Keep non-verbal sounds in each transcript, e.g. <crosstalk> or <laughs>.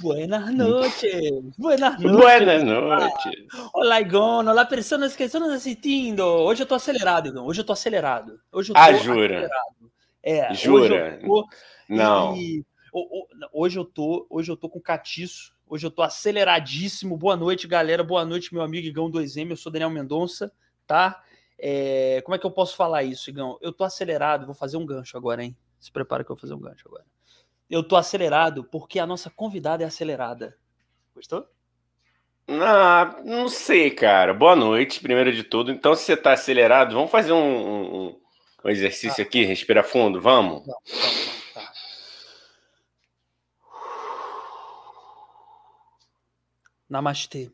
Buenas noches. Buenas noches. Buenas noches. Olá, Igor. Olá, pessoas que estão nos assistindo. Hoje eu tô acelerado, Igor. Hoje eu tô acelerado. Hoje eu tô ah, jura? Acelerado. É, jura? Tô, não. E, hoje eu tô, hoje eu tô com catiço. Hoje eu tô aceleradíssimo. Boa noite, galera. Boa noite, meu amigo Igão 2M. Eu sou Daniel Mendonça, tá? É, como é que eu posso falar isso, Igão? Eu tô acelerado. Vou fazer um gancho agora, hein? Se prepara que eu vou fazer um gancho agora. Eu tô acelerado porque a nossa convidada é acelerada. Gostou? Ah, não sei, cara. Boa noite, primeiro de tudo. Então, se você tá acelerado, vamos fazer um, um, um exercício ah. aqui, respira fundo, vamos? Não, não, tá. Namastê.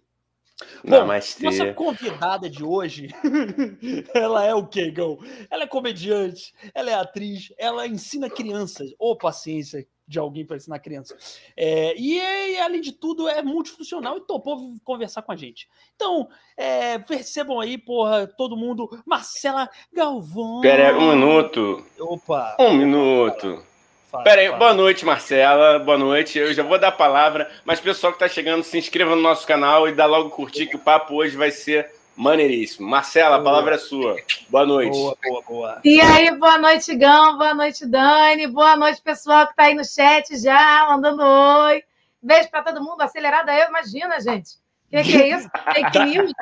Bom, Namastê. nossa convidada de hoje, <laughs> ela é o quê, Gão? Ela é comediante, ela é atriz, ela ensina crianças. Ô, oh, paciência, de alguém para ensinar criança. É, e, e, além de tudo, é multifuncional e topou conversar com a gente. Então, é, percebam aí, porra, todo mundo. Marcela Galvão. Pera aí, um minuto. Opa. Um minuto. Fala, Pera aí, boa noite, Marcela. Boa noite. Eu já vou dar a palavra, mas pessoal que está chegando, se inscreva no nosso canal e dá logo curtir, que o papo hoje vai ser Maneiríssimo. Marcela, boa. a palavra é sua. Boa noite. Boa, boa, boa. E aí, boa noite, Gão. Boa noite, Dani. Boa noite, pessoal que está aí no chat já, mandando oi. Beijo para todo mundo. Acelerada eu, imagina, gente. O que, que, é isso? Fake <laughs> news?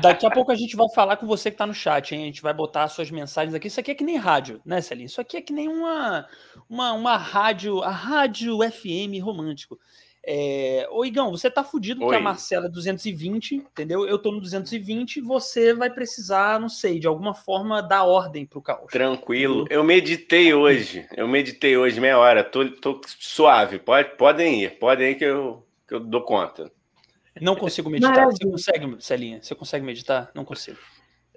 Daqui a pouco a gente vai falar com você que está no chat, hein? A gente vai botar suas mensagens aqui. Isso aqui é que nem rádio, né, Celinho? Isso aqui é que nem uma, uma, uma rádio, a rádio FM romântico. É... Ô, Igão, você tá fudido porque a Marcela é 220, entendeu? Eu tô no 220, você vai precisar, não sei, de alguma forma dar ordem pro caos. Tranquilo. Eu meditei hoje. Eu meditei hoje meia hora. Tô, tô suave. Pode, podem ir. Podem ir que eu, que eu dou conta. Não consigo meditar. Maravilha. Você consegue, Celinha? Você consegue meditar? Não consigo.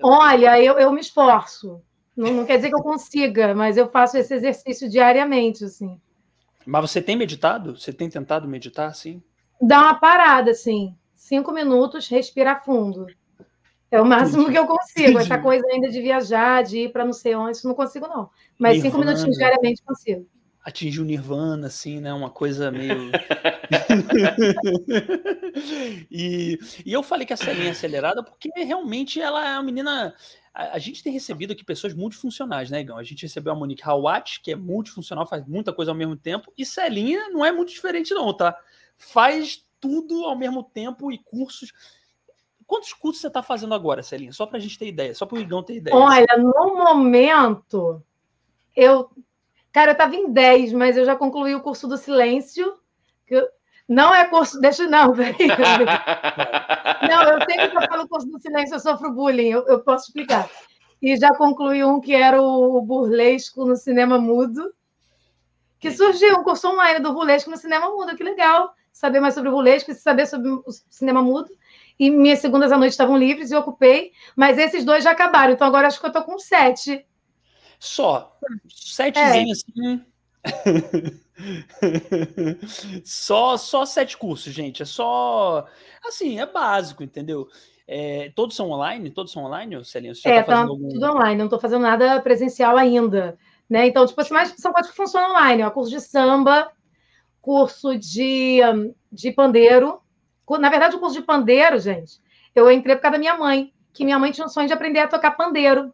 Olha, eu, eu me esforço. Não, não quer dizer que eu consiga, mas eu faço esse exercício diariamente, assim. Mas você tem meditado? Você tem tentado meditar, sim? Dá uma parada, assim. Cinco minutos, respira fundo. É o máximo que eu consigo. Entendi. Essa coisa ainda de viajar, de ir para não sei onde, isso não consigo, não. Mas nirvana. cinco minutinhos diariamente consigo. Atingir o nirvana, assim, né? Uma coisa meio. <laughs> e, e eu falei que a Celinha é acelerada porque realmente ela é uma menina a, gente tem recebido aqui pessoas multifuncionais, né, Igão? A gente recebeu a Monique Hawat, que é multifuncional, faz muita coisa ao mesmo tempo, e Celinha não é muito diferente, não, tá? Faz tudo ao mesmo tempo e cursos. Quantos cursos você está fazendo agora, Celinha? Só para a gente ter ideia, só para o Igão ter ideia. Olha, no momento, eu. Cara, eu estava em 10, mas eu já concluí o curso do silêncio. Que. Não é curso. Deixa não, <laughs> peraí. Não, eu sempre que eu falo curso do silêncio, eu sofro bullying, eu, eu posso explicar. E já concluí um que era o burlesco no cinema mudo. Que surgiu um curso online do burlesco no cinema mudo, que legal. Saber mais sobre o burlesco e saber sobre o cinema mudo. E minhas segundas à noite estavam livres e eu ocupei, mas esses dois já acabaram, então agora acho que eu tô com sete. Só. Sete é. assim. <laughs> só, só sete cursos, gente. É só. Assim, é básico, entendeu? É, todos são online? Todos são online, Celinha? Você é, tá, tá algum... tudo online, não estou fazendo nada presencial ainda. Né? Então, tipo, assim, mas são coisas que funcionam online. Ó, curso de samba, curso de, de pandeiro. Na verdade, o curso de pandeiro, gente, eu entrei por causa da minha mãe, que minha mãe tinha um sonho de aprender a tocar pandeiro.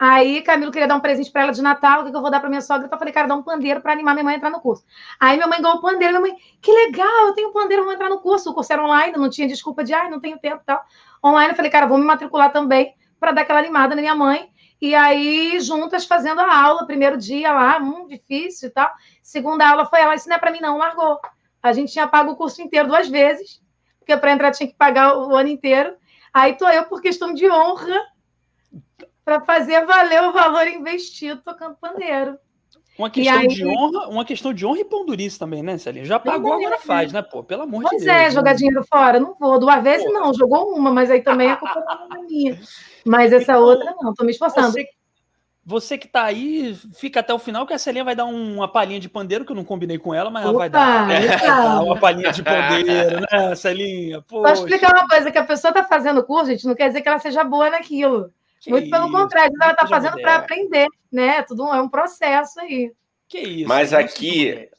Aí Camilo queria dar um presente para ela de Natal, o que eu vou dar para minha sogra? Eu falei, cara, dá um pandeiro para animar minha mãe a entrar no curso. Aí minha mãe ganhou o pandeiro, minha mãe, que legal, eu tenho um pandeiro, vou entrar no curso. O curso era online, não tinha desculpa de, ai, não tenho tempo e tal. Online, eu falei, cara, vou me matricular também para dar aquela animada na minha mãe. E aí, juntas fazendo a aula, primeiro dia lá, hum, difícil e tal. Segunda aula foi ela, isso não é para mim não, largou. A gente tinha pago o curso inteiro duas vezes, porque para entrar tinha que pagar o ano inteiro. Aí tô eu, por questão de honra, para fazer valer o valor investido tocando pandeiro. Uma questão aí... de honra, uma questão de honra e pondurice também, né, Celinha? Já pagou, agora faz, né, pô? Pelo amor pois de Deus. Pois é, jogar dinheiro fora, não vou. Vezes pô. não, jogou uma, mas aí também a culpa não é minha. Mas essa então, outra não, tô me esforçando. Você, você que tá aí, fica até o final, que a Celinha vai dar uma palhinha de pandeiro, que eu não combinei com ela, mas ela vai dar, <laughs> dar uma palhinha de pandeiro, né, Celinha? Poxa. Vou explicar uma coisa, que a pessoa tá fazendo curso, gente, não quer dizer que ela seja boa naquilo. Que Muito isso, pelo contrário, ela está fazendo para aprender, né? Tudo é um processo aí. Que isso. Mas aqui,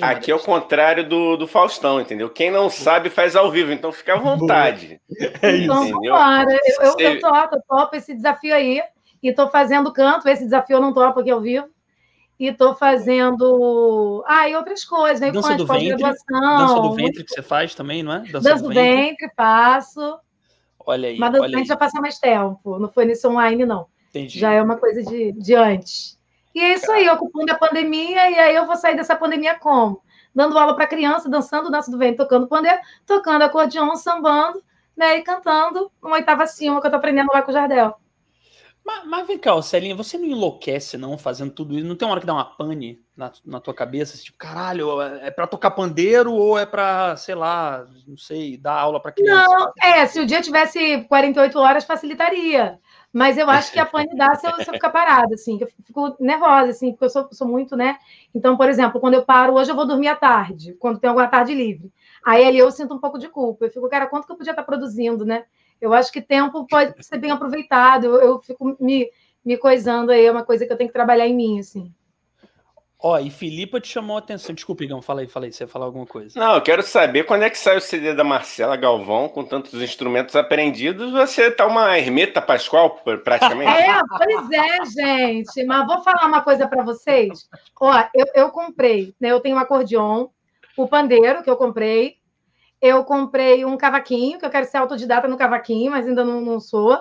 Aqui é o contrário do, do Faustão, entendeu? Quem não sabe faz ao vivo, então fica à vontade. É isso. Então, vambora. Eu, eu, eu topo, eu topo esse desafio aí. E tô fazendo canto, esse desafio eu não topo aqui ao vivo. E tô fazendo. Ah, e outras coisas, né? Dança do ventre. Dança do ventre que você faz também, não é? Dança, Dança do, ventre. ventre, faço. Olha aí. Mas do ventre já passa mais tempo. Não foi nesse online, não. Entendi. Já é uma coisa de, de antes. E é isso aí, ocupando a pandemia, e aí eu vou sair dessa pandemia como? Dando aula para criança, dançando dança do ventre, tocando pandeiro, tocando acordeon, sambando, né? E cantando uma oitava acima que eu tô aprendendo lá com o Jardel. Mas, mas vem cá, Celinha, você não enlouquece, não, fazendo tudo isso? Não tem uma hora que dá uma pane na, na tua cabeça? Tipo, caralho, é para tocar pandeiro ou é para, sei lá, não sei, dar aula para criança? Não, é, se o dia tivesse 48 horas, facilitaria. Mas eu acho que a pane dá se eu, se eu ficar parada, assim, eu fico nervosa, assim, porque eu sou, sou muito, né? Então, por exemplo, quando eu paro, hoje eu vou dormir à tarde, quando tem alguma tarde livre. Aí ali eu sinto um pouco de culpa. Eu fico, cara, quanto que eu podia estar produzindo, né? Eu acho que tempo pode ser bem aproveitado. Eu, eu fico me, me coisando aí, é uma coisa que eu tenho que trabalhar em mim, assim. Ó, e Filipa te chamou a atenção. Desculpa, Igão, fala aí, fala aí, você ia falar alguma coisa. Não, eu quero saber quando é que sai o CD da Marcela Galvão com tantos instrumentos aprendidos. Você tá uma ermita pascual, praticamente. <laughs> É, pois é, gente. Mas vou falar uma coisa para vocês. Ó, eu, eu comprei, né? Eu tenho um acordeon, o pandeiro que eu comprei, eu comprei um cavaquinho, que eu quero ser autodidata no cavaquinho, mas ainda não, não sou.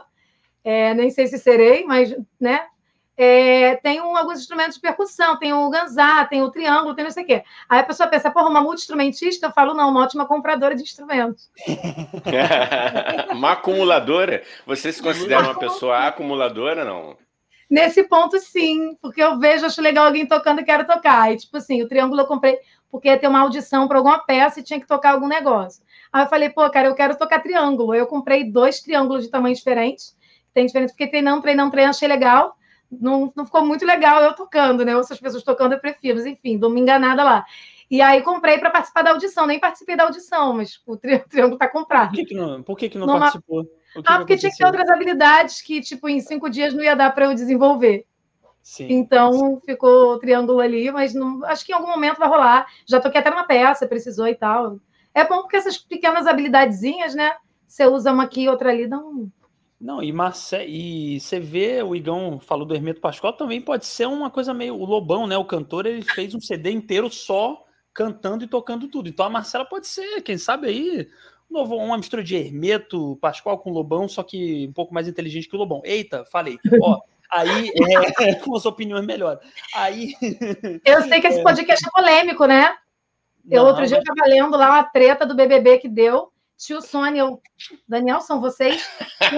É, nem sei se serei, mas, né? É, tem um, alguns instrumentos de percussão, tem o ganzá, tem o triângulo, tem não sei o quê. Aí a pessoa pensa, porra, uma multi-instrumentista? Eu falo, não, uma ótima compradora de instrumentos. <laughs> uma acumuladora? Você se considera uma pessoa acumuladora, não? Nesse ponto, sim, porque eu vejo, acho legal alguém tocando e quero tocar. E, tipo assim, o triângulo eu comprei porque ia ter uma audição para alguma peça e tinha que tocar algum negócio. Aí eu falei, pô, cara, eu quero tocar triângulo. Eu comprei dois triângulos de tamanho diferentes. Tem diferença, fiquei treinando, treinando, treinando, achei legal. Não, não ficou muito legal eu tocando, né? Outras pessoas tocando eu prefiro, mas enfim, dou uma enganada lá. E aí comprei para participar da audição, nem participei da audição, mas <laughs> o triângulo está comprado. Por que, que não, por que, que não participou? Que ah, porque tinha que ter outras habilidades que, tipo, em cinco dias não ia dar para eu desenvolver. Sim, então sim. ficou o triângulo ali, mas não, acho que em algum momento vai rolar. Já toquei até numa peça, precisou e tal. É bom porque essas pequenas habilidadezinhas, né? Você usa uma aqui, outra ali, não. Não, e, Marce... e você vê, o Igão falou do Hermeto Pascoal, também pode ser uma coisa meio. O Lobão, né? O cantor, ele fez um CD inteiro só cantando e tocando tudo. Então a Marcela pode ser, quem sabe aí, novo, uma mistura de Hermeto, Pascoal com Lobão, só que um pouco mais inteligente que o Lobão. Eita, falei. Ó, aí, é, <laughs> com as opiniões melhores. Aí. <laughs> Eu sei que esse é. podcast é polêmico, né? Eu Não, outro dia mas... eu estava lendo lá uma treta do BBB que deu. Tio Sônia, eu, Daniel, são vocês? É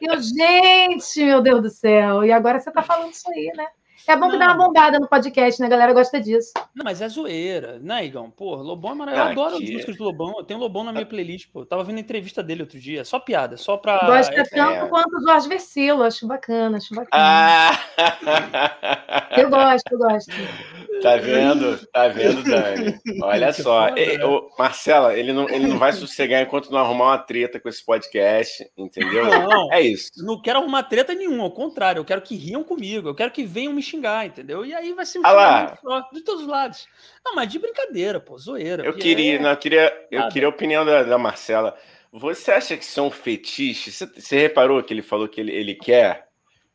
eu, gente, meu Deus do céu. E agora você está falando isso aí, né? É bom que dá uma bombada no podcast, né? A galera gosta disso. Não, mas é zoeira, né, Igão? Pô, Lobão é maravilhoso. Eu adoro as músicas do Lobão. Eu tenho Lobão na minha playlist, pô. Eu tava vendo a entrevista dele outro dia. Só piada, só pra. Gosto é, tanto é... quanto o Jorge Versilo. Acho bacana, acho bacana. Ah! Eu gosto, eu gosto. Tá vendo? Tá vendo, Dani? Olha só. É, o Marcela, ele não, ele não vai sossegar enquanto não arrumar uma treta com esse podcast, entendeu? Não, é isso. Não quero arrumar treta nenhuma, ao contrário, eu quero que riam comigo, eu quero que venham me xingar, entendeu? E aí vai ser um ah só, de todos os lados. Não, mas de brincadeira, pô, zoeira. Eu queria, é... não, eu queria, eu queria a opinião da, da Marcela. Você acha que isso é um fetiche? Você, você reparou que ele falou que ele, ele quer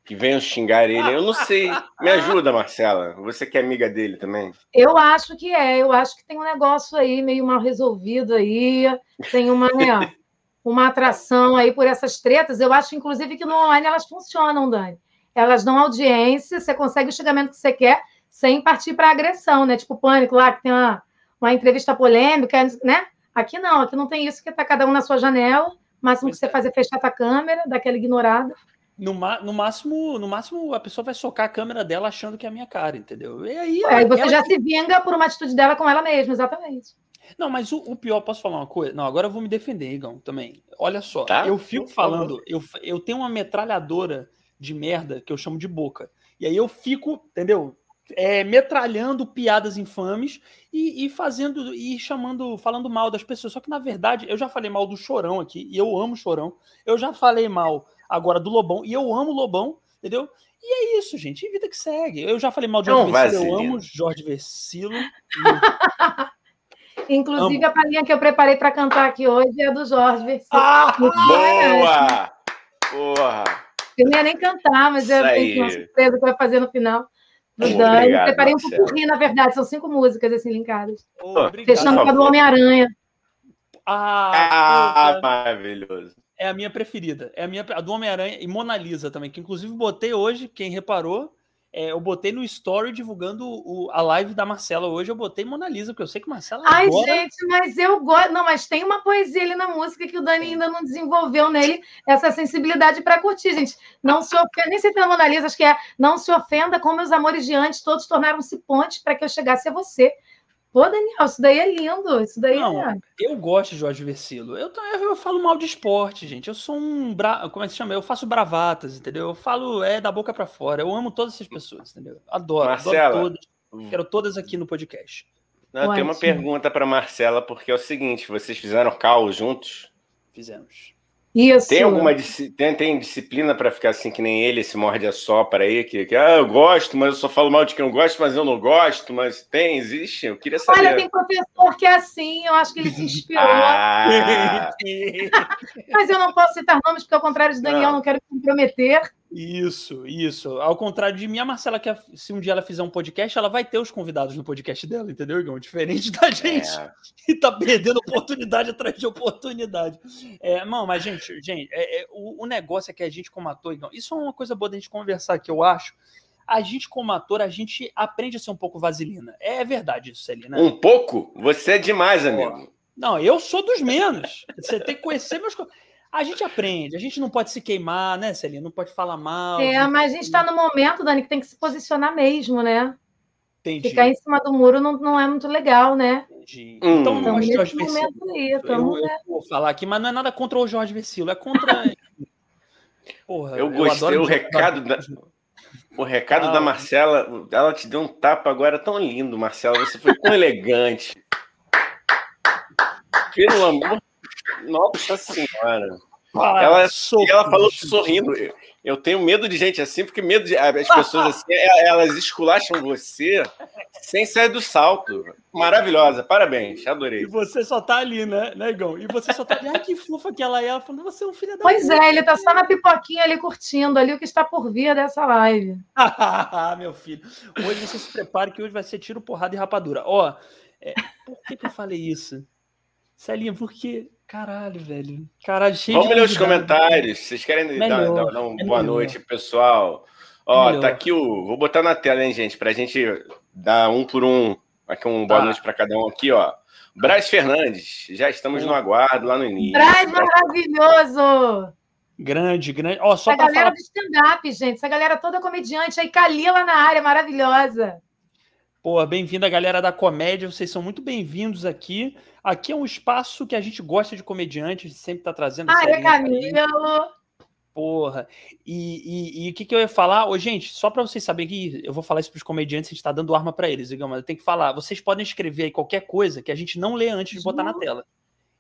que venham xingar ele. Eu não sei. Me ajuda, Marcela. Você que é amiga dele também. Eu acho que é. Eu acho que tem um negócio aí meio mal resolvido aí. Tem uma, né, <laughs> uma atração aí por essas tretas. Eu acho, inclusive, que no online elas funcionam, Dani. Elas dão audiência, você consegue o chegamento que você quer sem partir para agressão, né? Tipo pânico lá, que tem uma, uma entrevista polêmica, né? Aqui não, aqui não tem isso, que tá cada um na sua janela. O máximo que você é. faz é fechar a câmera, daquela ignorada. No, no, máximo, no máximo, a pessoa vai socar a câmera dela achando que é a minha cara, entendeu? E aí, é, você já que... se vinga por uma atitude dela com ela mesma, exatamente. Não, mas o, o, pior, posso falar uma coisa? Não, agora eu vou me defender, Igão, também. Olha só, tá? eu fico falando, eu, eu tenho uma metralhadora de merda que eu chamo de boca. E aí eu fico, entendeu? É, metralhando piadas infames e, e, fazendo e chamando, falando mal das pessoas. Só que na verdade eu já falei mal do Chorão aqui e eu amo Chorão. Eu já falei mal agora do Lobão, e eu amo Lobão, entendeu? E é isso, gente. E vida que segue. Eu já falei mal de Jorge Versilo, eu amo Jorge Versilo. E... <laughs> Inclusive, amo. a palhinha que eu preparei para cantar aqui hoje é do Jorge Versilo. Ah, boa! Porra! Eu não ia nem cantar, mas eu tenho uma surpresa que vai fazer no final. Do Dani. Obrigado, Preparei um pouquinho, na verdade, são cinco músicas assim linkadas. Oh, Fechando com a do Homem-Aranha. Ah, ah maravilhoso. É a minha preferida. É a minha a do Homem-Aranha e Mona Lisa também, que inclusive botei hoje, quem reparou, é, eu botei no story divulgando o, a live da Marcela hoje, eu botei Mona Lisa, porque eu sei que Marcela Ai, adora... gente, mas eu gosto. Não, mas tem uma poesia ali na música que o Dani ainda não desenvolveu nele essa sensibilidade para curtir, gente. Não se ofenda, nem sei se é Mona Lisa, acho que é Não se ofenda com meus amores de antes, todos tornaram-se pontes para que eu chegasse a você. Pô, Daniel, isso daí é lindo. Isso daí não, é... Eu gosto de Jorge Versilo. Eu, eu falo mal de esporte, gente. Eu sou um. Bra... Como é que se chama? Eu faço bravatas, entendeu? Eu falo é da boca para fora. Eu amo todas essas pessoas, entendeu? Adoro. Marcela, adoro todas. Quero todas aqui no podcast. Não, tem uma pergunta para Marcela, porque é o seguinte: vocês fizeram cal juntos? Fizemos. Isso. Tem alguma tem, tem disciplina para ficar assim que nem ele, esse morde a sopra aí, que, que ah, eu gosto, mas eu só falo mal de quem eu gosto, mas eu não gosto, mas tem, existe? Eu queria saber. Olha, tem professor que é assim, eu acho que ele se inspirou. ah. <laughs> mas eu não posso citar nomes, porque ao contrário de Daniel, não, não quero comprometer. Isso, isso. Ao contrário de mim, a Marcela, que se um dia ela fizer um podcast, ela vai ter os convidados no podcast dela, entendeu, Igão? Diferente da gente, é. que tá perdendo oportunidade atrás de oportunidade. É, não, mas, gente, gente é, é, o, o, negócio é que a gente, como ator, Igão, isso é uma coisa boa da gente conversar que eu acho. A gente, como ator, a gente aprende a ser um pouco vaselina. É verdade isso, Celina. Um pouco? Você é demais, amigo. Não, eu sou dos menos. Você tem que conhecer meus. A gente aprende, a gente não pode se queimar, né, Celina? Não pode falar mal. É, mas a gente está no momento, Dani, que tem que se posicionar mesmo, né? Entendi. Ficar em cima do muro não, não é muito legal, né? Entendi. Hum. Então, então nesse Jorge momento aí, eu, eu, eu, vou falar aqui, mas não é nada contra o Jorge Versilo, é contra. <laughs> Porra, eu gostei. o recado da, o recado ah, da Marcela, ela te deu um tapa agora tão lindo, Marcela. Você foi tão elegante. Pelo amor nossa senhora. Ah, ela, ela falou sorrindo. Eu tenho medo de gente assim, porque medo de as pessoas assim, é, elas esculacham você sem sair do salto. Maravilhosa, parabéns, adorei. E você só tá ali, né, negão? E você só tá ali, ai que fofa que ela é. Ela falou, você é um filho da Pois é, ele tá só na pipoquinha ali curtindo ali o que está por vir dessa live. Ah, <laughs> meu filho. Hoje você se prepare que hoje vai ser tiro, porrada e rapadura. Ó, é, por que, que eu falei isso? Celinha, porque Caralho, velho. Caralho, cheio Vamos ler os comentários. Vocês querem dar, dar, dar uma é boa melhor. noite, pessoal? Ó, é tá aqui o. Vou botar na tela, hein, gente, pra gente dar um por um. Aqui um boa tá. noite para cada um aqui, ó. Braz Fernandes, já estamos no aguardo lá no início. Braz maravilhoso! Grande, grande. Ó, só Essa galera falar... do stand-up, gente. Essa galera toda comediante aí, Kalila na área, maravilhosa. Pô, bem-vinda, galera da comédia. Vocês são muito bem-vindos aqui. Aqui é um espaço que a gente gosta de comediante, a gente sempre está trazendo. Ah, é Camilo! Porra. E, e, e, o que, que eu ia falar? Ô, gente, só para vocês saberem que eu vou falar isso para os comediantes, a gente está dando arma para eles, digamos, mas eu tenho que falar. Vocês podem escrever aí qualquer coisa que a gente não lê antes de botar na tela.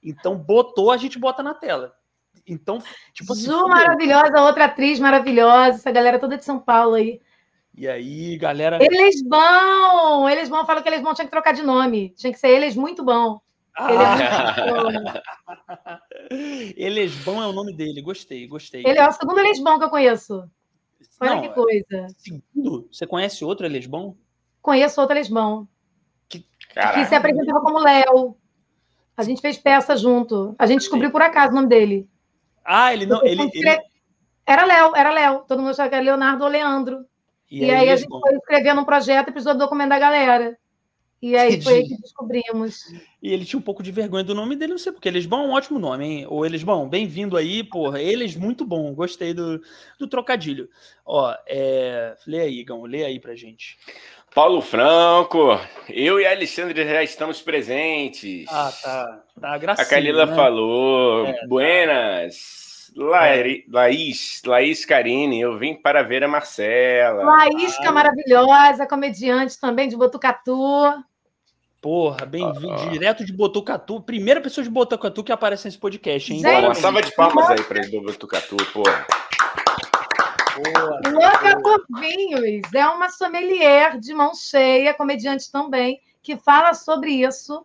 Então, botou, a gente bota na tela. Então, tipo assim. Ju, maravilhosa, outra atriz maravilhosa, essa galera toda de São Paulo aí. E aí, galera. Eles bom! Eles bom, fala que eles bom tinha que trocar de nome. Tinha que ser eles muito bom. Ah. <laughs> Elesbão é o nome dele, gostei, gostei. Ele é o segundo Elesbão que eu conheço. Olha Não, que coisa. Segundo? Você conhece outro Elesbão? Conheço outro Elesbão. Que, que se apresentava como Léo. A gente fez peça junto. A gente descobriu por acaso o nome dele. Ah, ele não. Ele, ele... Era Léo, era Léo. Todo mundo achava que era Leonardo ou Leandro. E, e aí, aí a gente foi escrevendo um projeto e precisou do documento da galera. E aí foi aí que descobrimos. E ele tinha um pouco de vergonha do nome dele, não sei porque. Elisbão é um ótimo nome, hein? Ou Elisbão, bem-vindo aí, porra. Eles, muito bom. Gostei do, do trocadilho. Ó, é... lê aí, Gão, lê aí pra gente. Paulo Franco, eu e a Alexandre já estamos presentes. Ah, tá. Tá, gracinha, A Calila né? falou. É, tá. Buenas. Laís, Laís, Laís Carine, eu vim para ver a Marcela. Laís, que é maravilhosa, comediante também de Botucatu. Porra, bem-vindo, uh, direto de Botucatu. Primeira pessoa de Botucatu que aparece nesse podcast, hein? Gente, uma salva de palmas aí para ele do Botucatu, porra. Louca por vinhos. É uma sommelier de mão cheia, comediante também, que fala sobre isso.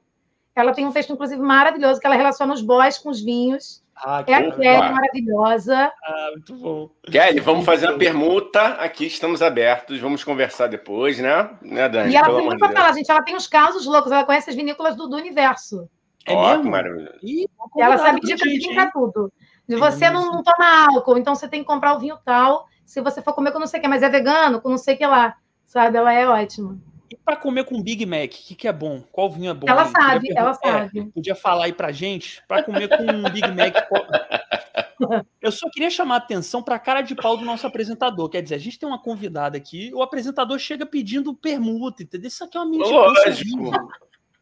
Ela tem um texto, inclusive, maravilhoso, que ela relaciona os boys com os vinhos. Ah, é a Kelly, maravilhosa. Ah, muito bom. Kelly, vamos fazer uma permuta. Aqui estamos abertos. Vamos conversar depois, né? né Dani? E ela tem muito para falar, gente. Ela tem os casos loucos. Ela conhece as vinícolas do, do universo. É oh, mesmo? Maravilhoso. E ela sabe de para tudo. De você é não, não toma álcool, então você tem que comprar o vinho tal. Se você for comer com não sei o que, mas é vegano, com não sei o que lá. Sabe? Ela é ótima. E para comer com Big Mac, o que, que, é bom? Qual vinho é bom? Ela aí? sabe, ela é, sabe. Podia falar aí pra gente, para comer com um Big Mac. <laughs> Eu só queria chamar a atenção para a cara de pau do nosso apresentador. Quer dizer, a gente tem uma convidada aqui, o apresentador chega pedindo permuta, entendeu? Isso aqui é uma mentira. Lógico.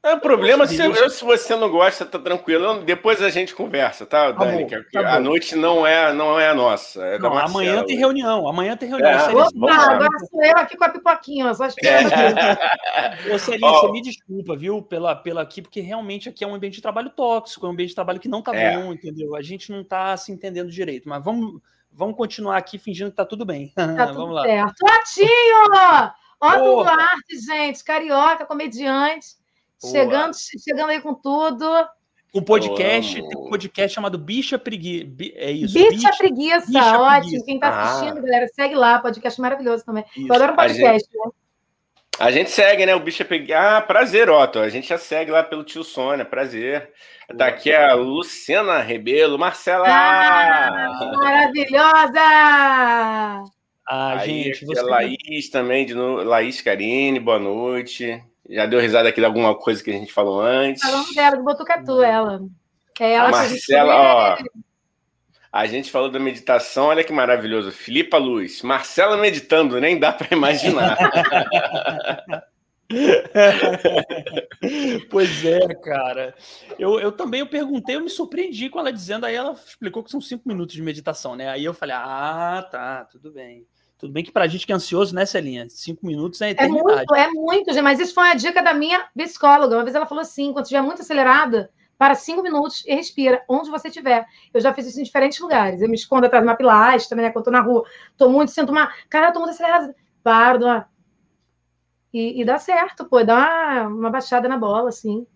É o problema, se, eu, se você não gosta, tá tranquilo. Depois a gente conversa, tá, tá Dani? Bom, tá a noite não é, não é a nossa. É não, amanhã tem reunião. Amanhã tem reunião. É, Opa, agora sou eu aqui com a pipoquinha, só <laughs> esperando. É. Ô, Celinho, oh. você me desculpa, viu, pela, pela aqui, porque realmente aqui é um ambiente de trabalho tóxico, é um ambiente de trabalho que não tá é. bom, entendeu? A gente não tá se entendendo direito. Mas vamos, vamos continuar aqui fingindo que tá tudo bem. Tá <laughs> vamos tudo lá. certo. Totinho! Otto Duarte, gente, carioca, comediante Chegando, chegando aí com tudo. Um podcast, oh. tem um podcast chamado Bicha Preguiça. É isso. Bicha, Bicha Preguiça, Bicha ótimo. Preguiça. Quem está assistindo, ah. galera, segue lá, podcast maravilhoso também. Isso. Eu adoro podcast, a gente, né? A gente segue, né? O Bicha Preguiça. Ah, prazer, Otto. A gente já segue lá pelo tio Sônia, prazer. Daqui tá a Luciana Rebelo, Marcela! Ah, maravilhosa! Ah, Aí, gente, você... a Laís também, de novo. Laís Carine, boa noite. Já deu risada aqui de alguma coisa que a gente falou antes. Falando dela, do Botucatu, ela. É ela a Marcela, ó. A gente falou da meditação, olha que maravilhoso. Filipa Luz, Marcela meditando, nem dá para imaginar. <laughs> pois é, cara. Eu, eu também eu perguntei, eu me surpreendi com ela dizendo, aí ela explicou que são cinco minutos de meditação, né? Aí eu falei, ah, tá, tudo bem. Tudo bem que para a gente que é ansioso, né, Celinha? Cinco minutos é eternidade. É muito, é muito, mas isso foi uma dica da minha psicóloga. Uma vez ela falou assim: quando estiver muito acelerada, para cinco minutos e respira, onde você estiver. Eu já fiz isso em diferentes lugares. Eu me escondo atrás de uma pilastra, né? Quando tô na rua, tô muito, sinto uma. Cara, eu tô muito acelerada. Paro, uma... e, e dá certo, pô, dá uma, uma baixada na bola, assim.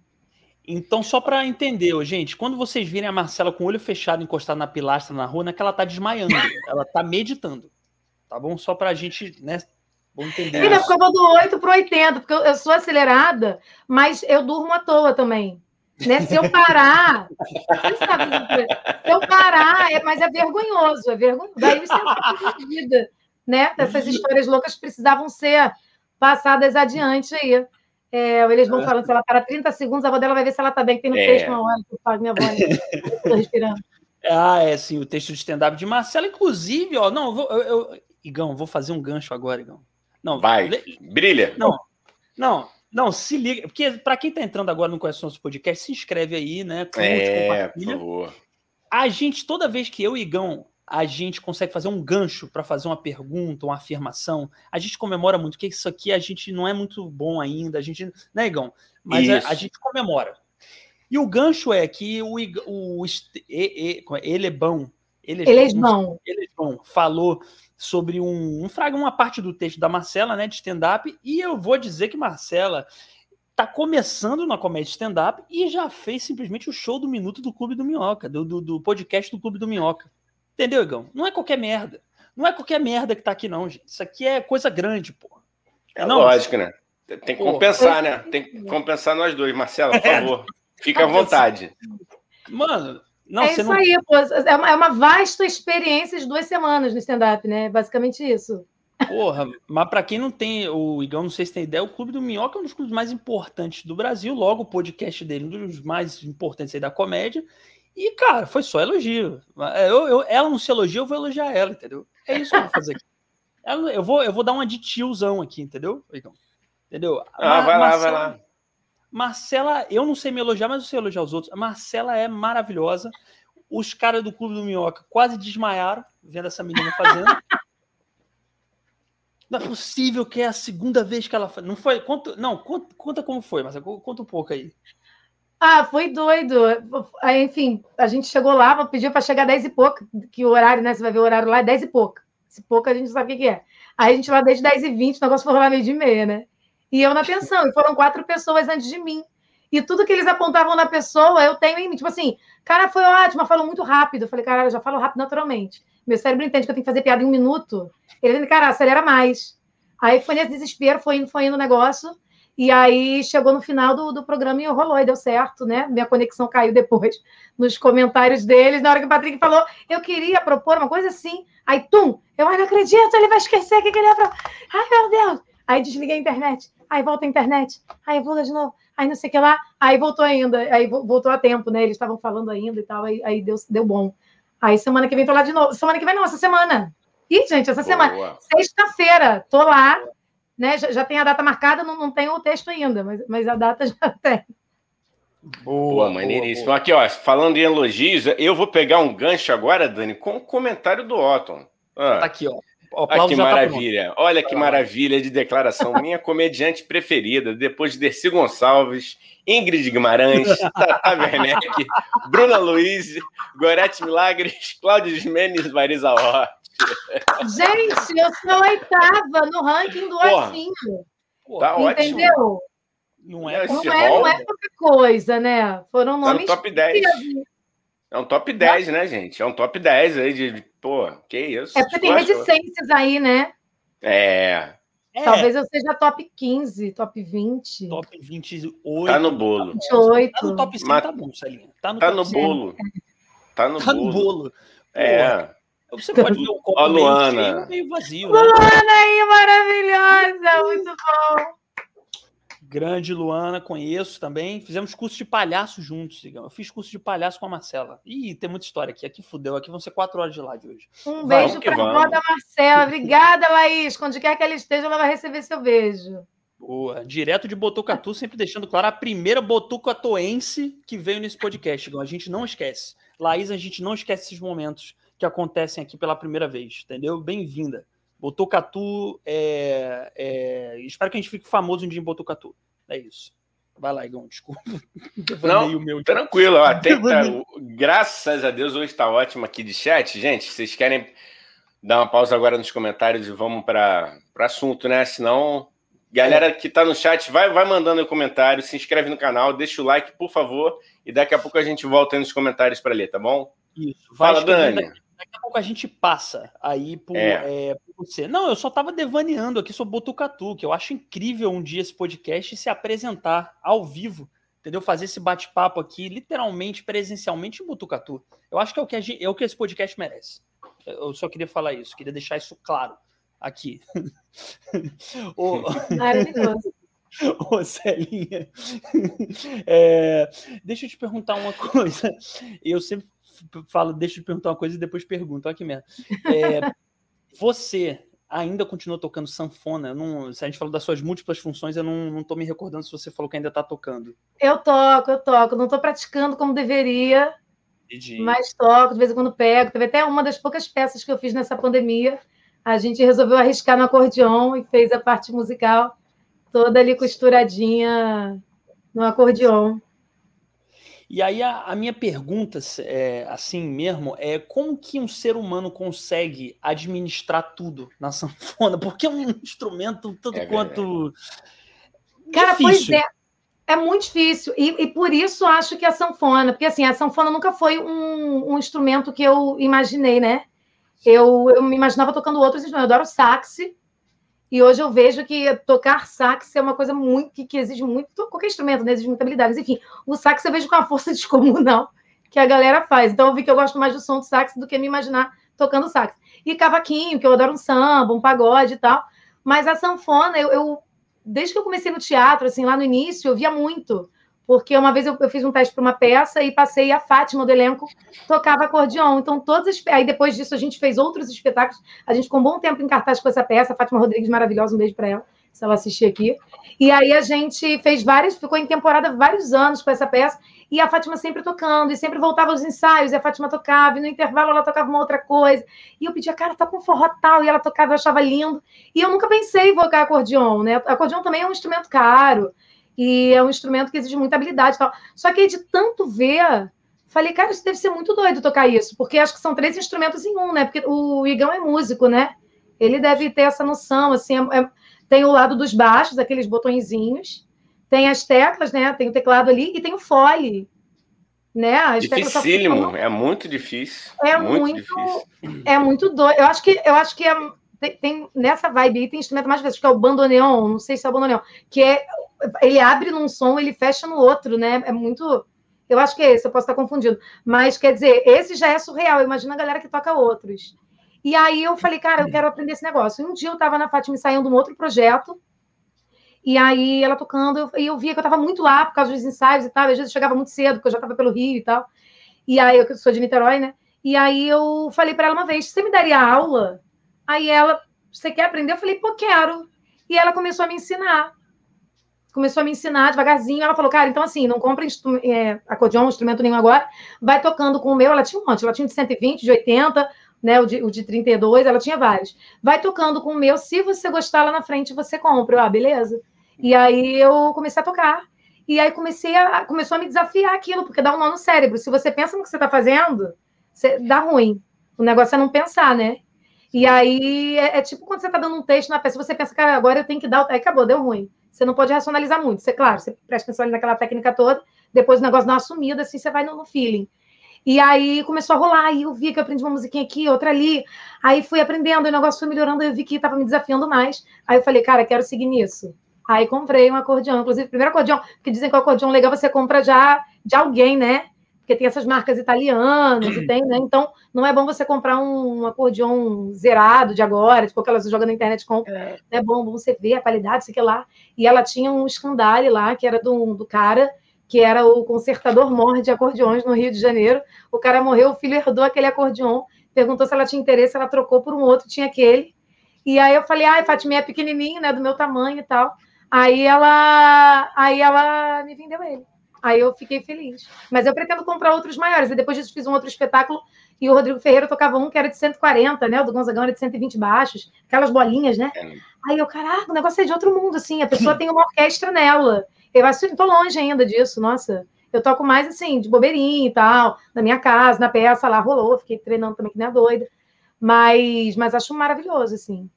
Então, só para entender, gente, quando vocês virem a Marcela com o olho fechado encostado na pilastra na rua, não é que ela tá desmaiando, <laughs> ela tá meditando tá bom? Só para a gente, né? Vou entender. Filha, porque eu vou do 8 para 80, porque eu, sou acelerada, mas eu durmo à toa também. Né? Se eu parar, se eu parar, é, mas é vergonhoso, é vergonhoso. Daí isso é vida, né? Essas histórias loucas precisavam ser passadas adiante aí. É, eles vão falando, se ela para 30 segundos, a avó dela vai ver se ela está bem, que tem no é. texto uma hora que faz minha voz. Estou respirando. <laughs> Ah, é sim, o texto de stand-up de Marcela, inclusive, ó, não, eu, eu, Igão, vou fazer um gancho agora, Igão. Não, vai, brilha. Não, não, não, se liga, porque para quem está entrando agora no Conhece Nosso Podcast, se inscreve aí, né? Curte, é, por favor. A gente, toda vez que eu e Igão, a gente consegue fazer um gancho para fazer uma pergunta, uma afirmação, a gente comemora muito, porque isso aqui a gente não é muito bom ainda, a gente, né, Igão? Mas a, a, gente comemora. E o gancho é que o, o, o ele é bom, ele é bom, ele é bom, falou sobre um, um fragmento, uma parte do texto da Marcela, né, de stand-up, e eu vou dizer que Marcela tá começando na comédia stand-up e já fez simplesmente o show do minuto do Clube do Minhoca, do, do, do, podcast do Clube do Minhoca. Entendeu, Igão? Não é qualquer merda. Não é qualquer merda que tá aqui, não, gente. Isso aqui é coisa grande, pô. É não, lógico, né? Tem que compensar, né? <laughs> Tem que compensar nós dois. Marcela, por favor. Fica à vontade. Mano, não, é isso não... aí, pô. É uma, é uma vasta experiência de duas semanas no stand-up, né? Basicamente isso. Porra, mas para quem não tem, o Igão, não sei se tem ideia, o Clube do Minhoca é um dos clubes mais importantes do Brasil, logo o podcast dele, um dos mais importantes aí da comédia. E, cara, foi só elogio. Eu, eu, ela não se elogia, eu vou elogiar ela, entendeu? É isso que eu vou fazer aqui. Ela, eu, vou, eu vou dar uma de tiozão aqui, entendeu, Igão? Entendeu? Ah, vai lá, vai lá. Marcela, eu não sei me elogiar, mas eu sei elogiar os outros. A Marcela é maravilhosa. Os caras do Clube do Minhoca quase desmaiaram vendo essa menina fazendo. <laughs> não é possível que é a segunda vez que ela faz. Não foi? Conta, não, conta, conta como foi, mas conta um pouco aí. Ah, foi doido. Aí, enfim, a gente chegou lá, pediu para chegar 10 e pouco, que o horário, né? Você vai ver o horário lá, é 10 e pouco. Se pouco a gente sabe o que é. Aí a gente lá desde 10h20, o negócio foi lá meio de meia, né? E eu na pensão, e foram quatro pessoas antes de mim. E tudo que eles apontavam na pessoa, eu tenho em mim. Tipo assim, cara, foi ótimo, falou muito rápido. Eu falei, cara, eu já falo rápido naturalmente. Meu cérebro entende que eu tenho que fazer piada em um minuto. Ele disse, cara, acelera mais. Aí foi nesse desespero, foi indo, foi indo o negócio. E aí chegou no final do, do programa e rolou, e deu certo, né? Minha conexão caiu depois <laughs> nos comentários deles. Na hora que o Patrick falou, eu queria propor uma coisa assim. Aí, tum, eu não acredito, ele vai esquecer o que ele ia propor. Ai, meu Deus. Aí desliguei a internet. Aí volta a internet. Aí volta de novo aí não sei o que lá, aí voltou ainda, aí voltou a tempo, né? Eles estavam falando ainda e tal, aí, aí deu, deu bom. Aí semana que vem tô lá de novo. Semana que vem não, essa semana. Ih, gente, essa Boa. semana. Sexta-feira, tô lá, né? Já, já, tem a data marcada, não, não tem o texto ainda, mas, mas a data já <laughs> tem. Boa, maneiríssimo. Boa. Aqui, ó, falando em elogios, eu vou pegar um gancho agora, Dani, com o comentário do Otton. Ah. Tá aqui, ó. Olha que tá maravilha. Tá Olha que maravilha de declaração. Minha comediante preferida, depois de Dercy Gonçalves, Ingrid Guimarães, <laughs> Tata Werneck, Bruna Luiz, Gorete Milagres, Cláudio Jimenez, Marisa Hort. Gente, eu sou a oitava no ranking do Orcinho. Tá Entendeu? Ótimo. Não é, não, é, não é qualquer coisa, né? Foram nomes. Tá no top 10. É um top 10, né, gente? É um top 10 aí de. Pô, que isso? É porque tem reticências aí, né? É. é. Talvez eu seja top 15, top 20. Top 28. Tá no bolo. 28. Tá no top 5, Mas... tá bom, Celinha. Tá no, tá no bolo. Tá no tá bolo. No bolo. É. Você pode ver o copo Ó, Luana. meio, meio vazio. Né? Luana aí, maravilhosa. Muito bom. Grande Luana, conheço também. Fizemos curso de palhaço juntos, digamos. Eu fiz curso de palhaço com a Marcela. Ih, tem muita história aqui. Aqui fudeu. Aqui vão ser quatro horas de live hoje. Um beijo para a da Marcela. Obrigada, Laís. Onde quer que ela esteja, ela vai receber seu beijo. Boa. Direto de Botucatu, sempre deixando claro a primeira botucatuense que veio nesse podcast. A gente não esquece. Laís, a gente não esquece esses momentos que acontecem aqui pela primeira vez, entendeu? Bem-vinda. Botucatu, é, é, espero que a gente fique famoso um dia em Botucatu. É isso. Vai lá, Igão, desculpa. <laughs> Não, meu... tranquilo. Ó, tem, <laughs> tá, graças a Deus, hoje está ótimo aqui de chat. Gente, vocês querem dar uma pausa agora nos comentários e vamos para o assunto, né? Senão, galera que está no chat, vai, vai mandando comentário, se inscreve no canal, deixa o like, por favor, e daqui a pouco a gente volta aí nos comentários para ler, tá bom? Isso. Fala, Dani. Daqui a pouco a gente passa aí por, é. É, por você. Não, eu só estava devaneando aqui sobre Botucatu, que eu acho incrível um dia esse podcast se apresentar ao vivo, entendeu? Fazer esse bate-papo aqui, literalmente, presencialmente em Botucatu. Eu acho que é o que, gente, é o que esse podcast merece. Eu só queria falar isso, queria deixar isso claro aqui. <laughs> o... Maravilhoso. <laughs> Ô, Celinha, é, deixa eu te perguntar uma coisa. Eu sempre falo, deixa eu te perguntar uma coisa e depois pergunto. Olha que merda. É, <laughs> você ainda continua tocando sanfona? Não, se a gente falou das suas múltiplas funções, eu não, não tô me recordando se você falou que ainda está tocando. Eu toco, eu toco. Não estou praticando como deveria, Entendi. mas toco, de vez em quando pego. Teve até uma das poucas peças que eu fiz nessa pandemia. A gente resolveu arriscar no acordeon e fez a parte musical toda ali costuradinha no acordeon. E aí a, a minha pergunta, é, assim mesmo, é como que um ser humano consegue administrar tudo na <laughs> sanfona? Porque é um instrumento tanto é quanto. Cara, difícil. pois é. É muito difícil. E, e, por isso acho que a sanfona, porque assim, a sanfona nunca foi um, um instrumento que eu imaginei, né? Eu, eu me imaginava tocando outros instrumentos. Eu adoro sax, e hoje eu vejo que tocar sax é uma coisa muito que, que exige muito, qualquer instrumento, né? Exige muita habilidade. Mas, enfim, o sax eu vejo com uma força <laughs> descomunal que a galera faz. Então eu vi que eu gosto mais do som do sax do que me imaginar tocando sax. E cavaquinho, que eu adoro um samba, um pagode e tal. Mas a sanfona, eu, eu desde que eu comecei no teatro, assim, lá no início, eu via muito porque uma vez eu, eu fiz um teste para uma peça e passei a Fátima do elenco tocava acordeon. Então, todas as... aí depois disso a gente fez outros espetáculos. A gente ficou um bom tempo em cartaz com essa peça. A Fátima Rodrigues, maravilhosa, um beijo para ela, se ela assistir aqui. E aí a gente fez várias, ficou em temporada vários anos com essa peça. E a Fátima sempre tocando, e sempre voltava aos ensaios, e a Fátima tocava, e no intervalo ela tocava uma outra coisa. E eu pedia, cara, tá com forró tal, e ela tocava, eu achava lindo. E eu nunca pensei em tocar acordeon, né? Acordeon também é um instrumento caro e é um instrumento que exige muita habilidade e tal. Só que de tanto ver, falei, cara, isso deve ser muito doido tocar isso, porque acho que são três instrumentos em um, né? Porque o Igão é músico, né? Ele deve ter essa noção, assim, é, é, tem o lado dos baixos, aqueles botõezinhos, tem as teclas, né? Tem o teclado ali e tem o fole. Né? As Dificílimo, é muito difícil. É muito, muito difícil. É muito doido. Eu acho que eu acho que é, tem, tem, nessa vibe aí tem instrumento mais vezes, que é o bandoneon, não sei se é o bandoneon, que é ele abre num som, ele fecha no outro, né? É muito. Eu acho que é esse, eu posso estar confundindo. Mas quer dizer, esse já é surreal. Imagina a galera que toca outros. E aí eu falei, cara, eu quero aprender esse negócio. E um dia eu estava na Fátima saindo de um outro projeto, e aí ela tocando, e eu via que eu estava muito lá por causa dos ensaios e tal. Às vezes eu chegava muito cedo, porque eu já estava pelo Rio e tal. E aí eu sou de Niterói, né? E aí eu falei para ela uma vez: você me daria aula? Aí ela, você quer aprender? Eu falei, pô, quero. E ela começou a me ensinar. Começou a me ensinar devagarzinho. Ela falou, cara, então assim, não compra é, acordeão, instrumento nenhum agora. Vai tocando com o meu. Ela tinha um monte. Ela tinha de 120, de 80, né? O de, o de 32, ela tinha vários. Vai tocando com o meu. Se você gostar lá na frente, você compra. Eu, ah, beleza. E aí eu comecei a tocar. E aí comecei a, começou a me desafiar aquilo, porque dá um nó no cérebro. Se você pensa no que você está fazendo, você, dá ruim. O negócio é não pensar, né? E aí é, é tipo quando você está dando um texto na peça, você pensa, cara, agora eu tenho que dar. Aí acabou, deu ruim. Você não pode racionalizar muito. Você, claro, você presta atenção ali naquela técnica toda, depois o negócio dá uma sumida, assim, você vai no, no feeling. E aí começou a rolar, e eu vi que eu aprendi uma musiquinha aqui, outra ali. Aí fui aprendendo, o negócio foi melhorando, eu vi que estava me desafiando mais. Aí eu falei, cara, quero seguir nisso. Aí comprei um acordeão, inclusive, primeiro acordeão, porque dizem que o acordeão legal você compra já de alguém, né? Porque tem essas marcas italianas e tem, né? Então, não é bom você comprar um acordeão zerado de agora, tipo que joga na internet com. É. é bom, bom você ver a qualidade, sei que lá. E ela tinha um escandale lá, que era do, do cara, que era o consertador mor de acordeões no Rio de Janeiro. O cara morreu, o filho herdou aquele acordeão, perguntou se ela tinha interesse, ela trocou por um outro, tinha aquele. E aí eu falei, ai, Fatima é pequenininho, né, do meu tamanho e tal. Aí ela, aí ela me vendeu ele. Aí eu fiquei feliz. Mas eu pretendo comprar outros maiores. E depois disso fiz um outro espetáculo e o Rodrigo Ferreira tocava um que era de 140, né? O do Gonzagão era de 120 baixos, aquelas bolinhas, né? É. Aí eu, caraca, o negócio é de outro mundo, assim. A pessoa tem uma orquestra nela. Eu acho que tô longe ainda disso, nossa. Eu toco mais assim, de bobeirinho e tal, na minha casa, na peça lá rolou, fiquei treinando também que nem a doida. Mas, mas acho maravilhoso, assim.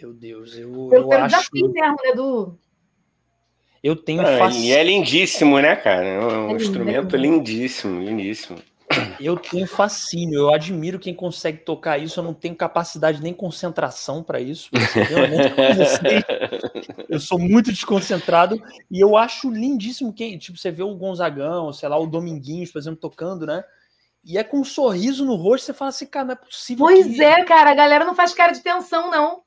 Meu Deus, eu, eu, eu acho. desafio mesmo, né, do. Eu tenho ah, fac... E é lindíssimo, né, cara? É um é instrumento é lindíssimo, lindíssimo. Eu tenho fascínio, eu admiro quem consegue tocar isso. Eu não tenho capacidade nem concentração para isso. eu sou muito desconcentrado e eu acho lindíssimo quem, tipo, você vê o Gonzagão, sei lá, o Dominguinhos, por exemplo, tocando, né? E é com um sorriso no rosto, você fala assim, cara, não é possível. Pois que... é, cara, a galera não faz cara de tensão, não.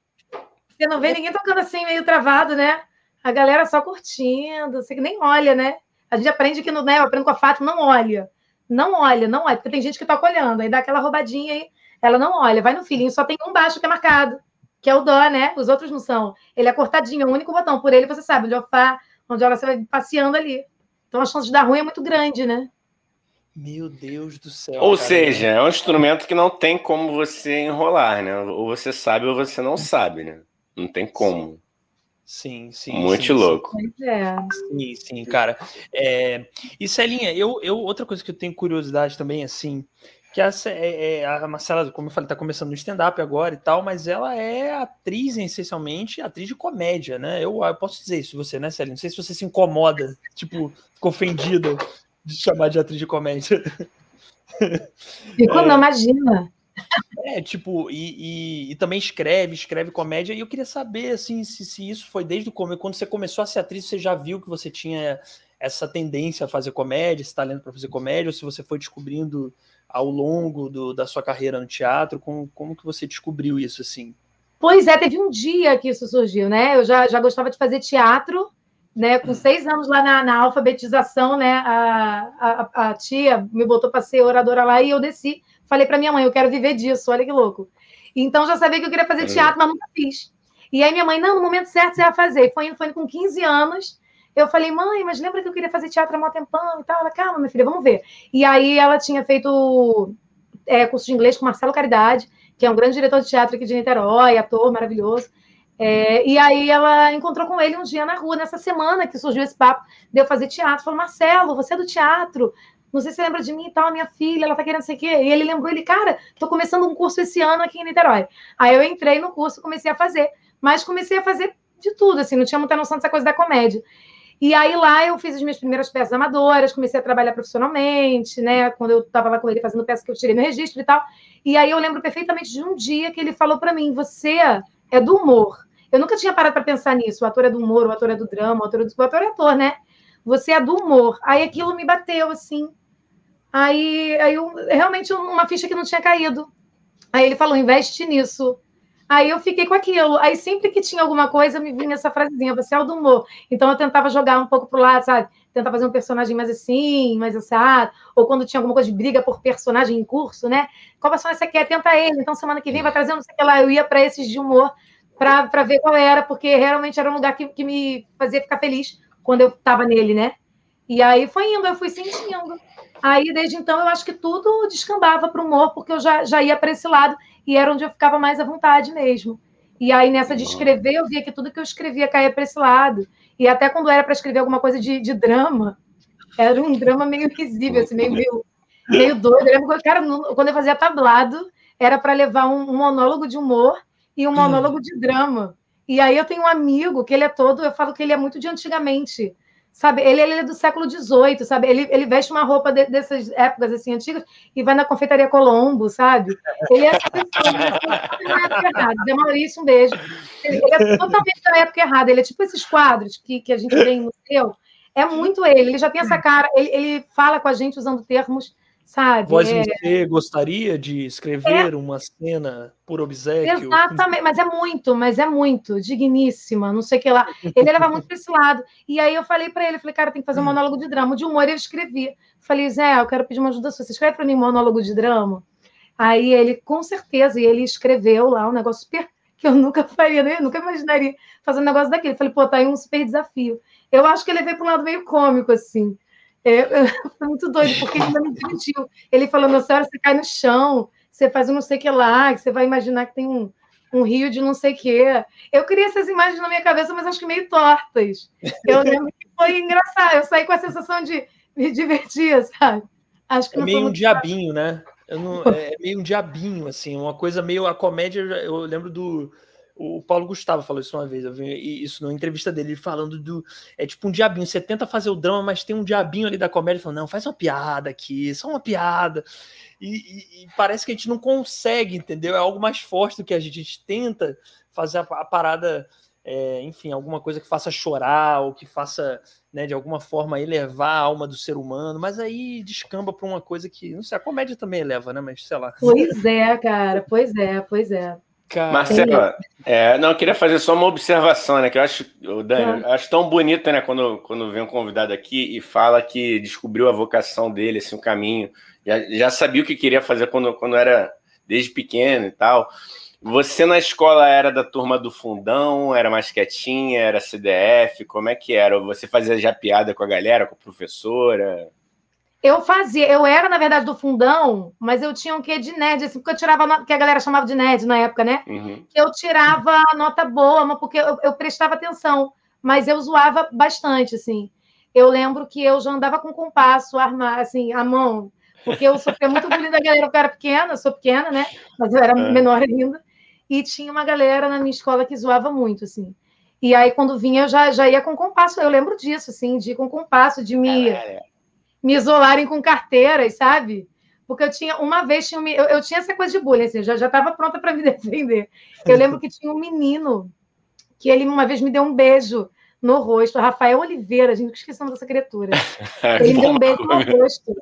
Você não vê é. ninguém tocando assim, meio travado, né? A galera só curtindo, você nem olha, né? A gente aprende que no, né, eu aprendo com a Fátima, não olha. Não olha, não olha, porque tem gente que toca olhando, aí dá aquela roubadinha aí, ela não olha, vai no filhinho, só tem um baixo que é marcado, que é o dó, né? Os outros não são. Ele é cortadinho, é o único botão. Por ele você sabe onde eu fa, onde ela você vai passeando ali. Então a chance de dar ruim é muito grande, né? Meu Deus do céu. Ou cara. seja, é um instrumento que não tem como você enrolar, né? Ou você sabe ou você não sabe, né? Não tem como. Sim, sim. Muito sim, louco. Sim. É. sim, sim, cara. É... E Celinha, eu, eu, outra coisa que eu tenho curiosidade também, assim, que a, é, é, a Marcela, como eu falei, tá começando no stand-up agora e tal, mas ela é atriz, essencialmente, atriz de comédia, né? Eu, eu posso dizer isso você, né, Celinha? Não sei se você se incomoda, tipo, ficou ofendida de chamar de atriz de comédia. Ficou, é... não, imagina. É, tipo, e, e, e, também escreve, escreve comédia, e eu queria saber, assim, se, se isso foi desde o começo, quando você começou a ser atriz, você já viu que você tinha essa tendência a fazer comédia, esse talento para fazer comédia, ou se você foi descobrindo ao longo do, da sua carreira no teatro, como, como que você descobriu isso, assim? Pois é, teve um dia que isso surgiu, né? Eu já, já gostava de fazer teatro, né? Com seis anos lá na, na alfabetização, né? A, a, a tia me botou para ser oradora lá e eu desci Falei para minha mãe, eu quero viver disso, olha que louco. Então já sabia que eu queria fazer teatro, mas nunca fiz. E aí minha mãe, não, no momento certo você vai fazer. Foi indo, foi indo com 15 anos. Eu falei, mãe, mas lembra que eu queria fazer teatro há mó tempão e tal? Ela, calma, minha filha, vamos ver. E aí ela tinha feito é, curso de inglês com Marcelo Caridade, que é um grande diretor de teatro aqui de Niterói, ator maravilhoso. É, e aí ela encontrou com ele um dia na rua, nessa semana que surgiu esse papo de eu fazer teatro. Falou, Marcelo, você é do teatro? Não sei se você lembra de mim e tal, minha filha, ela tá querendo sei o quê. E ele lembrou, ele, cara, tô começando um curso esse ano aqui em Niterói. Aí eu entrei no curso, comecei a fazer, mas comecei a fazer de tudo, assim, não tinha muita noção dessa coisa da comédia. E aí lá eu fiz as minhas primeiras peças amadoras, comecei a trabalhar profissionalmente, né? Quando eu estava lá com ele fazendo peça que eu tirei meu registro e tal. E aí eu lembro perfeitamente de um dia que ele falou para mim: "Você é do humor". Eu nunca tinha parado para pensar nisso. O ator é do humor, o ator é do drama, o ator é do o ator é ator, né? Você é do humor. Aí aquilo me bateu assim. Aí, aí eu, realmente uma ficha que não tinha caído. Aí ele falou: "Investe nisso". Aí eu fiquei com aquilo. Aí sempre que tinha alguma coisa, me vinha essa frasezinha, você é o do humor. Então eu tentava jogar um pouco pro lado, sabe? Tentar fazer um personagem mais assim, mais assado. Ou quando tinha alguma coisa de briga por personagem em curso, né? Qual personagem você quer? Tenta ele. Então semana que vem vai trazer não sei o que lá. Eu ia para esses de humor para ver qual era, porque realmente era um lugar que, que me fazia ficar feliz quando eu estava nele, né? E aí foi indo, eu fui sentindo. Aí, desde então, eu acho que tudo descambava para o humor, porque eu já, já ia para esse lado e era onde eu ficava mais à vontade mesmo. E aí, nessa de escrever, eu via que tudo que eu escrevia caía para esse lado. E até quando era para escrever alguma coisa de, de, drama, era um drama meio invisível, assim, meio, meio, meio doido. Eu lembro, cara, quando eu fazia tablado, era para levar um, um, monólogo de humor e um monólogo de drama. E aí eu tenho um amigo que ele é todo, eu falo que ele é muito de antigamente sabe? Ele, ele é do século XVIII, sabe? Ele, ele veste uma roupa de, dessas épocas assim antigas e vai na confeitaria Colombo, sabe? Ele é <laughs> na época errada. Zé Maurício, um beijo. Ele, ele, é totalmente da época errada. Ele é tipo esses quadros que, que a gente vê em museu. É muito ele. Ele já tem essa cara. Ele, ele fala com a gente usando termos sabe? Voz é... você gostaria de escrever é... uma cena por obsequio? Exatamente, mas é muito, mas é muito, digníssima, não sei o que lá. Ele leva muito para esse lado. E aí eu falei para ele, falei, cara, tem que fazer um monólogo de drama. De humor eu escrevi. Falei, Zé, eu quero pedir uma ajuda sua. Você escreve para mim um monólogo de drama? Aí ele, com certeza, e ele escreveu lá um negócio super que eu nunca faria, né? eu nunca imaginaria fazer um negócio daquele. Falei, pô, tá aí um super desafio. Eu acho que ele veio para um lado meio cômico, assim. É, <laughs> foi muito doido, porque ele ainda me divertiu. Ele falou, meu senhora, você cai no chão, você faz um não sei o que lá, que você vai imaginar que tem um, um rio de não sei o que. Eu queria essas imagens na minha cabeça, mas acho que meio tortas. Eu lembro que foi engraçado. Eu saí com a sensação de me divertir, <laughs> sabe? Acho que é meio um diabinho, né? Não, é meio um diabinho, assim, uma coisa meio a comédia. Eu lembro do o Paulo Gustavo falou isso uma vez, eu vi isso numa entrevista dele, falando do. É tipo um diabinho. Você tenta fazer o drama, mas tem um diabinho ali da comédia falando, não, faz uma piada aqui, só uma piada. E, e, e, parece que a gente não consegue, entendeu? É algo mais forte do que a gente, a gente tenta fazer a, a parada, é, enfim, alguma coisa que faça chorar, ou que faça, né, de alguma forma, elevar a alma do ser humano, mas aí descamba para uma coisa que, não sei, a comédia também eleva, né? Mas sei lá. Pois é, cara, pois é, pois é. Cara, Marcela, é, não, eu queria fazer só uma observação, né? Que eu acho, Dani, eu acho tão bonita, né? Quando, quando vem um convidado aqui e fala que descobriu a vocação dele, assim, o caminho. Já, já sabia o que queria fazer quando, quando era desde pequeno e tal. Você na escola era da turma do fundão, era mais quietinha, era CDF, como é que era? Você fazia já piada com a galera, com a professora? Eu fazia, eu era, na verdade, do fundão, mas eu tinha um quê de nerd, assim, porque eu tirava, que a galera chamava de nerd na época, né? Uhum. Eu tirava nota boa, mas porque eu, eu, prestava atenção, mas eu zoava bastante, assim. Eu lembro que eu já andava com compasso, arma, assim, a mão, porque eu sofria muito bullying da galera, porque eu era pequena, eu sou pequena, né? Mas eu era é. menor ainda. E tinha uma galera na minha escola que zoava muito, assim. E aí, quando vinha, eu já, já ia com compasso. Eu lembro disso, assim, de ir com compasso, de me. É me isolarem com carteiras, sabe? Porque eu tinha, uma vez, tinha, eu, eu tinha essa coisa de bullying, assim, já estava pronta para me <laughs> defender. Eu lembro que tinha um menino que ele uma vez me deu um beijo no rosto, Rafael Oliveira, a gente esqueceu dessa criatura. <laughs> Ele me deu um beijo no rosto.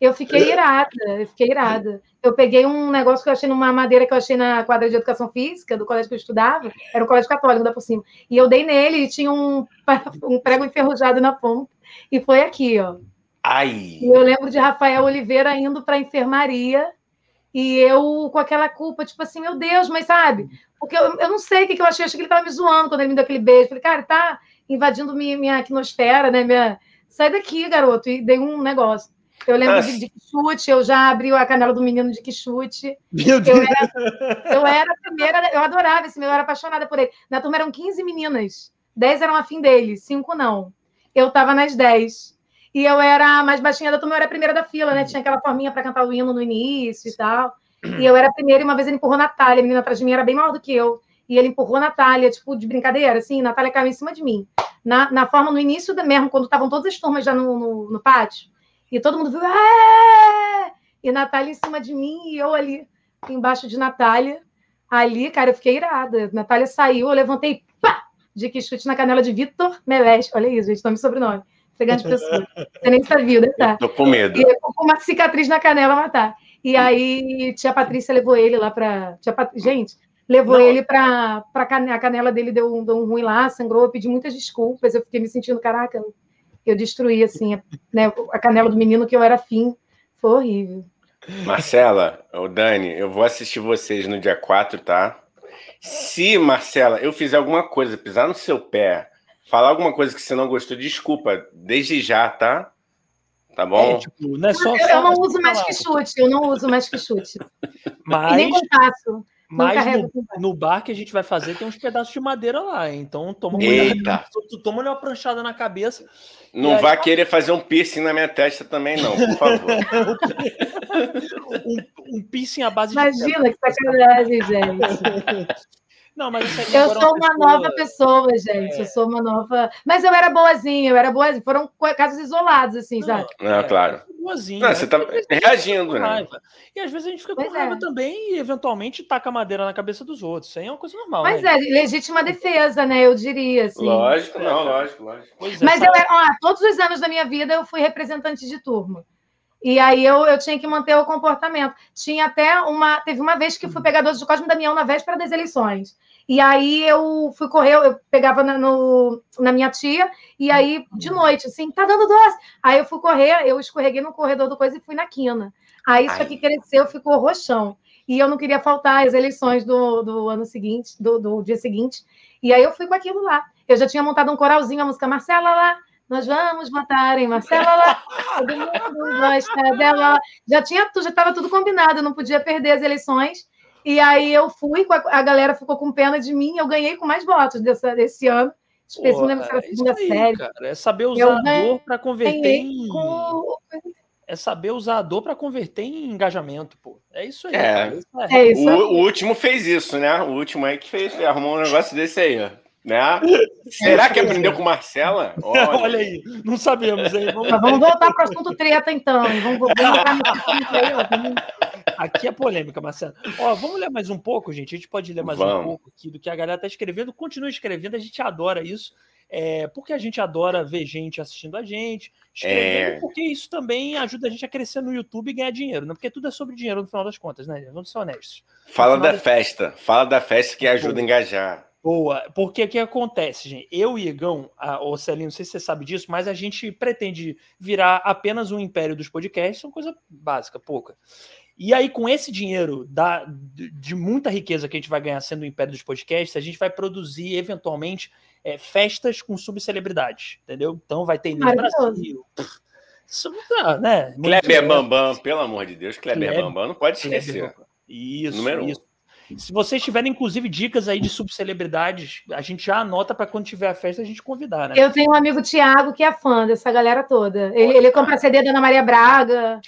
Eu fiquei irada, eu fiquei irada. Eu peguei um negócio que eu achei numa madeira que eu achei na quadra de educação física do colégio que eu estudava, era um colégio católico da por cima. E eu dei nele e tinha um, <laughs> um prego enferrujado na ponta. E foi aqui, ó. Ai. E eu lembro de Rafael Oliveira indo para a enfermaria e eu com aquela culpa, tipo assim, meu Deus, mas sabe? Porque eu, eu não sei o que, que eu achei, achei que ele estava me zoando quando ele me deu aquele beijo. Falei, cara, tá invadindo minha, minha né? Minha... Sai daqui, garoto. E dei um negócio. Eu lembro de, de chute, eu já abri a canela do menino de que chute. Meu Deus! Eu era, eu era a primeira, eu adorava esse meu, eu era apaixonada por ele. Na turma eram 15 meninas, 10 eram afim dele, 5 não. Eu estava nas 10. E eu era mais baixinha da turma, eu era a primeira da fila, né? Tinha aquela forminha para cantar o hino no início e tal. E eu era a primeira, e uma vez ele empurrou a Natália, a menina atrás de mim era bem maior do que eu. E ele empurrou a Natália, tipo, de brincadeira, assim, a Natália caiu em cima de mim. Na, na forma, no início mesmo, quando estavam todas as turmas já no, no, no pátio, e todo mundo viu, Aaah! e Natália em cima de mim, e eu ali, embaixo de Natália. Ali, cara, eu fiquei irada. Natália saiu, eu levantei, pá, de que chute na canela de Vitor Meles. Olha isso, gente, nome e sobrenome. Pegando <laughs> de pessoa. Você nem sabia, né? Tá. Tô com medo. E com uma cicatriz na canela matar. E aí, tia Patrícia levou ele lá para. Pat... Gente, levou Não. ele para cane... a canela dele deu um, deu um ruim lá, sangrou, eu pedi muitas desculpas. Eu fiquei me sentindo, caraca, eu destruí assim, a, né, a canela do menino que eu era fim. Foi horrível. Marcela, o Dani, eu vou assistir vocês no dia 4, tá? Se, Marcela, eu fizer alguma coisa, pisar no seu pé, falar alguma coisa que você não gostou, desculpa, desde já, tá? Tá bom? É, tipo, não é só, eu, eu não uso mais que chute, eu não uso mais que chute. Mas... <laughs> E nem contato. Mas no, no, bar que a gente vai fazer tem uns pedaços de madeira lá, então toma cuidado. Tu, toma uma pranchada na cabeça. Não vai querer fazer um piercing na minha testa também, não, por favor. <laughs> um, um piercing à base Imagina, de. Imagina que sacanagem, gente. <laughs> Não, mas isso Eu sou uma, pessoa... nova pessoa, gente. É. Eu sou uma nova. Mas eu era boazinha, eu era boazinha. Foram casos isolados, assim, sabe? Não, é, claro. Boazinha. Não, você tá reagindo, né? E às vezes a gente fica pois com raiva é. também e eventualmente taca madeira na cabeça dos outros. Isso aí é uma coisa normal. Mas né? é, legítima defesa, né? Eu diria. Assim. Lógico, não, lógico, lógico. É, mas eu, ó, todos os anos da minha vida eu fui representante de turma. E aí eu, eu tinha que manter o comportamento. Tinha até uma. Teve uma vez que fui pegar doce de Cosme Damião na véspera das eleições. E aí eu fui correr, eu pegava na, no, na minha tia, e aí de noite, assim, tá dando doce. Aí eu fui correr, eu escorreguei no corredor do coisa e fui na quina. Aí isso aqui cresceu, ficou roxão. E eu não queria faltar as eleições do, do ano seguinte, do, do dia seguinte. E aí eu fui com aquilo lá. Eu já tinha montado um coralzinho, a música Marcela lá, nós vamos votar em Marcela lá, <laughs> todo mundo gosta dela. Já tinha, já estava tudo combinado, eu não podia perder as eleições. E aí eu fui, a, galera ficou com pena de mim, eu ganhei com mais votos dessa, desse ano. Específico, lembro se era a segunda aí, série. Cara, é saber usar a dor para converter em. Com... É saber usar a dor para converter em engajamento, pô. É isso aí. É, é. é isso o, o, último fez isso, né? O último aí que fez, arrumou um negócio desse aí, ó. Né? <laughs> Será que aprendeu com Marcela? Olha, <laughs> Olha aí, não sabemos. Hein? Vamos, vamos voltar para o assunto treta, então. Vamos, voltar <laughs> Aqui é polêmica, Marcelo. Ó, vamos ler mais um pouco, gente. A gente pode ler mais vamos. um pouco aqui do que a galera está escrevendo. Continue escrevendo, a gente adora isso. É, porque a gente adora ver gente assistindo a gente, escrevendo, é... porque isso também ajuda a gente a crescer no YouTube e ganhar dinheiro, né? Porque tudo é sobre dinheiro no final das contas, né? Vamos ser honestos. Fala da festa, fala da festa que ajuda a engajar. Boa, porque o que acontece, gente? Eu e Igão, a, o Celinho, não sei se você sabe disso, mas a gente pretende virar apenas um império dos podcasts, é uma coisa básica, pouca. E aí, com esse dinheiro da, de muita riqueza que a gente vai ganhar sendo o império dos podcasts, a gente vai produzir, eventualmente, é, festas com subcelebridades, entendeu? Então vai ter Inês Brasil. Isso, né? Kleber Bambam, pelo amor de Deus, Kleber, Kleber Bambam, não pode esquecer. Isso, Número isso. Um. Se vocês tiverem, inclusive, dicas aí de subcelebridades, a gente já anota para quando tiver a festa a gente convidar, né? Eu tenho um amigo Tiago que é fã dessa galera toda. Ele, ele compra CD da Ana Maria Braga.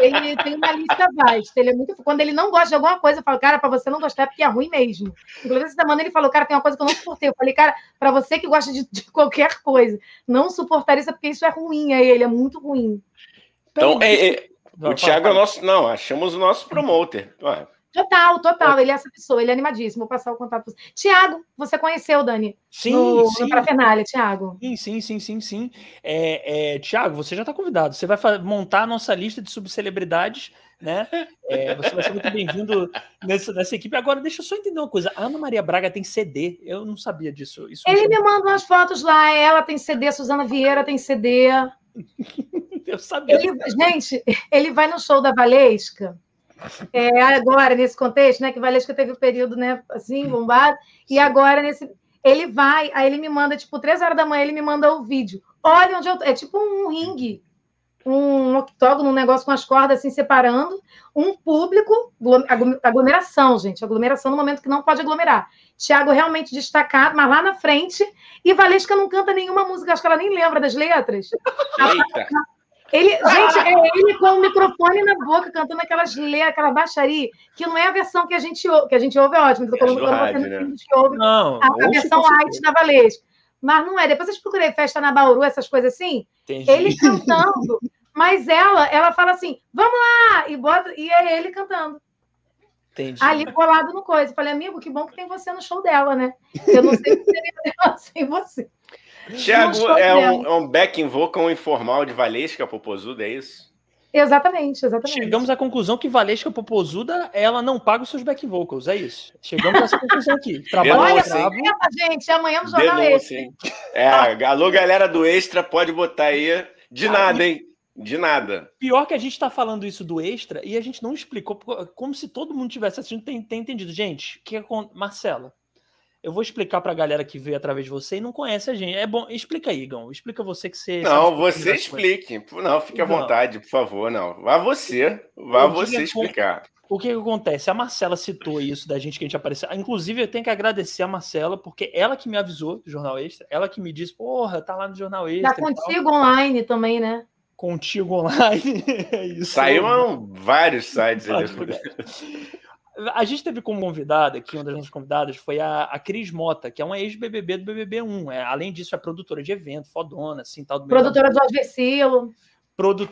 ele, ele, tem uma lista vasta. Ele é muito. Quando ele não gosta de alguma coisa, eu falo, cara, para você não gostar é porque é ruim mesmo. Inclusive, essa semana ele falou, cara, tem uma coisa que eu não suportei. Eu falei, cara, para você que gosta de, de, qualquer coisa, não suportar isso é porque isso é ruim. Aí ele é muito ruim. Então, é, é, o Thiago é o nosso. Não, achamos o nosso promoter. Ué. Total, total. Ele é essa pessoa, ele é animadíssimo. Vou passar o contato. Tiago, você conheceu, Dani? Sim, no, sim. No Parafernália, Tiago. Sim, sim, sim, sim, sim. É, é, Tiago, você já está convidado. Você vai montar a nossa lista de subcelebridades, né? É, você vai ser muito bem-vindo nessa, nessa equipe. Agora, deixa eu só entender uma coisa. A Ana Maria Braga tem CD. Eu não sabia disso. Isso ele me manda umas fotos lá. Ela tem CD, Suzana Vieira tem CD. <laughs> eu sabia. Ele, gente, ele vai no show da Valesca é, agora, nesse contexto, né? Que Valesca teve o um período, né, assim, bombado, e agora nesse. Ele vai, aí ele me manda, tipo, três horas da manhã, ele me manda o vídeo. Olha onde eu tô. É tipo um ringue. um octógono, um negócio com as cordas assim separando, um público, aglomeração, gente, aglomeração no momento que não pode aglomerar. Tiago realmente destacado, mas lá na frente, e Valesca não canta nenhuma música, acho que ela nem lembra das letras. Eita. Ele, gente, é ele com o microfone na boca, cantando aquelas letras, aquela baixaria, que não é a versão que a gente ouve, que a gente ouve é ótimo, tô falando é rádio, você né? que ouve não, a, a versão light da Valesca. Mas não é. Depois vocês procurei festa na Bauru, essas coisas assim. Entendi. Ele cantando, mas ela, ela fala assim: vamos lá! E, bota, e é ele cantando. Entendi. Ali colado no coisa. Eu falei, amigo, que bom que tem você no show dela, né? Eu não sei se seria <laughs> sem você. Tiago, é um, é um backing vocal informal de Valesca Popozuda, é isso? Exatamente, exatamente. Chegamos à conclusão que Valesca Popozuda, ela não paga os seus back vocals, é isso. Chegamos a essa conclusão aqui. <laughs> Trabalho Olha, bravo. gente, amanhã no Jornal Extra. É, alô, galera do Extra, pode botar aí. De nada, hein? De nada. Pior que a gente está falando isso do Extra e a gente não explicou, como se todo mundo tivesse assistindo, tem, tem entendido. Gente, que é Marcela, eu vou explicar para a galera que veio através de você e não conhece a gente. É bom, explica aí, Igão. Explica você que você. Não, você explique. Não, fique à vontade, por favor. Não, vá você, vá você explicar. O que, que, acontece? A Marcela citou isso da gente que a gente apareceu. Inclusive, eu tenho que agradecer a Marcela, porque ela que me avisou do Jornal Extra, ela que me disse, porra, tá lá no Jornal Extra. Tá contigo online também, né? Contigo online. <laughs> é isso. Saíram vários sites ali. A gente teve como convidada aqui, uma das nossas convidadas foi a, a Cris Mota, que é uma ex-BBB do BBB1. É, além disso, é produtora de evento, fodona, assim, tal. Do produtora do Jorge Vecilo. Produ,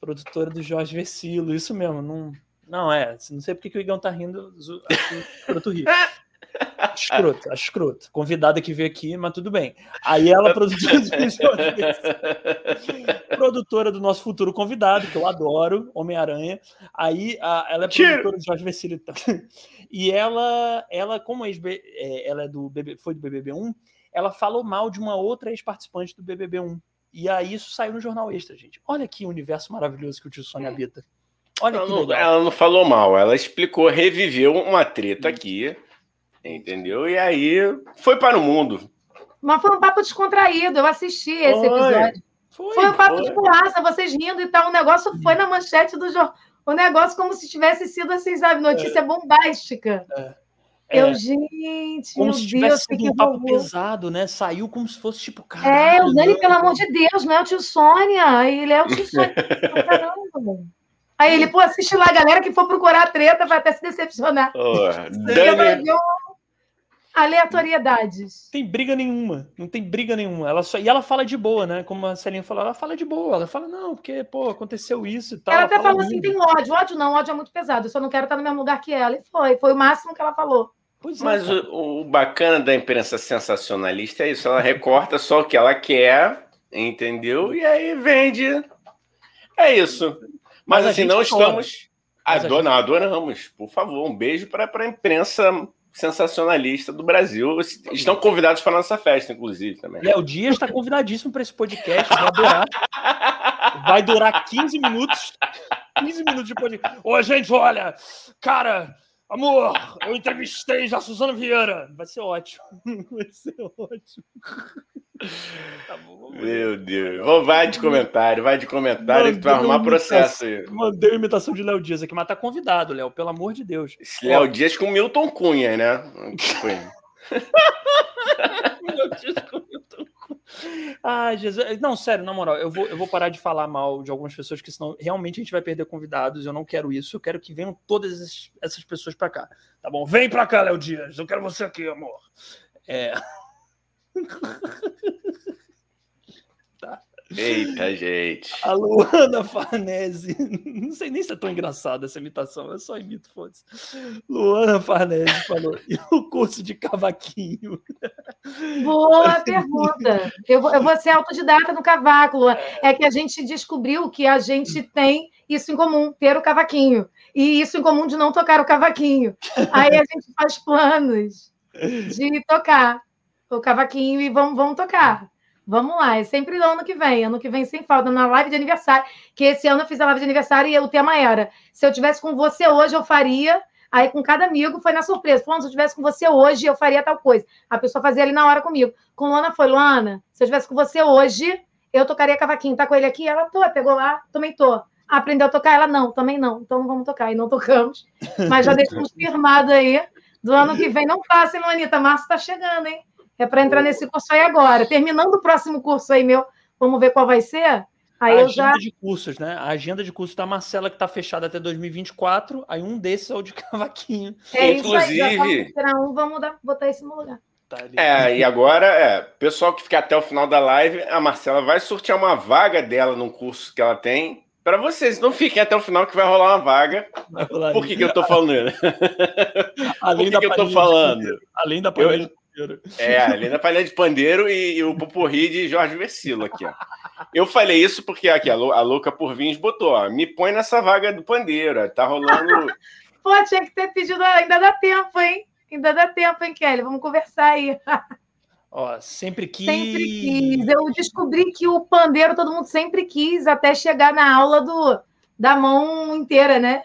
produtora do Jorge Vecilo, isso mesmo. Não, não é, não sei porque que o Igão tá rindo, assim, escroto <laughs> rir. <laughs> Escroto, acho escroto. Convidada que veio aqui, mas tudo bem. Aí ela, produtora, <laughs> produtora do nosso futuro convidado, que eu adoro, Homem-Aranha. Aí a, ela é produtora do Jorge Vecílio. E ela, ela como ex é, ela é do BB, foi do BBB1, ela falou mal de uma outra ex-participante do BBB1. E aí isso saiu no Jornal Extra, gente. Olha que universo maravilhoso que o tio Sônia habita. Olha ela, não, ela não falou mal, ela explicou, reviveu uma treta aqui Entendeu? E aí foi para o mundo. Mas foi um papo descontraído, eu assisti esse foi, episódio. Foi, foi um papo foi. de boaça, vocês rindo e tal. O negócio foi na manchete do jornal. O negócio como se tivesse sido assim, sabe? Notícia é. bombástica. É. Eu, é. gente. Como se tivesse sido um papo pesado, né? Saiu como se fosse tipo. É, o Dani, pelo amor de Deus, não é o tio Sônia. Ele é o tio Sônia. Caramba. Aí ele, pô, assiste lá, a galera que for procurar a treta vai até se decepcionar. Oh, <laughs> Dani aleatoriedades. Tem briga nenhuma, não tem briga nenhuma. Ela só, e ela fala de boa, né? Como a Celinha falou, ela fala de boa. Ela fala, não, porque, pô, aconteceu isso e tal. Ela até falou assim: tem ódio. Ódio não, ódio é muito pesado. Eu só não quero estar no mesmo lugar que ela. E foi, foi o máximo que ela falou. Pois é, Mas o, o, bacana da imprensa sensacionalista é isso. Ela recorta só o que ela quer, entendeu? E aí vende. É isso. Mas, Mas assim, não estamos. Ador, gente... adoramos. Por favor, um beijo para a imprensa sensacionalista do Brasil. Estão convidados para a nossa festa, inclusive, também. Léo Dias está convidadíssimo para esse podcast. Vai durar, vai durar 15 minutos. 15 minutos de podcast. Ô, gente, olha, cara, amor, eu entrevistei já a Suzana Vieira. Vai ser ótimo. <laughs> Vai ser ótimo. <laughs> Tá bom, Meu Deus. vai de comentário, vai de comentário que tu vai arrumar processo aí. Mandei uma imitação de Léo Dias aqui, mas tá convidado, Léo, pelo amor de Deus. Léo Dias com Milton Cunha, né? <laughs> Léo Dias com Milton Cunha. Ai, Jesus. Não, sério, na moral, eu vou, eu vou parar de falar mal de algumas pessoas, que senão realmente a gente vai perder convidados. Eu não quero isso. Eu quero que venham todas essas pessoas para cá. Tá bom? Vem para cá, Léo Dias. Eu quero você aqui, amor. É. tá. Eita, gente. A Luana Farnese. Não sei nem se é tão engraçada essa imitação, eu só imito, foda-se. Luana Farnese falou: e o curso de cavaquinho? Boa <laughs> pergunta. Eu vou, eu vou ser autodidata no cavaco, Luana. É que a gente descobriu que a gente tem isso em comum, ter o cavaquinho. E isso em comum de não tocar o cavaquinho. <laughs> Aí a gente faz planos de tocar o cavaquinho e vamos, vamos tocar. Vamos lá, é sempre no ano que vem, ano que vem sem falta, na live de aniversário, que esse ano eu fiz a live de aniversário e o tema era: se eu tivesse com você hoje, eu faria. Aí com cada amigo foi na surpresa. Falando, se eu tivesse com você hoje, eu faria tal coisa. A pessoa fazia ali na hora comigo. Com Luana foi, Luana, se eu tivesse com você hoje, eu tocaria cavaquinho, tá com ele aqui? Ela, tô, pegou lá, também tô. Aprendeu a tocar? Ela, não, também não. Então não vamos tocar. E não tocamos. Mas já deixamos <laughs> firmado aí. Do ano que vem, não passa, hein, Luanita? Março tá chegando, hein? É para entrar nesse curso aí agora. Terminando o próximo curso aí, meu, vamos ver qual vai ser. Aí a eu agenda já... de cursos, né? A agenda de cursos da Marcela, que está fechada até 2024. Aí um desses é o de <laughs> cavaquinho. É Inclusive... isso aí, já um, vamos dar, botar esse no lugar. Tá é, e agora, é, pessoal que ficar até o final da live, a Marcela vai sortear uma vaga dela num curso que ela tem para vocês. Não fiquem até o final que vai rolar uma vaga. Por que, que eu tô falando? <laughs> além Por que, que eu tô falando? Além da pandemia. É, além da palha de pandeiro e, e o Poporri de Jorge Versilo aqui, ó. Eu falei isso porque aqui, a, a Louca por Vins botou, ó, me põe nessa vaga do pandeiro, tá rolando... <laughs> Pô, tinha que ter pedido, ainda dá tempo, hein? Ainda dá tempo, hein, Kelly? Vamos conversar aí. Ó, sempre quis. Sempre quis. Eu descobri que o pandeiro todo mundo sempre quis, até chegar na aula do, da mão inteira, né?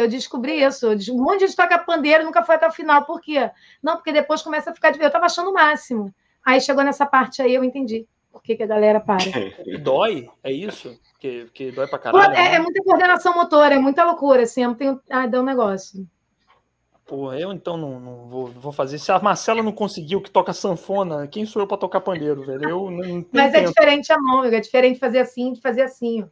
Eu descobri isso. Um monte de gente toca pandeiro e nunca foi até o final. Por quê? Não, porque depois começa a ficar. Eu tava achando o máximo. Aí chegou nessa parte aí, eu entendi. Por que, que a galera para? <laughs> E dói? É isso? Que, que dói pra caralho? É, né? é, muita coordenação motora, é muita loucura, assim. Eu tenho... Ah, deu um negócio. Pô, eu então não, não vou, vou, fazer. Se a Marcela não conseguiu que toca sanfona, quem sou eu para tocar pandeiro, velho? Eu não, Mas é diferente a mão, é diferente fazer assim de fazer assim.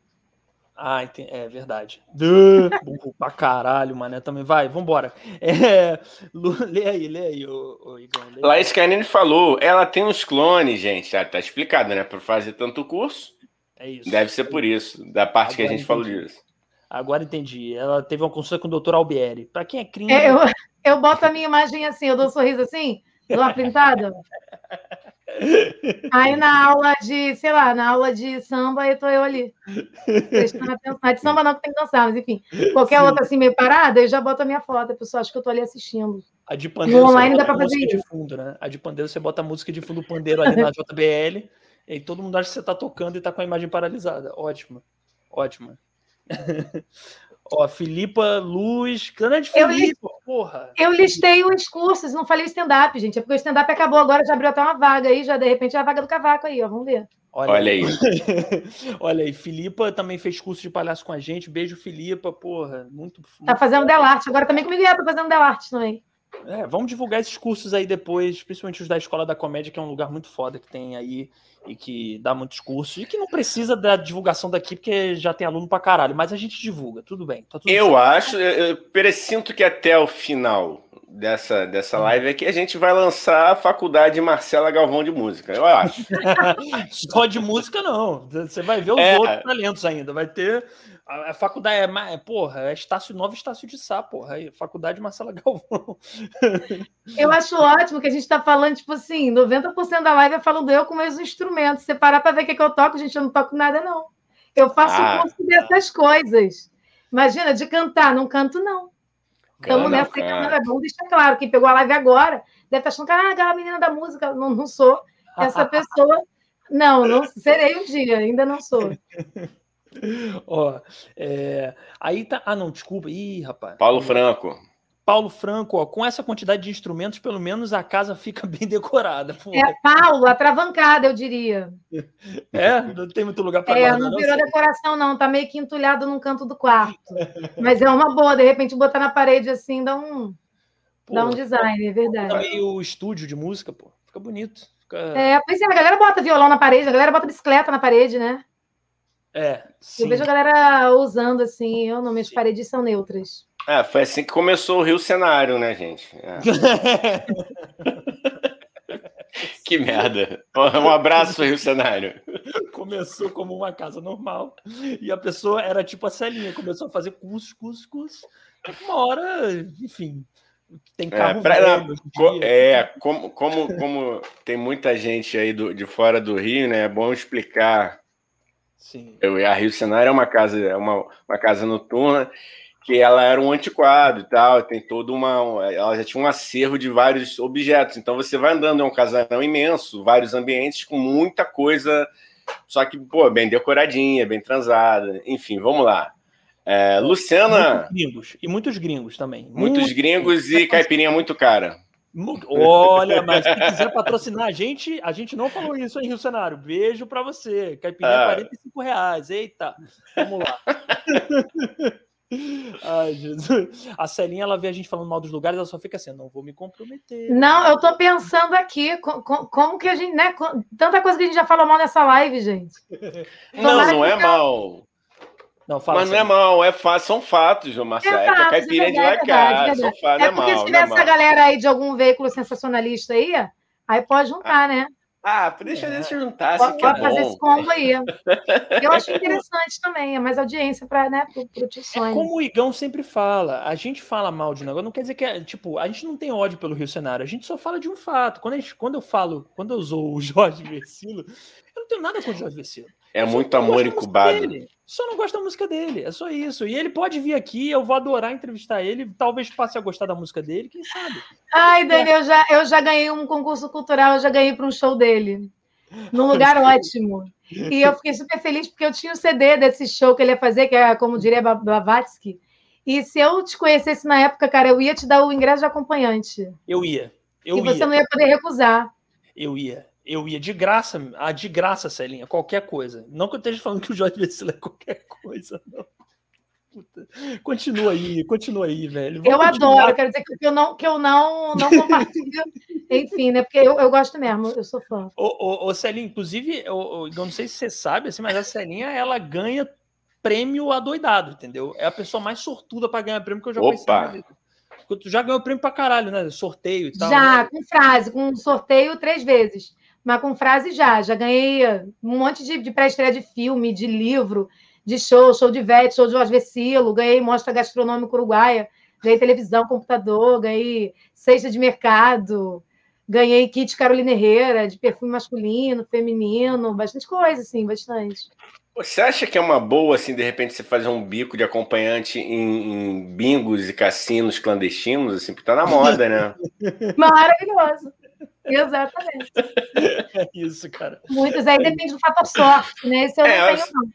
Ah, entendi. é verdade. <laughs> Burro pra caralho, mané. Também vai, vambora. É... <laughs> Lê aí, lê aí, ô, ô Igor. Lê Laís Canini falou, ela tem uns clones, gente. Já tá explicado, né? Para fazer tanto curso. É isso. Deve ser por isso, da parte Agora que a gente entendi. falou disso. Agora entendi. Ela teve uma consulta com o doutor Albieri. Para quem é cringe. É, eu, eu boto a minha imagem assim, eu dou um sorriso assim, dou uma pintada. <laughs> Aí na aula de, sei lá, na aula de samba, eu tô eu ali. Prestando atenção. De samba não, que tem que dançar, mas enfim. Qualquer Sim. outra assim meio parada, eu já boto a minha foto. A pessoa acha que eu tô ali assistindo. A de pandeiro, no online dá para fazer isso. De fundo, né? A de pandeiro, você bota a música de fundo pandeiro ali na <laughs> JBL, e todo mundo acha que você tá tocando e tá com a imagem paralisada. Ótimo. Ótimo. <laughs> Ó, Filipa Luz, grande Filipa, eu porra. Eu listei os cursos, não falei stand-up, gente. É porque o stand-up acabou agora, já abriu até uma vaga aí, já de repente é a vaga do cavaco aí, ó. Vamos ver. Olha, Olha aí. <laughs> Olha aí, Filipa também fez curso de palhaço com a gente. Beijo, Filipa, porra. Muito. Tá fazendo Delarte, agora também comigo, tá fazendo Delarte também. É, vamos divulgar esses cursos aí depois, principalmente os da Escola da Comédia, que é um lugar muito foda que tem aí e que dá muitos cursos e que não precisa da divulgação daqui porque já tem aluno pra caralho, mas a gente divulga, tudo bem. Tá tudo eu certo. acho, eu presinto que até o final dessa, dessa hum. live aqui a gente vai lançar a faculdade Marcela Galvão de Música, eu acho. <laughs> Só de música não, você vai ver os é. outros talentos ainda, vai ter a, faculdade é, é, porra, é Estácio Novo Estácio de Sá, porra. Aí, faculdade Marcela <laughs> Galvão. Eu acho ótimo que a gente está falando, tipo assim, 90% da live é falando eu com meus instrumentos. Você parar para ver o que, é que eu toco, gente, eu não toco nada, não. Eu faço ah, curso dessas coisas. Imagina, de cantar, não canto, não. Estamos nessa que é bom, deixa claro. Quem pegou a live agora deve estar achando que ah, aquela menina da música. Não, não sou essa <laughs> pessoa. Não, não serei um dia, ainda não sou. <laughs> Ó, é... aí tá. Ah, não, desculpa. Ih, rapaz. Paulo Franco. Paulo Franco, ó, com essa quantidade de instrumentos, pelo menos a casa fica <laughs> bem decorada. Pô. É, Paulo, atravancada, eu diria. É, não tem muito lugar para É, guardar, não virou não, decoração, não, tá meio que entulhado num canto do quarto. Mas é uma boa, de repente botar na parede assim dá um, pô, dá um design, é verdade. Também o estúdio de música, pô, fica bonito. Fica... É, pois é, a galera bota violão na parede, a galera bota bicicleta na parede, né? É, sim. Eu vejo a galera usando assim, eu não, minhas sim. paredes são neutras. É, foi assim que começou o Rio Cenário, né, gente? É. <laughs> que merda. Um abraço, Rio Cenário. Começou como uma casa normal e a pessoa era tipo a Celinha, começou a fazer cursos, cursos, cursos. Uma hora, enfim, tem carro é, pra, velho, é como, como, como tem muita gente aí do, de fora do Rio, né? É bom explicar Sim. Eu, a Rio Cenário é uma casa, é uma, uma casa noturna que ela era um antiquado e tal, tem toda uma. Ela já tinha um acervo de vários objetos. Então você vai andando, é um casarão imenso, vários ambientes com muita coisa, só que, pô, bem decoradinha, bem transada. Enfim, vamos lá. É, Luciana. Muitos gringos. E muitos gringos também. Muitos, muitos gringos e caipirinha muito cara. <laughs> Olha, mas se quiser patrocinar a gente, a gente não falou isso, hein, Rio Cenário? Beijo para você. Caipirinha, ah. 45 reais. Eita, vamos lá. <laughs> Ai, Jesus. A Celinha, ela vê a gente falando mal dos lugares, ela só fica assim, não vou me comprometer. Não, eu tô pensando aqui, como que a gente, né? Tanta coisa que a gente já falou mal nessa live, gente. Não, não é mal. Não, fala Mas não é mal, é fa são fatos, João Marcelo. É, é que a caipirinha é de lá é são fatos, é, é porque mal. se tiver essa galera aí de algum veículo sensacionalista aí, aí pode juntar, ah. né? Ah, deixa é. eles juntar. Pode, pode é fazer esse combo aí. Eu acho interessante também, é mais audiência para né, pro, pro tio É como o Igão sempre fala, a gente fala mal de um negócio, não quer dizer que é, tipo, a gente não tem ódio pelo Rio Cenário, a gente só fala de um fato. Quando, a gente, quando eu falo, quando eu usou o <laughs> Jorge Versilo, eu não tenho nada contra o Jorge Versilo. É muito amor incubado. Só não gosto da música dele, é só isso. E ele pode vir aqui, eu vou adorar entrevistar ele, talvez passe a gostar da música dele, quem sabe. Ai, Dani, eu já, eu já ganhei um concurso cultural, eu já ganhei para um show dele. Num lugar <laughs> ótimo. E eu fiquei super feliz porque eu tinha o CD desse show que ele ia fazer, que é, como diria Blavatsky. E se eu te conhecesse na época, cara, eu ia te dar o ingresso de acompanhante. Eu ia. Eu e você não ia poder recusar. Eu ia eu ia de graça, ah, de graça, Celinha, qualquer coisa. Não que eu esteja falando que o Jorge Vecila é qualquer coisa, não. Puta. Continua aí, continua aí, velho. Vamos eu continuar. adoro, quero dizer que eu não, que eu não, não compartilho, <laughs> enfim, né? Porque eu, eu gosto mesmo, eu sou fã. Ô, ô, ô Celinha, inclusive, eu, eu não sei se você sabe, assim, mas a Celinha, ela ganha prêmio adoidado, entendeu? É a pessoa mais sortuda para ganhar prêmio que eu já conheci na vida. Tu já ganhou prêmio pra caralho, né? Sorteio e tal. Já, né? com frase, com sorteio três vezes mas com frase já. Já ganhei um monte de, de pré-estreia de filme, de livro, de show, show de Vete, show de Jorge Vecilo, ganhei Mostra Gastronômica Uruguaia, ganhei televisão, computador, ganhei cesta de mercado, ganhei kit Carolina Herrera, de perfume masculino, feminino, bastante coisa, assim, bastante. Você acha que é uma boa, assim, de repente, você fazer um bico de acompanhante em, em bingos e cassinos clandestinos, assim, porque tá na moda, né? <laughs> Maravilhoso. Exatamente. É <laughs> isso, cara. Muitos aí depende do fator sorte, né? Esse eu é, não tenho, não.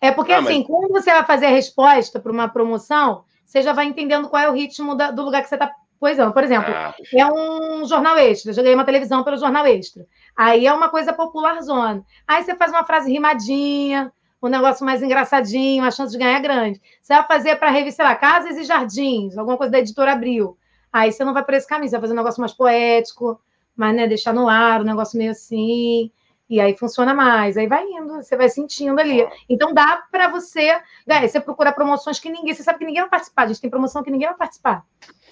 É porque, não, assim, mas... quando você vai fazer a resposta para uma promoção, você já vai entendendo qual é o ritmo da, do lugar que você está coisando. Por exemplo, ah, é um jornal extra. Já ganhei uma televisão pelo jornal extra. Aí é uma coisa popular zona. Aí você faz uma frase rimadinha, um negócio mais engraçadinho, a chance de ganhar é grande. Você vai fazer para a revista, sei lá, Casas e Jardins, alguma coisa da editora Abril. Aí você não vai por esse caminho, você vai fazer um negócio mais poético, mas né, deixar no ar, um negócio meio assim, e aí funciona mais, aí vai indo, você vai sentindo ali. Então dá para você, né, você procura promoções que ninguém, você sabe que ninguém vai participar, a gente tem promoção que ninguém vai participar.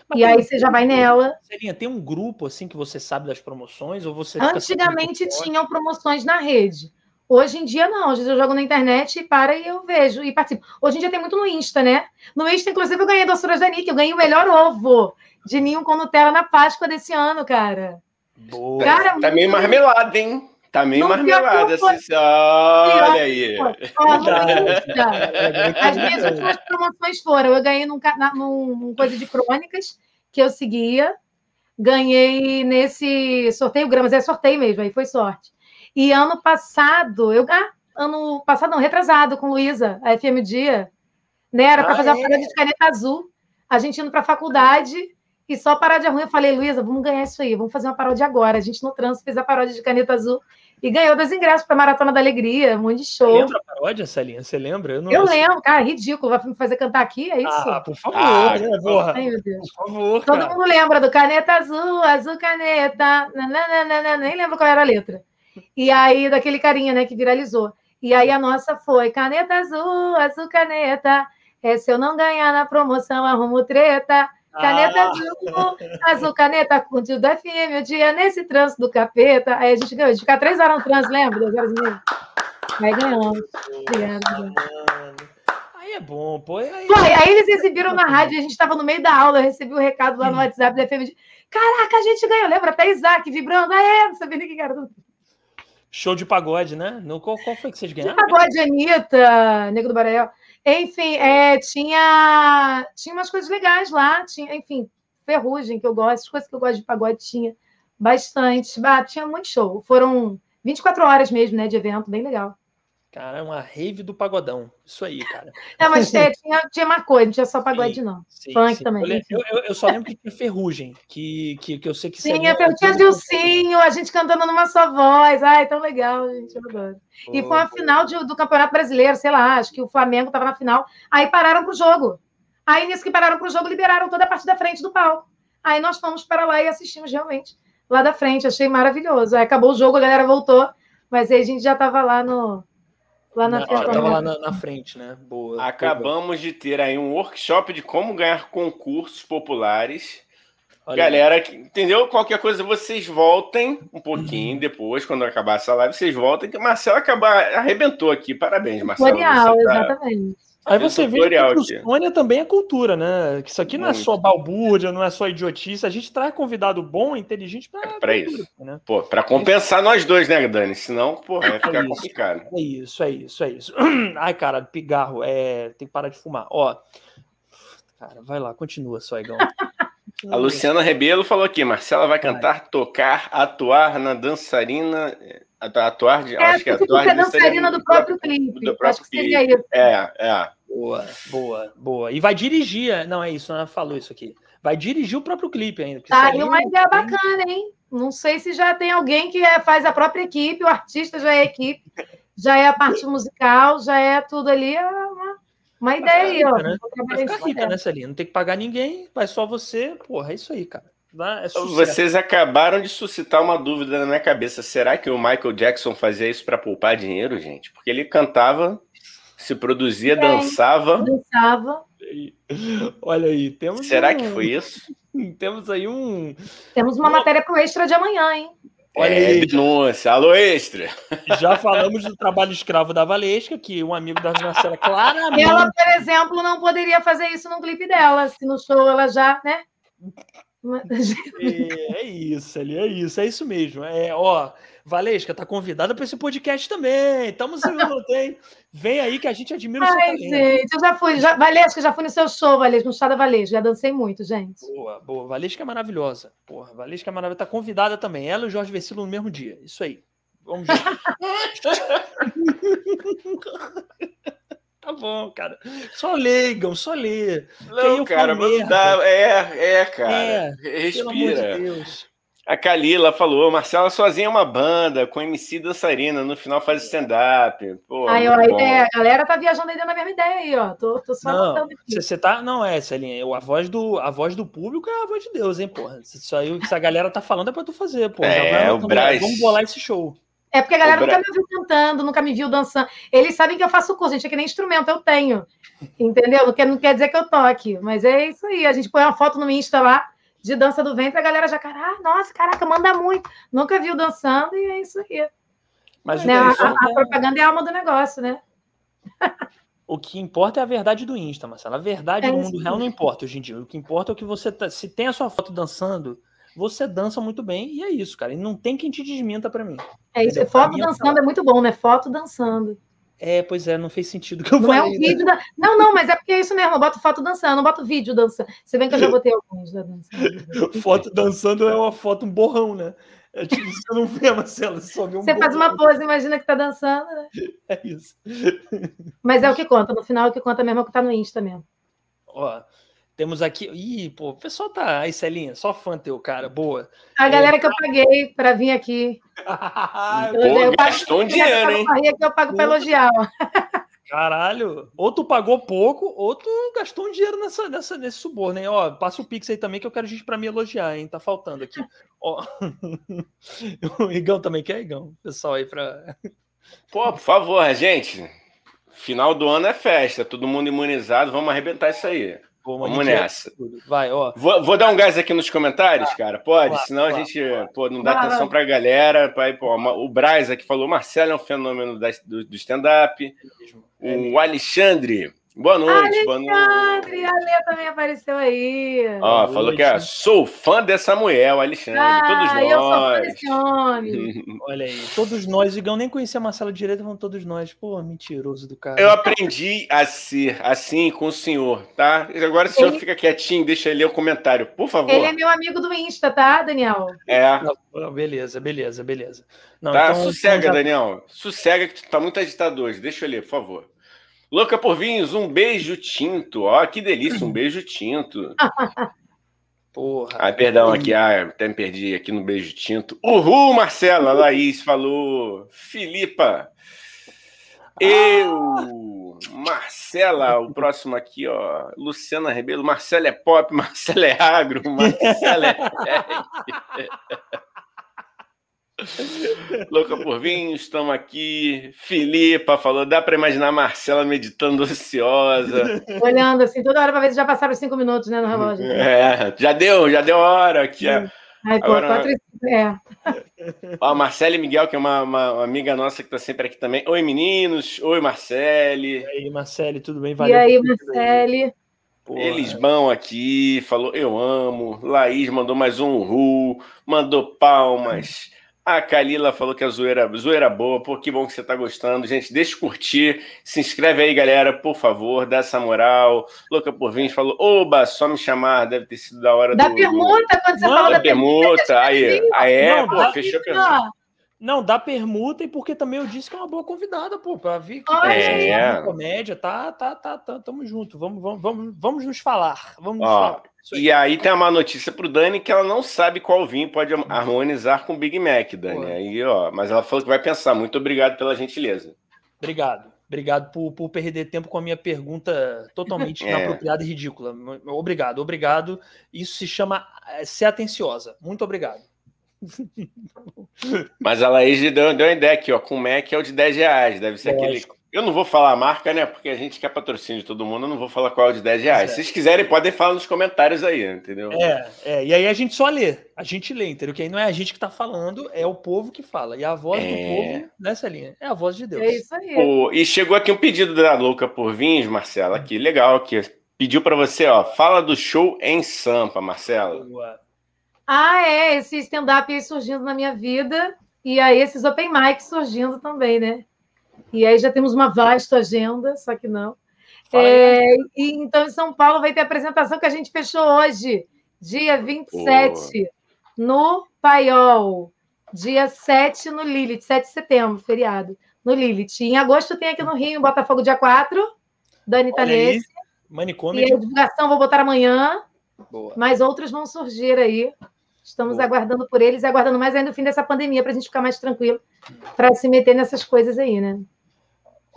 Mas e aí você já vai nela. Seria, tem um grupo assim que você sabe das promoções ou você Antigamente tinham promoções na rede. Hoje em dia, não. Hoje eu jogo na internet e para e eu vejo e participo. Hoje em dia tem muito no Insta, né? No Insta, inclusive, eu ganhei a doçura da Nick, eu ganhei o melhor ovo de ninho com Nutella na Páscoa desse ano, cara. Boa. Cara, tá meio marmelada, hein? Tá meio marmelada. Assim, olha aí. <laughs> As minhas últimas promoções foram: eu ganhei num, num, num coisa de crônicas que eu seguia. Ganhei nesse sorteio gramas, é sorteio mesmo, aí foi sorte. E ano passado, eu ah, ano passado, não, retrasado com Luísa, a FM Dia, né? Era para ah, fazer é? uma parada de caneta azul. A gente indo para a faculdade e só paródia ruim, eu falei, Luísa, vamos ganhar isso aí, vamos fazer uma paródia agora. A gente no trânsito fez a paródia de Caneta Azul e ganhou dois ingressos para a Maratona da Alegria, um monte de show. Você lembra a paródia, Celinha? Você lembra? Eu, não eu lembro, cara, ridículo. Vai me fazer cantar aqui? É isso? Ah, por favor, ah, né, porra. Ai, meu Deus. Por favor. Todo cara. mundo lembra do Caneta Azul, Azul Caneta, nananana, nem lembro qual era a letra. E aí, daquele carinha, né, que viralizou. E aí a nossa foi Caneta Azul, Azul Caneta. É, se eu não ganhar na promoção, arrumo treta. Caneta ah. azul, azul caneta com da FM, o dia nesse trânsito do capeta. Aí a gente ganhou, de ficar três horas no trânsito, lembra? Duas horas e meia. Aí ganhamos. Aí é bom, pô. Aí... aí eles exibiram na rádio, a gente estava no meio da aula, eu recebi o um recado lá no WhatsApp da FM. De, Caraca, a gente ganhou, lembra? Até Isaac vibrando. Ah, é, não sabia nem que era. Show de pagode, né? No, qual, qual foi que vocês ganharam? De pagode, Anitta, Nego do Barael. Enfim, é, tinha, tinha umas coisas legais lá, tinha, enfim, ferrugem que eu gosto, as coisas que eu gosto de pagode tinha bastante. Ah, tinha muito show. Foram 24 horas mesmo, né, de evento, bem legal. Cara, uma rave do pagodão. Isso aí, cara. <laughs> É, mas <laughs> tinha, tinha, tinha uma coisa, não tinha só pagode, sim, não. Sim, Funk sim. também. Eu, eu, eu, só lembro que tinha ferrugem, que, que, que eu sei que Sim, seria... eu tinha Dilcinho, a gente cantando numa só voz. Ai, tão legal, gente. Eu adoro. E foi a final de, do Campeonato Brasileiro, sei lá, acho que o Flamengo estava na final. Aí pararam pro jogo. Aí, nisso que pararam pro jogo, liberaram toda a parte da frente do palco. Aí nós fomos para lá e assistimos realmente lá da frente. Achei maravilhoso. Aí acabou o jogo, a galera voltou, mas aí a gente já estava lá no Lá na, frente. Tava lá na, na, frente, né? Boa. Acabamos de ter aí um workshop de como ganhar concursos populares. Olha Galera, que, entendeu? Qualquer coisa, vocês voltem um pouquinho uhum. depois, quando acabar essa live, vocês voltem, que o Marcelo acabar, arrebentou aqui. Parabéns, Marcelo. Tutorial, tá... exatamente. Aí você vê que Sônia também é cultura, né? Que isso aqui não é só balbúrdia, não é só idiotice. A gente traz convidado bom, inteligente para é para isso. Né? Pô, para compensar é nós dois, né, Dani? Senão, pô, vai ficar é complicado. É isso, é isso, é isso. <clears throat> Ai, cara, pigarro, é, tem que parar de fumar. Ó, cara, vai lá, continua, só Igão. <laughs> A Luciana Rebelo falou aqui: Marcela vai cantar, tocar, atuar na dançarina atuar de. É, acho que atuar é dançarina do próprio clipe. Do próprio acho que seria clipe. isso. É, é. Boa, boa, boa. E vai dirigir, não é isso, ela falou isso aqui. Vai dirigir o próprio clipe ainda. Tá, e uma ideia bacana, hein? Não sei se já tem alguém que é, faz a própria equipe, o artista já é equipe, já é a parte musical, já é tudo ali. É uma, uma ideia aí, ó. Né? Vai ficar rica, né? Não tem que pagar ninguém, vai só você. Porra, é isso aí, cara. É Vocês acabaram de suscitar uma dúvida na minha cabeça. Será que o Michael Jackson fazia isso para poupar dinheiro, gente? Porque ele cantava se produzia, é, dançava. Dançava. Olha aí, temos. Será um... que foi isso? <laughs> temos aí um. Temos uma matéria para o extra de amanhã, hein? Olha é, aí. denúncia. Alô, extra. <laughs> Já falamos do trabalho escravo da Valesca, que um amigo da Marcela claramente. Ela, por exemplo, não poderia fazer isso no clipe dela, se no show ela já, né? É, é isso, ali, é isso, é isso mesmo. É, ó, Valesca, tá convidada para esse podcast também. Tamo junto, hein? Vem aí que a gente admira o seu Ai, talento. gente, eu já fui. Já, Valesca, já fui no seu show, Valesca, no chá da Valesca. Já dancei muito, gente. Boa, boa. Valesca é maravilhosa. Porra, Valesca é maravilhosa. Tá convidada também. Ela e o Jorge Vecilo no mesmo dia. Isso aí. Vamos ver. <laughs> Tá bom, cara. Só leigam, só lê. Não, cara, mas dá. É, é, cara. É, Respira. De a Kalila falou: Marcela sozinha é uma banda, com MC dançarina, no final faz stand-up. Aí, ó, a, galera tá viajando ainda na mesma ideia aí, ó. Tô, tô só não, Você tá. Não, é, Celinha. A voz, do, a voz do público é a voz de Deus, hein, porra. Isso aí, se a galera tá falando é pra tu fazer, porra. É, o Braz. Vamos bolar esse show. É porque a galera nunca me viu cantando, nunca me viu dançando. Eles sabem que eu faço curso, gente, é que nem instrumento eu tenho. Entendeu? Não quer, não quer dizer que eu toque, mas é isso aí. A gente põe uma foto no Insta lá de dança do ventre, a galera já, ah, nossa, caraca, manda muito. Nunca viu dançando e é isso aí. Mas né? a, a, a, propaganda é a alma do negócio, né? <laughs> O que importa é a verdade do Insta, Marcelo. A verdade é do mundo real não importa hoje em dia. O que importa é o que você tá. Se tem a sua foto dançando, você dança muito bem e é isso, cara. E não tem quem te desminta para mim. É isso. Entendeu? Foto é dançando é, é muito bom, né? Foto dançando. É, pois é, não fez sentido que eu não falei. Não é um vídeo né? da... Não, não, mas é porque é isso mesmo. Eu boto foto dançando, não boto vídeo dançando. Você vê que eu já botei alguns da dança. <laughs> foto dançando é uma foto, um borrão, né? É tipo, você não vê, Marcelo, você só vê um Você borrão. faz uma pose, imagina que tá dançando, né? <laughs> É isso. Mas é o que conta. No final, é o que conta mesmo é o que tá no Insta mesmo. Ó, temos aqui. Ih, pô, o pessoal tá. Aí, Celinha, só fã teu, cara. Boa. A galera é... que eu paguei para vir aqui. <laughs> pô, eu gastou um dinheiro, hein? Que eu pago para elogiar. Caralho, ou tu pagou pouco, ou tu gastou um dinheiro nessa, nessa, nesse suborno, hein? Ó, passa o Pix aí também que eu quero gente para me elogiar, hein? Tá faltando aqui. Ó. <laughs> o Igão também quer, Igão? Pessoal aí para. <laughs> Pô, por favor, gente. Final do ano é festa, todo mundo imunizado, vamos arrebentar isso aí. Pô, Vamos nessa. Vai, ó. Vou, vou, dar um gás aqui nos comentários, cara. Pode? Senão a gente pô, não dá atenção para a galera. Pra, pô, o Braz aqui falou: Marcelo é um fenômeno da, do, do stand-up. É o Alexandre Boa noite, boa noite. Alexandre, a Lê também apareceu aí. Ó, falou que é, sou fã dessa mulher, o Alexandre. Ah, todos nós. Eu sou fã desse homem. <laughs> Olha aí, todos nós, Igão, nem conhecia a Marcela direito, vão todos nós. Pô, mentiroso do cara. Eu aprendi a ser assim com o senhor, tá? Agora o senhor ele... fica quietinho, deixa ele ler o comentário, por favor. Ele é meu amigo do Insta, tá, Daniel? É. Não, beleza, beleza, beleza. Não, tá, então, sossega, então já... Daniel. Sossega que tu tá muito agitado hoje. Deixa eu ler, por favor. Louca por vinhos, um beijo tinto. Ó, que delícia, um beijo tinto. <laughs> Porra. Ah, perdão, aqui, ah, até me perdi aqui no beijo tinto. Uhul, Marcela, Laís falou. Filipa. Eu, Marcela, o próximo aqui, ó. Luciana Rebelo, Marcela é pop, <laughs> Marcela é agro, Marcela é. <laughs> Louca por vinho, estamos aqui. Filipa falou: dá para imaginar Marcela meditando ociosa. Olhando assim, toda hora para ver se já passaram cinco minutos né, no relógio. É, já deu, já deu hora aqui. Ai, pô, Agora, quatro... é. Ó, Marcele Miguel, que é uma, uma, amiga nossa que está sempre aqui também. Oi, meninos. Oi, Marcele. E aí, Marcele, tudo bem? Valeu. E aí, Marcele. Elisbão aqui falou: Eu amo. Laís mandou mais um ru, mandou palmas. A Kalila falou que a zoeira, zoeira boa. Pô, que bom que você tá gostando. Gente, deixa eu curtir. Se inscreve aí, galera, por favor. Dá essa moral. Louca por Vinhos falou: Oba, só me chamar. Deve ter sido da hora da do. permuta, quando você falou da, permuta. permuta aí, aí é, não, pô, fechou a permuta. Não, dá permuta e porque também eu disse que é uma boa convidada, pô, para vir que é. comédia, tá, tá, tá, tá, tamo junto. Vamos, vamos, vamos, vamos nos falar. Vamos Ó, falar. E aí tem uma notícia pro Dani que ela não sabe qual vinho pode harmonizar com o Big Mac, Dani. Aí, ó, mas ela falou que vai pensar. Muito obrigado pela gentileza. Obrigado. Obrigado por, por perder tempo com a minha pergunta totalmente <laughs> é. inapropriada e ridícula. Obrigado, obrigado. Isso se chama eh, ser atenciosa. Muito obrigado. <laughs> Mas a Laís deu, deu uma ideia aqui, ó. Com o Mac é o de 10 reais. Deve ser aquele eu não vou falar a marca, né? Porque a gente quer patrocínio de todo mundo, eu não vou falar qual é o de 10 reais. É. Se vocês quiserem, podem falar nos comentários aí, entendeu? É, é, e aí a gente só lê, a gente lê, entendeu? Que aí não é a gente que tá falando, é o povo que fala. E a voz é... do povo nessa linha é a voz de Deus. É isso aí. Pô, e chegou aqui um pedido da Louca por Vinhos, Marcela, aqui, legal, aqui. Pediu para você, ó, fala do show em Sampa, Marcela. Boa. Ah, é, esse stand-up aí surgindo na minha vida, e aí esses open mics surgindo também, né? E aí já temos uma vasta agenda, só que não. É, e, então, em São Paulo vai ter a apresentação que a gente fechou hoje, dia 27, no Paiol. Dia 7 no Lilith, 7 de setembro, feriado, no Lilith. Em agosto tem aqui no Rio, em Botafogo, dia 4, Dani tá nesse. Manicômio. E a divulgação vou botar amanhã. Boa. Mas outros vão surgir aí. Estamos Boa. aguardando por eles e aguardando mais ainda o fim dessa pandemia para a gente ficar mais tranquilo para se meter nessas coisas aí, né?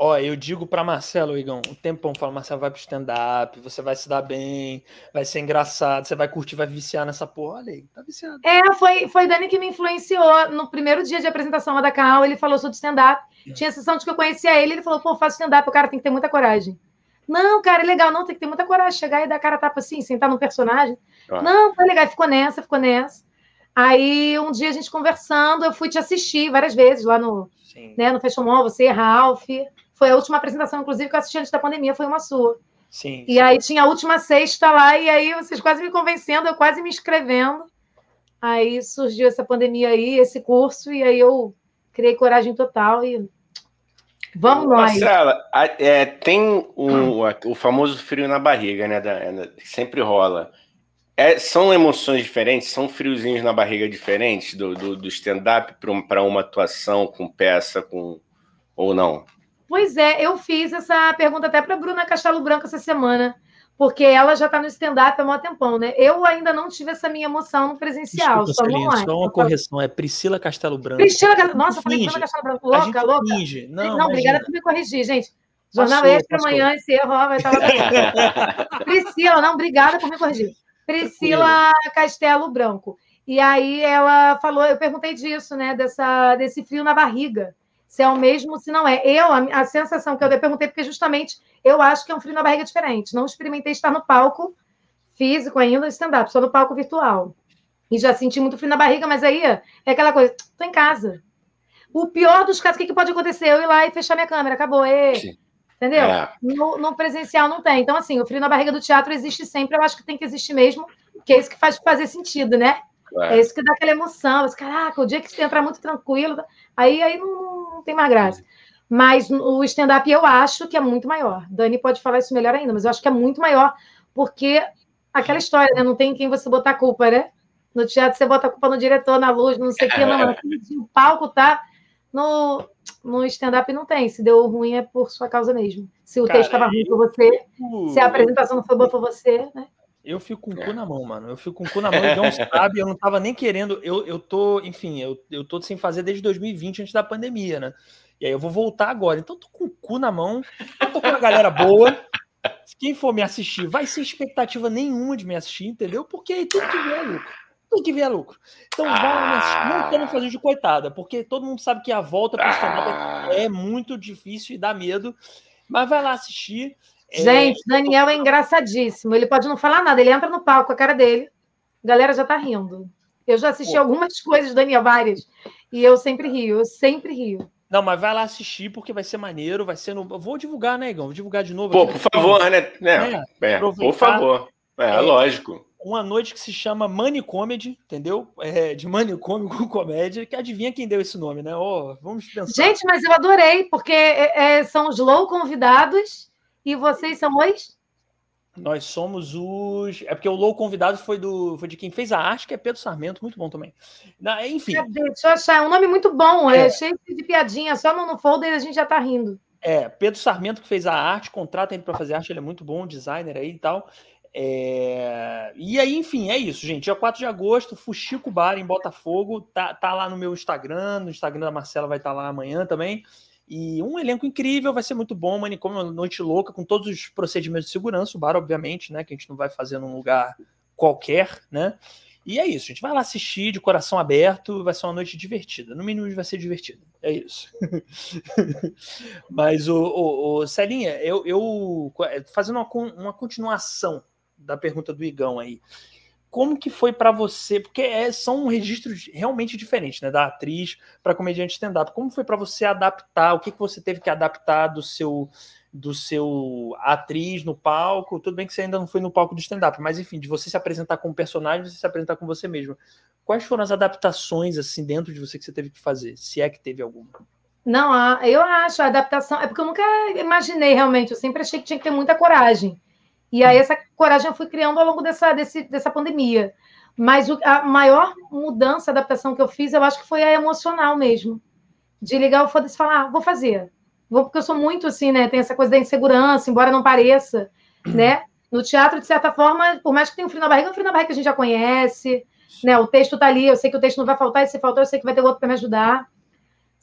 Ó, eu digo para Marcelo, Igão, um tempão falo, Marcelo, vai pro stand-up, você vai se dar bem, vai ser engraçado, você vai curtir, vai viciar nessa porra. Olha aí, tá viciado. É, foi, foi Dani que me influenciou. No primeiro dia de apresentação lá da Cal, ele falou sobre stand-up. É. Tinha a sessão de que eu conhecia ele, ele falou, pô, faço stand-up, o cara tem que ter muita coragem. Não, cara, é legal, não, tem que ter muita coragem, chegar e dar cara tapa assim, sentar no personagem. Ah. Não, foi legal, ficou nessa, ficou nessa. Aí, um dia a gente conversando, eu fui te assistir várias vezes lá no, né, no Fashion Mall, você, Ralph. Foi a última apresentação, inclusive, que eu assisti antes da pandemia, foi uma sua. Sim. E aí tinha a última sexta lá, e aí vocês quase me convencendo, eu quase me inscrevendo. Aí surgiu essa pandemia aí, esse curso, e aí eu criei coragem total e vamos nós. Marcela, é, tem o, o famoso frio na barriga, né? Da, que sempre rola. É, são emoções diferentes, são friozinhos na barriga diferentes do, do, do stand-up para uma atuação com peça, com ou não? Pois é, eu fiz essa pergunta até para Bruna Castelo Branco essa semana, porque ela já está no stand-up há um tempão, né? Eu ainda não tive essa minha emoção no presencial, Desculpa, só. Só uma correção, é Priscila Castelo Branco. Priscila, nossa, falei Priscila Castelo Branco, louca, louca. Finge. Não, não obrigada por me corrigir, gente. Jornal passou, Extra passou. amanhã, esse erro ó, vai estar lá. <laughs> Priscila, não, obrigada por me corrigir. Priscila Castelo Branco. E aí ela falou, eu perguntei disso, né? Dessa, desse frio na barriga se é o mesmo, se não é. Eu, a, a sensação que eu perguntei, porque justamente eu acho que é um frio na barriga diferente. Não experimentei estar no palco físico ainda, stand-up, só no palco virtual. E já senti muito frio na barriga, mas aí é aquela coisa, tô em casa. O pior dos casos, o que, que pode acontecer? Eu ir lá e fechar minha câmera, acabou. E... Entendeu? É. No, no, presencial não tem. Então, assim, o frio na barriga do teatro existe sempre, eu acho que tem que existir mesmo, que é isso que faz fazer sentido, né? É, é isso que dá aquela emoção. Mas, caraca, o dia que você entrar muito tranquilo, aí, aí não, não tem mais graça. Mas o stand-up eu acho que é muito maior. Dani pode falar isso melhor ainda, mas eu acho que é muito maior, porque aquela história, né? Não tem quem você botar culpa, né? No teatro você bota a culpa no diretor, na luz, não sei o que, não. O palco tá. No, no stand-up não tem. Se deu ruim é por sua causa mesmo. Se o Cara, texto estava ruim por você, se a apresentação não foi boa por você, né? Eu fico com o cu na mão, mano. Eu fico com o cu na mão e não <laughs> sabe, eu não tava nem querendo. Eu, eu tô, enfim, eu, eu tô sem fazer desde 2020, antes da pandemia, né? E aí eu vou voltar agora. Então tô com o cu na mão, eu tô com uma galera boa. Quem for me assistir vai sem expectativa nenhuma de me assistir, entendeu? Porque tudo que vier é lucro. Tudo que vier é lucro. Então ah. vai me assistir. Não estamos fazendo de coitada, porque todo mundo sabe que a volta para o é muito difícil e dá medo. Mas vai lá assistir. É, Gente, é... Daniel é engraçadíssimo. Ele pode não falar nada, ele entra no palco com a cara dele. A galera já tá rindo. Eu já assisti Pô. algumas <laughs> coisas, Daniel, várias. E eu sempre rio, eu sempre rio. Não, mas vai lá assistir porque vai ser maneiro, vai ser no. Vou divulgar, né, Igão? Vou divulgar de novo. Pô, por favor, né? né? É, é, por favor. É, é, lógico. Uma noite que se chama Money Comedy, entendeu? É, de manicômio com comédia, que adivinha quem deu esse nome, né? Oh, vamos pensar. Gente, mas eu adorei, porque é, é são os low convidados e vocês são os nós somos os. É porque o Low convidado foi do foi de quem fez a arte, que é Pedro Sarmento, muito bom também. Na, enfim. Deixa eu achar, é um nome muito bom, é, é cheio de piadinha, só no, no folder a gente já tá rindo. É, Pedro Sarmento que fez a arte, contrata ele para fazer arte, ele é muito bom, designer aí e tal. É... E aí, enfim, é isso, gente. Dia 4 de agosto, Fuxico Bar em Botafogo. Tá, tá lá no meu Instagram, no Instagram da Marcela vai estar tá lá amanhã também. E um elenco incrível, vai ser muito bom, manicômio, uma noite louca, com todos os procedimentos de segurança, o bar, obviamente, né? Que a gente não vai fazer num lugar qualquer, né? E é isso, a gente vai lá assistir de coração aberto, vai ser uma noite divertida. No mínimo vai ser divertida. É isso. <laughs> Mas, o, o, o Celinha, eu, eu fazendo uma, uma continuação da pergunta do Igão aí como que foi para você? Porque é, são registros realmente diferentes, né? Da atriz para comediante stand-up. Como foi para você adaptar? O que, que você teve que adaptar do seu do seu atriz no palco? Tudo bem que você ainda não foi no palco do stand-up, mas enfim, de você se apresentar como personagem, você se apresentar com você mesmo. Quais foram as adaptações assim dentro de você que você teve que fazer? Se é que teve alguma? Não, eu acho a adaptação. É porque eu nunca imaginei realmente. Eu sempre achei que tinha que ter muita coragem. E aí essa coragem eu fui criando ao longo dessa, desse, dessa pandemia. Mas o, a maior mudança, adaptação que eu fiz, eu acho que foi a emocional mesmo. De ligar o foda-se e falar, ah, vou fazer. Vou, porque eu sou muito assim, né? Tem essa coisa da insegurança, embora não pareça, né? No teatro, de certa forma, por mais que tenha um frio na barriga, é um frio na barriga que a gente já conhece, né? O texto tá ali, eu sei que o texto não vai faltar, e se faltar, eu sei que vai ter outro para me ajudar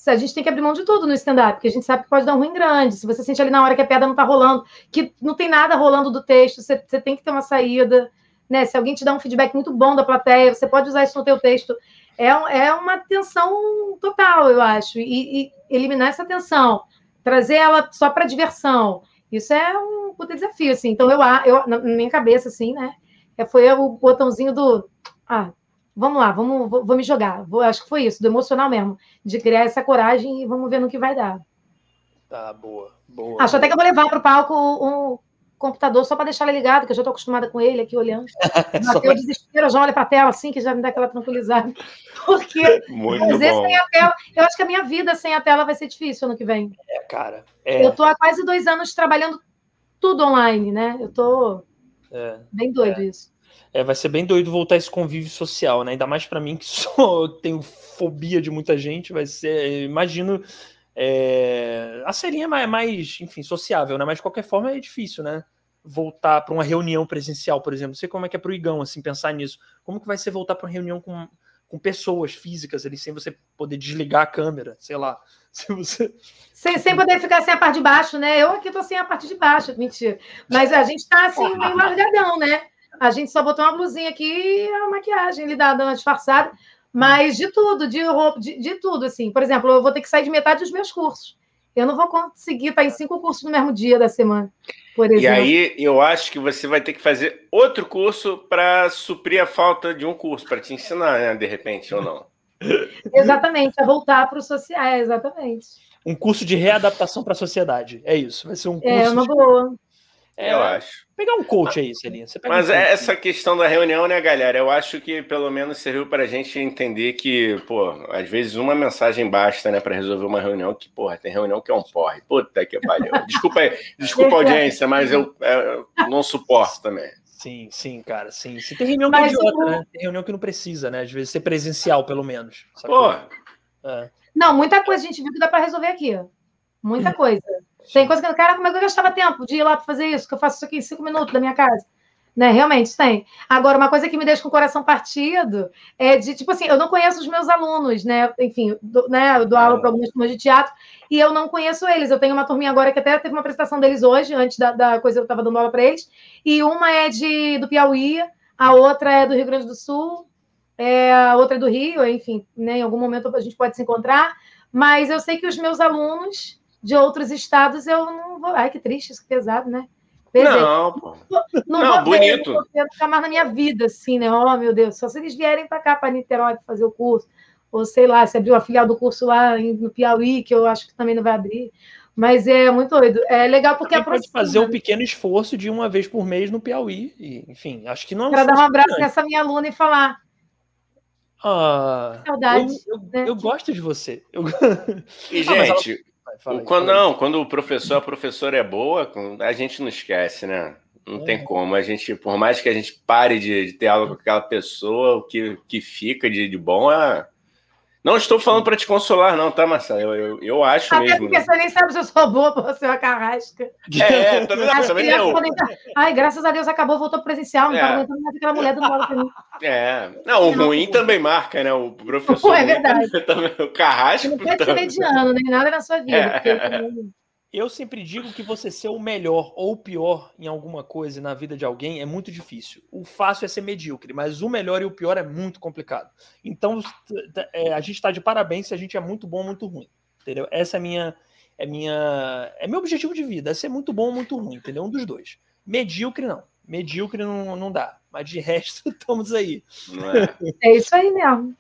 a gente tem que abrir mão de tudo no stand-up, porque a gente sabe que pode dar um ruim grande. Se você sente ali na hora que a pedra não está rolando, que não tem nada rolando do texto, você, você, tem que ter uma saída. Né? Se alguém te dá um feedback muito bom da plateia, você pode usar isso no teu texto. É, é uma tensão total, eu acho. E, e eliminar essa tensão, trazer ela só para diversão, isso é um puta desafio, assim. Então, eu, eu na minha cabeça, assim, né? É, foi o botãozinho do... Ah, vamos lá, vamos, vou, vou me jogar. Vou, acho que foi isso, do emocional mesmo, de criar essa coragem e vamos ver no que vai dar. Tá, boa, boa. Acho boa. até que eu vou levar para o palco um computador só para deixar ele ligado, que eu já estou acostumada com ele aqui olhando. <laughs> Bateu o desespero, eu já olho para a tela assim, que já me dá aquela tranquilizada. <laughs> Porque Muito às vezes sem a tela, eu acho que a minha vida sem a tela vai ser difícil ano que vem. É, cara. É. Eu estou há quase dois anos trabalhando tudo online, né? Eu estou é, bem doido é. isso. É, vai ser bem doido voltar esse convívio social, né? Ainda mais para mim que <laughs> só tenho fobia de muita gente, vai ser, imagino, é... a serinha é mais, enfim, sociável, né? Mas de qualquer forma é difícil, né? Voltar para uma reunião presencial, por exemplo. Não sei como é que é pro Igão, assim, pensar nisso. Como que vai ser voltar para uma reunião com, com pessoas físicas ali, sem você poder desligar a câmera, sei lá. <laughs> Se você... sem, sem poder ficar sem a parte de baixo, né? Eu aqui tô sem a parte de baixo, mentira. Mas a gente tá assim, meio largadão, né? A gente só botou uma blusinha aqui e a maquiagem ele dá uma disfarçada. Mas de tudo, de roupa, de, de, tudo, assim. Por exemplo, eu vou ter que sair de metade dos meus cursos. Eu não vou conseguir estar em cinco cursos no mesmo dia da semana, por exemplo. E aí, eu acho que você vai ter que fazer outro curso para suprir a falta de um curso, para te ensinar, né? De repente, ou não. <laughs> exatamente, a voltar para o social, é, exatamente. Um curso de readaptação para a sociedade. É isso. Vai ser um é, curso. É uma de... boa. É, eu acho. Pegar um coach aí, Celinha. Mas um essa questão da reunião, né, galera? Eu acho que pelo menos serviu para a gente entender que, pô, às vezes uma mensagem basta, né, para resolver uma reunião que, porra, tem reunião que é um porre. Puta que pariu. <laughs> Desculpa aí, desculpa a audiência, mas eu, eu não suporto também. Sim, sim, cara, sim. Se tem reunião que é idiota, né? Tem reunião que não precisa, né? Às vezes ser presencial, pelo menos. Pô. É. Não, muita coisa a gente viu que dá para resolver aqui. Muita <clears throat> coisa. Tem coisa que, cara, como é que eu gastava tempo de ir lá para fazer isso? Que eu faço isso aqui em cinco minutos da minha casa. Né? Realmente tem. Agora, uma coisa que me deixa com o coração partido é de, tipo assim, eu não conheço os meus alunos, né? Enfim, do, né? eu dou aula para algumas turmas de teatro e eu não conheço eles. Eu tenho uma turminha agora que até teve uma apresentação deles hoje, antes da, da coisa eu estava dando aula para eles. E uma é de do Piauí, a outra é do Rio Grande do Sul, é, a outra é do Rio, enfim, né? em algum momento a gente pode se encontrar. Mas eu sei que os meus alunos de outros estados, eu não vou. Ai, que triste, isso que pesado, né? Não, pô. Não, não vou bonito. Ver, não ficar mais na minha vida, assim, né? Oh, meu Deus, só se eles vierem para cá, para Niterói, fazer o curso. Ou sei lá, se abrir uma filial do curso lá no Piauí, que eu acho que também não vai abrir. Mas é muito doido. É legal porque aproxima. pode fazer um pequeno esforço de uma vez por mês no Piauí. E, enfim, acho que não é um Para dar um abraço nessa minha aluna e falar. Ah, Saudade. Eu, eu, né? eu gosto de você. Eu... <laughs> E, gente, Fala, quando, não, quando o professor, a professora é boa, a gente não esquece, né? Não é. tem como. A gente, por mais que a gente pare de, de ter aula com aquela pessoa, o que, que fica de, de bom é não estou falando para te consolar, não, tá, Marcelo? Eu, eu, eu acho Até mesmo. Porque né? você nem sabe se eu sou boa para você uma carrasca. É, também, não, também não. Ai, graças a Deus acabou, voltou presencial, não é. aguentando mais aquela mulher do lado mim. É, não, o ruim também marca, né? O professor. Pô, <laughs> é verdade. <laughs> Também, o carrasco. Não pode ser mediano, nem nada na sua vida. É. Porque... Eu sempre digo que você ser o melhor ou o pior em alguma coisa na vida de alguém é muito difícil. O fácil é ser medíocre, mas o melhor e o pior é muito complicado. Então, é, a gente está de parabéns se a gente é muito bom ou muito ruim. Entendeu? Essa é minha é minha é meu objetivo de vida, é ser muito bom ou muito ruim, entendeu? Um dos dois. Medíocre não. Medíocre não, não dá. Mas de <laughs> resto, estamos aí. É. é isso aí mesmo.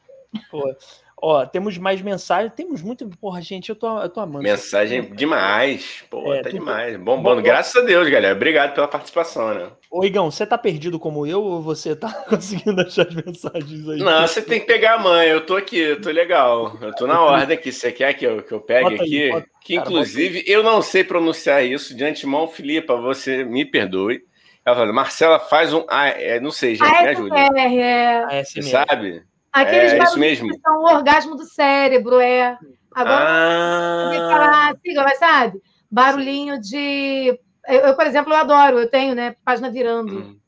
Pô, Ó, temos mais mensagens. Temos muito. Porra, gente, eu tô, eu tô amando. Mensagem demais. Pô, é, tá demais. Bombando. Bom, Graças a Deus, galera. Obrigado pela participação, né? Ô, Igão, você tá perdido como eu ou você tá <laughs> conseguindo achar as mensagens aí? Não, você tem que pegar a mãe. Eu tô aqui, eu tô legal. Eu tô na ordem aqui. Você quer que eu, que eu pegue bota aqui? Aí, bota, que cara, inclusive eu não sei pronunciar isso. De antemão, Filipa, você me perdoe. Ela fala, Marcela, faz um. Ah, é, não sei, gente, me ajuda. É, é. Você sabe? Aqueles é, isso mesmo. que são o orgasmo do cérebro, é. Agora, ah. falar assim, mas sabe? Barulhinho de. Eu, eu, por exemplo, eu adoro, eu tenho, né? Página virando. Hum.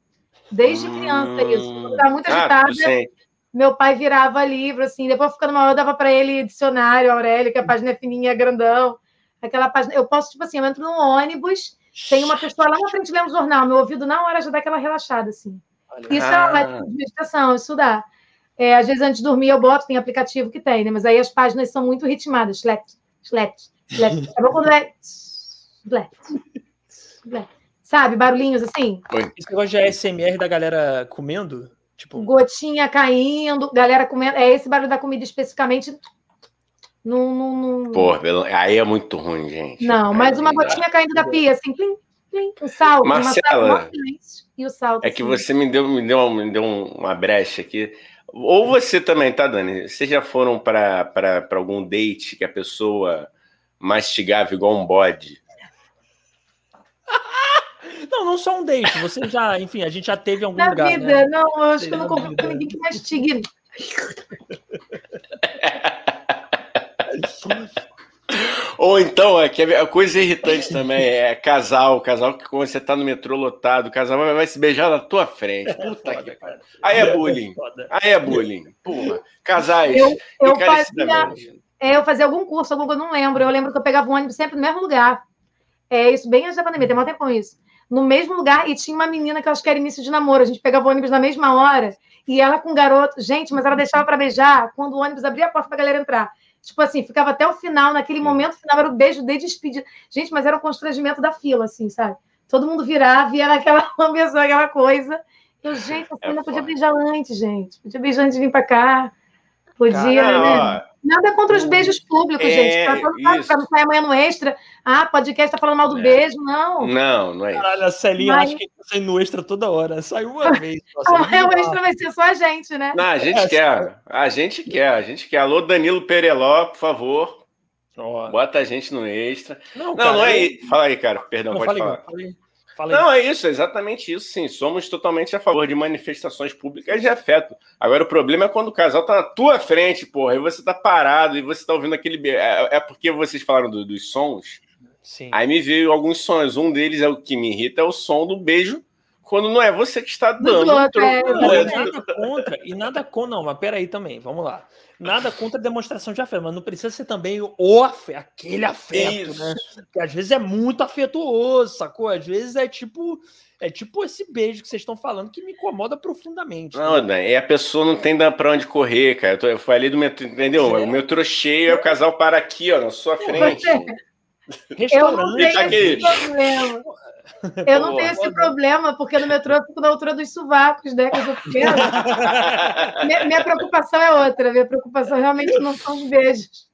Desde criança, hum. isso. Quando eu estava muito ah, agitada, ah, meu pai virava livro, assim, depois ficando mal, eu dava para ele dicionário, Aurélio, que a página é fininha, grandão. Aquela página. Eu posso, tipo assim, eu entro num ônibus, tem uma pessoa lá na frente lendo jornal, meu ouvido na hora já dá aquela relaxada, assim. Isso ah. é uma ah. meditação, estudar. É, às vezes, antes de dormir, eu boto, tem aplicativo que tem, né? Mas aí as páginas são muito ritmadas. Slap, slap, slap. É bom quando é. Slap, slap. Sabe, barulhinhos assim? Esse negócio de ASMR da galera comendo? Tipo... Gotinha caindo, galera comendo. É esse barulho da comida especificamente. Não, não, não... Pô, aí é muito ruim, gente. Não, mas uma gotinha caindo da pia, assim, plim, plim, um salto, Marcela, uma e o salto. É assim. que você me deu, me deu, me deu uma brecha aqui. Ou você também, tá, Dani? Vocês já foram para algum date que a pessoa mastigava igual um bode? <laughs> Não, não só um date. Você já, enfim, a gente já teve algum Na lugar. vida, né? não, eu acho que eu não convivo com ninguém que mastigue. <laughs> <laughs> Ou então, é que a coisa irritante também é casal, casal que quando você tá no metrô lotado, o casal vai, vai se beijar na tua frente. Puta que pariu. Aí é bullying. Aí é bullying. Puma. Casais. Eu, eu fazia, é, eu fazia algum curso, algum, eu não lembro. Eu lembro que eu pegava um ônibus sempre no mesmo lugar. É isso, bem antes da pandemia, tem muito tempo com isso. No mesmo lugar, e tinha uma menina que eu acho que era início de namoro. A gente pegava o ônibus na mesma hora, e ela com um garoto. Gente, mas ela deixava para beijar quando o ônibus abria a porta pra galera entrar. Tipo assim, ficava até o final, naquele momento final, era o beijo de despedida. Gente, mas era o constrangimento da fila, assim, sabe? Todo mundo virava e era aquela <laughs> pessoa, aquela coisa. Eu, gente, assim, é não podia beijar antes, gente. Podia beijar antes de vir para cá. Podia, Cara, né? Nada contra os beijos públicos, é, gente. Para não sair amanhã no extra. Ah, podcast tá falando mal do é. beijo. Não. Não, não é isso. Caralho, a Celinha Mas... acha que tá saindo no extra toda hora. Sai uma <laughs> vez. é, o extra vai ser só a gente, né? Não, a gente é, quer. A gente quer, a gente quer. Alô, Danilo Pereló, por favor. Oh. Bota a gente no extra. Não, não, cara, não é. Eu... Fala aí, cara. Perdão, não, pode falar. Falei. Não, é isso, é exatamente isso, sim. Somos totalmente a favor de manifestações públicas de afeto. Agora, o problema é quando o casal tá na tua frente, porra, e você tá parado e você tá ouvindo aquele. É, é porque vocês falaram do, dos sons. Sim. Aí me veio alguns sons. Um deles é o que me irrita, é o som do beijo quando não é você que está dando. É, não, é nada contra, e nada contra, não, mas peraí também, vamos lá. Nada contra a demonstração de afeto, mas não precisa ser também o afeto, aquele afeto, Isso. né? Que às vezes é muito afetuoso, sacou? Às vezes é tipo. É tipo esse beijo que vocês estão falando que me incomoda profundamente. Não, né? E a pessoa não tem para onde correr, cara. Eu, tô, eu falei do metrô, entendeu? É. O metrô cheio, é o casal para aqui, ó, na sua frente. Restaurante. Eu não tenho esse problema. Eu não tenho esse problema, porque no metrô eu fico na altura dos sovacos, né? Que eu pequena. <laughs> minha, minha preocupação é outra. Minha preocupação realmente não são os beijos.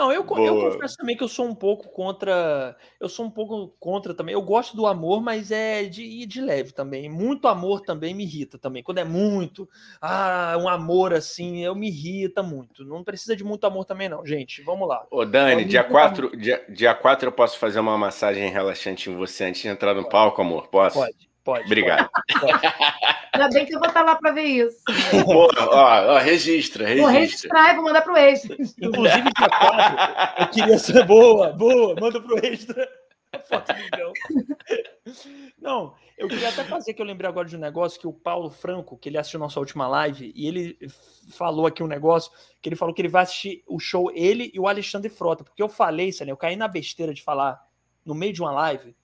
Não, eu, eu confesso também que eu sou um pouco contra. Eu sou um pouco contra também. Eu gosto do amor, mas é de, de leve também. Muito amor também me irrita também. Quando é muito, ah, um amor assim, eu me irrita muito. Não precisa de muito amor também, não, gente. Vamos lá. Ô, Dani, dia 4, dia, dia 4 eu posso fazer uma massagem relaxante em você antes de entrar no palco, amor? Posso? Pode. Pode. Obrigado. Pode. <laughs> Ainda bem que eu vou estar lá para ver isso. Pô, ó, ó, registra, registra. Vou registrar e vou mandar para o extra. Inclusive, dia 4, eu queria ser boa, boa, manda para o extra. Foto Não, eu queria até fazer que eu lembrei agora de um negócio que o Paulo Franco, que ele assistiu nossa última live, e ele falou aqui um negócio que ele falou que ele vai assistir o show ele e o Alexandre Frota, porque eu falei, Sânia, eu caí na besteira de falar no meio de uma live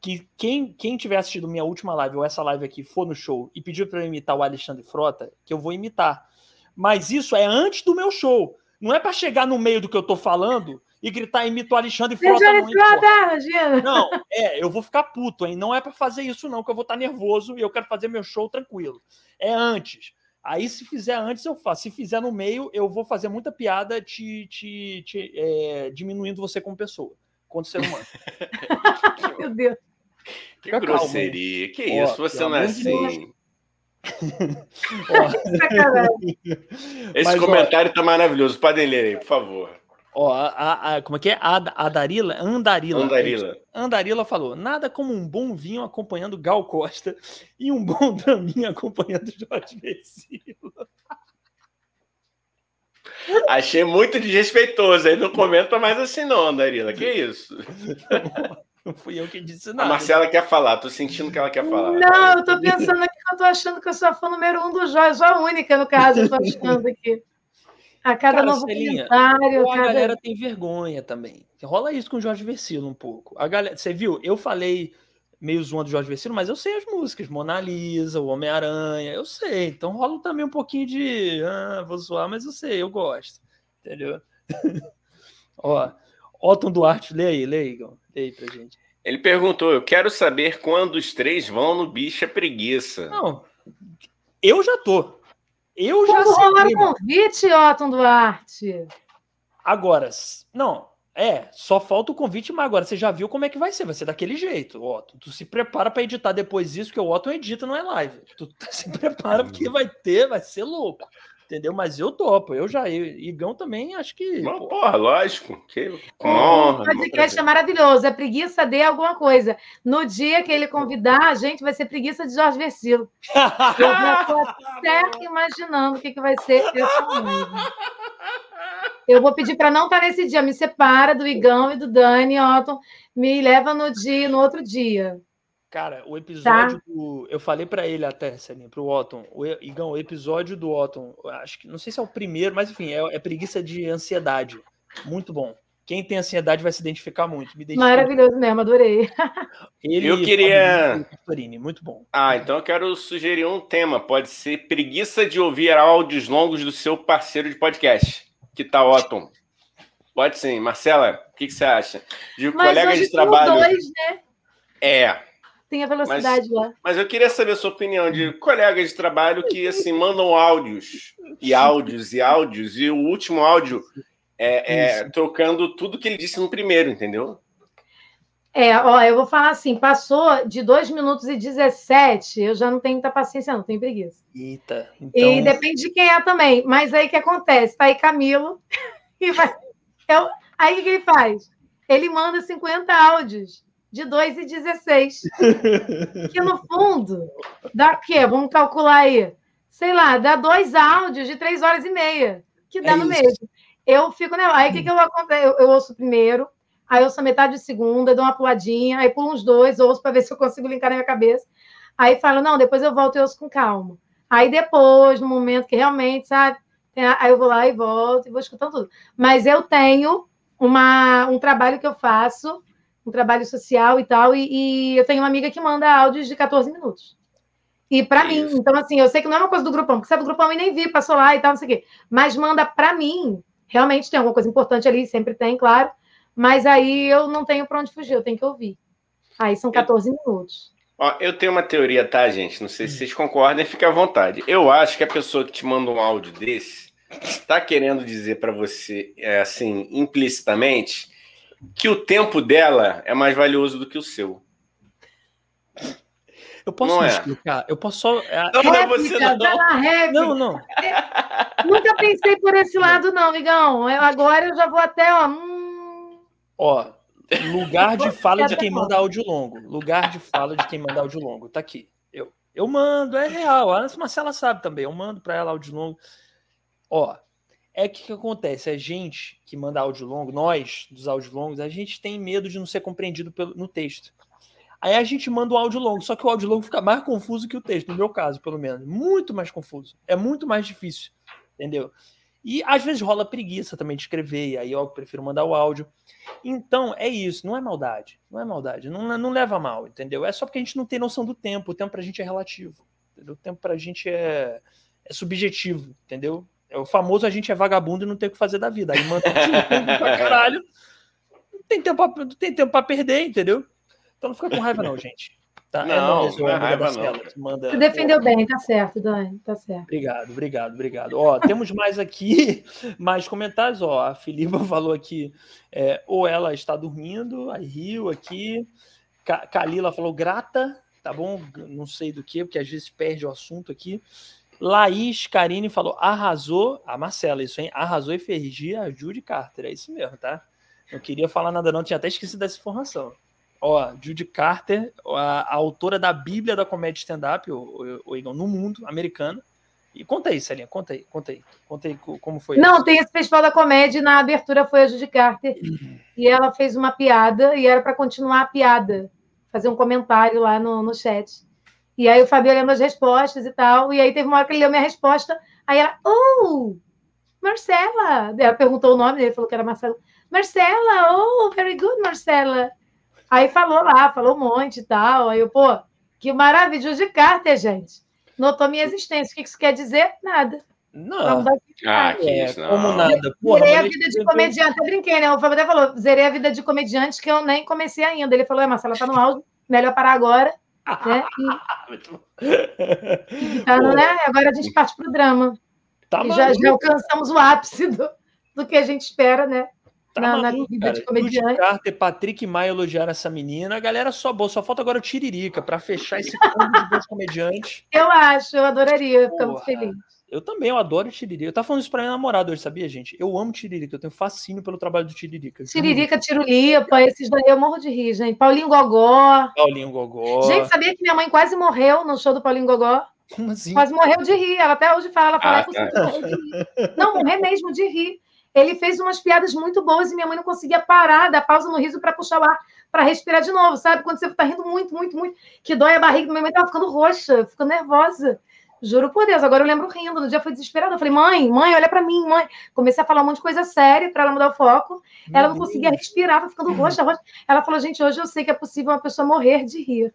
que quem, quem tiver assistido minha última live ou essa live aqui for no show e pedir para eu imitar o Alexandre Frota, que eu vou imitar. Mas isso é antes do meu show. Não é para chegar no meio do que eu tô falando e gritar imita o Alexandre Frota. Não, Frota, não, é, eu vou ficar puto, hein? Não é para fazer isso não, que eu vou estar tá nervoso e eu quero fazer meu show tranquilo. É antes. Aí, se fizer antes, eu faço. Se fizer no meio, eu vou fazer muita piada te, te, te é, diminuindo você como pessoa, quanto ser humano. <laughs> Meu Deus. <laughs> Que Fica grosseria. Calma. Que isso? Você não é assim. <laughs> Esse Mas, comentário ó, tá maravilhoso. Podem ler aí, por favor. Ó, a, a, como é que é? A, a Darila? Andarila. Andarila. Andarila falou: nada como um bom vinho acompanhando Gal Costa e um bom draminha acompanhando Jorge Vecilo. <laughs> Achei muito desrespeitoso. Aí não comenta mais assim, não, Andarila. Que isso? Não fui eu que disse nada. A Marcela quer falar, tô sentindo que ela quer falar. Não, eu tô pensando aqui que eu tô achando que eu sou a fã número um do Jorge, a única, no caso, eu tô achando aqui. A cada Cara, novo Celinha, comentário. A cada... galera tem vergonha também. Rola isso com o Jorge Versilo um pouco. A galera, você viu? Eu falei meio zoando o Jorge Versilo, mas eu sei as músicas, Mona Lisa, o Homem-Aranha, eu sei. Então rola também um pouquinho de, ah, vou zoar, mas eu sei, eu gosto. Entendeu? <laughs> Ó, Otton Duarte, lê aí, lê aí, Igor aí pra gente. Ele perguntou: Eu quero saber quando os três vão no Bicha Preguiça. Não, eu já tô. Eu já sei. rolar o convite, Otton Duarte? Agora, não, é, só falta o convite, mas agora você já viu como é que vai ser, vai ser daquele jeito, Otton. Tu se prepara para editar depois isso, que o Otton edita, não é live. Tu se prepara porque vai ter, vai ser louco. Entendeu? Mas eu topo, eu já. Igão também acho que. Mas, porra, lógico. Que honra. O podcast é maravilhoso. É preguiça de alguma coisa. No dia que ele convidar, a gente vai ser preguiça de Jorge Versilo. <laughs> eu já estou até imaginando o que, que vai ser essa Eu vou pedir para não estar nesse dia. Me separa do Igão e do Dani, Otton. Me leva no dia, no outro dia. Cara, o episódio tá. do. Eu falei para ele até, Celinha, pro Otton. O, Igão, o episódio do Otton, acho que. Não sei se é o primeiro, mas enfim, é, é preguiça de ansiedade. Muito bom. Quem tem ansiedade vai se identificar muito. Me Maravilhoso mesmo, adorei. Ele eu queria. Muito bom. Ah, então eu quero sugerir um tema. Pode ser preguiça de ouvir áudios longos do seu parceiro de podcast. Que tá Otton? Pode sim. Marcela, o que, que você acha? De Mas colega de trabalho. Dois, né? É, tem a velocidade mas, lá. Mas eu queria saber a sua opinião de colegas de trabalho que assim mandam áudios e áudios e áudios, e o último áudio é, é trocando tudo que ele disse no primeiro, entendeu? É, ó, eu vou falar assim, passou de 2 minutos e 17, eu já não tenho muita paciência, não, tenho preguiça. Eita, então... E depende de quem é também. Mas aí o que acontece? Tá aí Camilo, <laughs> e vai... eu... aí o que ele faz? Ele manda 50 áudios de 2 e 16. que no fundo, dá o quê? Vamos calcular aí. Sei lá, dá dois áudios de 3 horas e meia, que dá é no mesmo. Eu fico, né? Aí o que, que eu acontece? Eu, eu ouço primeiro, aí eu ouço a metade de segunda, dou uma puladinha, aí pulo uns dois, ouço para ver se eu consigo linkar na minha cabeça. Aí falo, não, depois eu volto e ouço com calma. Aí depois, no momento que realmente, sabe? Aí eu vou lá e volto e vou escutando tudo. Mas eu tenho uma, um trabalho que eu faço, um trabalho social e tal, e, e eu tenho uma amiga que manda áudios de 14 minutos. E para mim, então assim, eu sei que não é uma coisa do grupão, porque sabe do grupão e nem vi, passou lá e tal, não sei o quê. Mas manda para mim, realmente tem alguma coisa importante ali, sempre tem, claro. Mas aí eu não tenho para onde fugir, eu tenho que ouvir. Aí são 14 eu, minutos. Ó, eu tenho uma teoria, tá, gente? Não sei se vocês concordam, fique à vontade. Eu acho que a pessoa que te manda um áudio desse está querendo dizer para você, é, assim, implicitamente, que o tempo dela é mais valioso do que o seu. Eu posso não é. explicar? Eu posso só. É, não, não você não. Não, não. <laughs> Nunca pensei por esse lado, não, Migão. Eu, agora eu já vou até, ó. Hum... Ó, lugar de fala de quem manda áudio longo. Lugar de fala de quem manda áudio longo. Tá aqui. Eu, eu mando, é real. A Marcela sabe também. Eu mando para ela áudio longo. Ó, é que que acontece? A gente que manda áudio longo, nós dos áudios longos, a gente tem medo de não ser compreendido pelo, no texto. Aí a gente manda um áudio longo, só que o áudio longo fica mais confuso que o texto, no meu caso, pelo menos. Muito mais confuso. É muito mais difícil, entendeu? E às vezes rola preguiça também de escrever, e aí eu prefiro mandar o áudio. Então, é isso, não é maldade. Não é maldade, não, não leva mal, entendeu? É só porque a gente não tem noção do tempo. O tempo pra gente é relativo. Entendeu? O tempo pra gente é, é subjetivo, entendeu? É o famoso a gente é vagabundo e não tem o que fazer da vida. Aí manda pra caralho. Não tem tempo pra, não tem tempo pra perder, entendeu? Então não fica com raiva, não, gente. Tá, não, é nóis, não é raiva, não. Manda... Você defendeu bem, tá certo, Dani, tá certo. Obrigado, obrigado, obrigado. Ó, temos mais aqui, <laughs> mais comentários, ó, a Filipa <laughs> falou aqui, é, ou ela está dormindo, aí riu aqui, Kalila falou grata, tá bom? Não sei do que, porque às vezes perde o assunto aqui. Laís Karine falou, arrasou, a Marcela, isso, hein? Arrasou e fergia a Judy Carter, é isso mesmo, tá? Não queria falar nada não, tinha até esquecido dessa informação. Ó, Judy Carter, a, a autora da Bíblia da comédia stand-up, o, o, o, no mundo americano. E conta aí, Celinha, conta aí, conta aí. Conta aí como foi Não, isso. tem esse festival da comédia, na abertura foi a Judy Carter, uhum. e ela fez uma piada, e era para continuar a piada, fazer um comentário lá no, no chat. E aí o Fabio lendo as respostas e tal, e aí teve uma hora que ele leu minha resposta, aí ela, oh, Marcela! Ela perguntou o nome dele, falou que era Marcela. Marcela, oh, very good, Marcela. Aí falou lá, falou um monte e tal. Aí eu, pô, que maravilhoso de Carter, gente. Notou minha existência. O que isso quer dizer? Nada. Não. Ah, que é, isso, não. Como nada. Porra, zerei a vida de comediante. Eu brinquei, né? O Fábio até falou, zerei a vida de comediante que eu nem comecei ainda. Ele falou, é, Marcela, tá no áudio, melhor parar agora. Né? <laughs> E, então, né? Agora a gente parte pro drama. Tá já, já alcançamos o ápice do, do que a gente espera, né? Tá na, maluco, na vida cara. de comediante. Carter, Patrick Maia elogiaram essa menina. A galera só boa, só falta agora o Tiririca para fechar esse combo de dois comediantes. Eu acho, eu adoraria, ficar muito feliz. Eu também, eu adoro Tiririca. Eu tava falando isso pra minha namorada hoje, sabia, gente? Eu amo Tiririca, eu tenho fascínio pelo trabalho do Tiririca. Tiririca, Tirulipa, esses daí eu morro de rir, gente. Paulinho Gogó. Paulinho Gogó. Gente, sabia que minha mãe quase morreu no show do Paulinho Gogó? Como assim? Quase morreu de rir. Ela até hoje fala, ela fala, ah, é tá. Não, morrer mesmo de rir ele fez umas piadas muito boas e minha mãe não conseguia parar, dar pausa no riso para puxar o ar, para respirar de novo, sabe? Quando você está rindo muito, muito, muito, que dói a barriga, minha mãe estava ficando roxa, ficando nervosa. Juro por Deus, agora eu lembro rindo. No dia foi desesperada. Eu falei, mãe, mãe, olha para mim, mãe. Comecei a falar um monte de coisa séria para ela mudar o foco. Meu ela não Deus. conseguia respirar, foi ficando roxa, roxa. Ela falou, gente, hoje eu sei que é possível uma pessoa morrer de rir.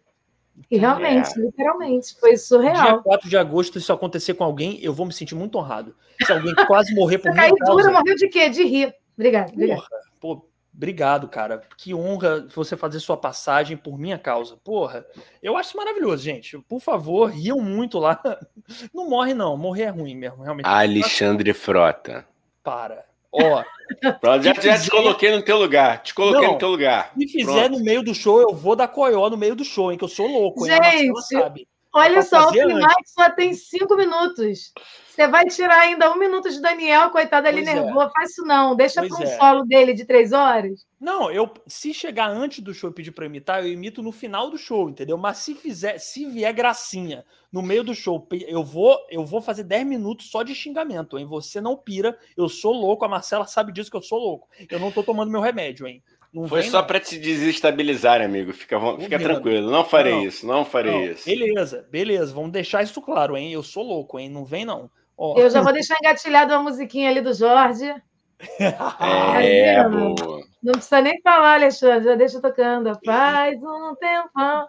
E realmente, é. literalmente, foi surreal. Dia 4 de agosto, se isso acontecer com alguém, eu vou me sentir muito honrado. Se alguém quase morrer por mim. Caiu dura, morreu de quê? De rir. Obrigada, obrigada. Pô, obrigado, cara. Que honra você fazer sua passagem por minha causa. Porra, eu acho maravilhoso, gente. Por favor, riam muito lá. <laughs> Não morre, não. Morrer é ruim mesmo, realmente. Alexandre Frota. Para. Ó. <laughs> já, já te coloquei no teu lugar. Te coloquei não, no teu lugar. Se fizer Pronto. no meio do show, eu vou dar coió no meio do show, hein? Que eu sou louco, hein? Gente, olha só, o Primax só tem cinco minutos. Você vai tirar ainda um minuto de Daniel, coitado ali nervoso. É. Faz isso não. Deixa para um é. solo dele de três horas. Não, eu se chegar antes do show e pedir para imitar, eu imito no final do show, entendeu? Mas se fizer, se vier gracinha no meio do show, eu vou, eu vou fazer 10 minutos só de xingamento, hein? Você não pira, eu sou louco, a Marcela sabe disso que eu sou louco. Eu não tô tomando meu remédio, hein? Não Foi só para te desestabilizar, amigo. Fica, fica tranquilo. Não farei não, isso, não farei não. isso. Beleza, beleza. Vamos deixar isso claro, hein? Eu sou louco, hein? Não vem, não. Oh. Eu já vou deixar engatilhado uma musiquinha ali do Jorge. <laughs> É, é boa. Não precisa nem falar, Alexandre, já deixa tocando. Faz um tempo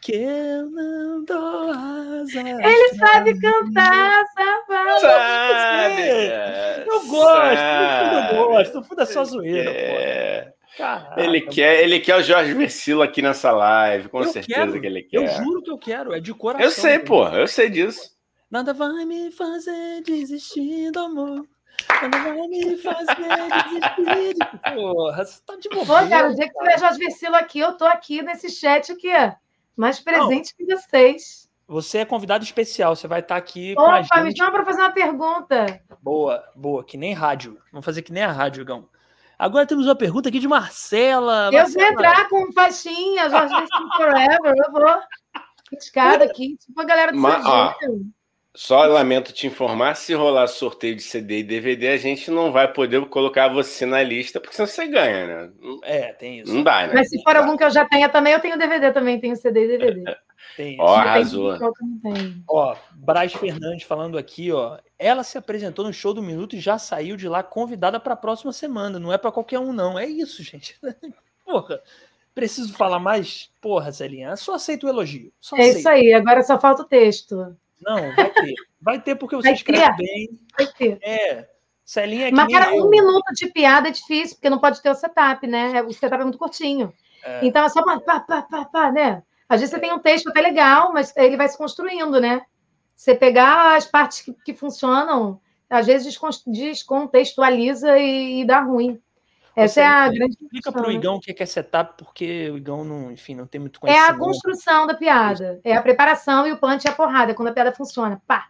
que eu não dou asa. Ele sabe cantar, sabe? Sabe. Eu gosto, sabe. eu gosto. Tudo é só zoeira, é. Caraca, ele quer, ele quer o Jorge Versilo aqui nessa live, com certeza quero, que ele quer. Eu juro que eu quero, é de coração. Eu sei, pô, eu sei disso. Nada vai me fazer desistir do amor. Nada vai me fazer desistir. De... Porra, você tá de bobeira. Pô, cara, o dia que tiver Jorge Versilo aqui, eu tô aqui nesse chat aqui, mais presente Não. que vocês. Você é convidado especial, você vai estar tá aqui Opa, com a gente. me chama para fazer uma pergunta. Boa, boa, que nem rádio. Vamos fazer que nem a rádio, Gão. Agora temos uma pergunta aqui de Marcela. Eu Marcela. vou entrar com faixinha, Jorge Forever, eu vou. Escada <laughs> aqui, tipo a galera do Ma só lamento te informar, se rolar sorteio de CD e DVD, a gente não vai poder colocar você na lista, porque senão você ganha, né? É, tem isso. Não dá, né? Mas se for algum que eu já tenha também, eu tenho DVD também, tenho CD e DVD. <laughs> tem isso. Ó, arrasou. Ó, Braz Fernandes falando aqui, ó. Ela se apresentou no show do Minuto e já saiu de lá convidada para a próxima semana. Não é para qualquer um, não. É isso, gente. <laughs> Porra. Preciso falar mais? Porra, Celinha, só aceito o elogio. Só é aceito. isso aí, agora só falta o texto. Não, vai ter. Vai ter porque você vai escreve ter. bem. Vai ter. É. Celinha é Mas, cara, um minuto de piada é difícil, porque não pode ter o setup, né? O setup é muito curtinho. É. Então é só pá, pá, pá, pá, pá, né? Às vezes você tem um texto até legal, mas ele vai se construindo, né? Você pegar as partes que, que funcionam, às vezes descontextualiza e, e dá ruim. Essa é a grande. Explica para o Igão o que é setup, porque o Igão não, enfim, não tem muito conhecimento. É a construção da piada. É a preparação e o punch é a porrada, quando a piada funciona. Pá!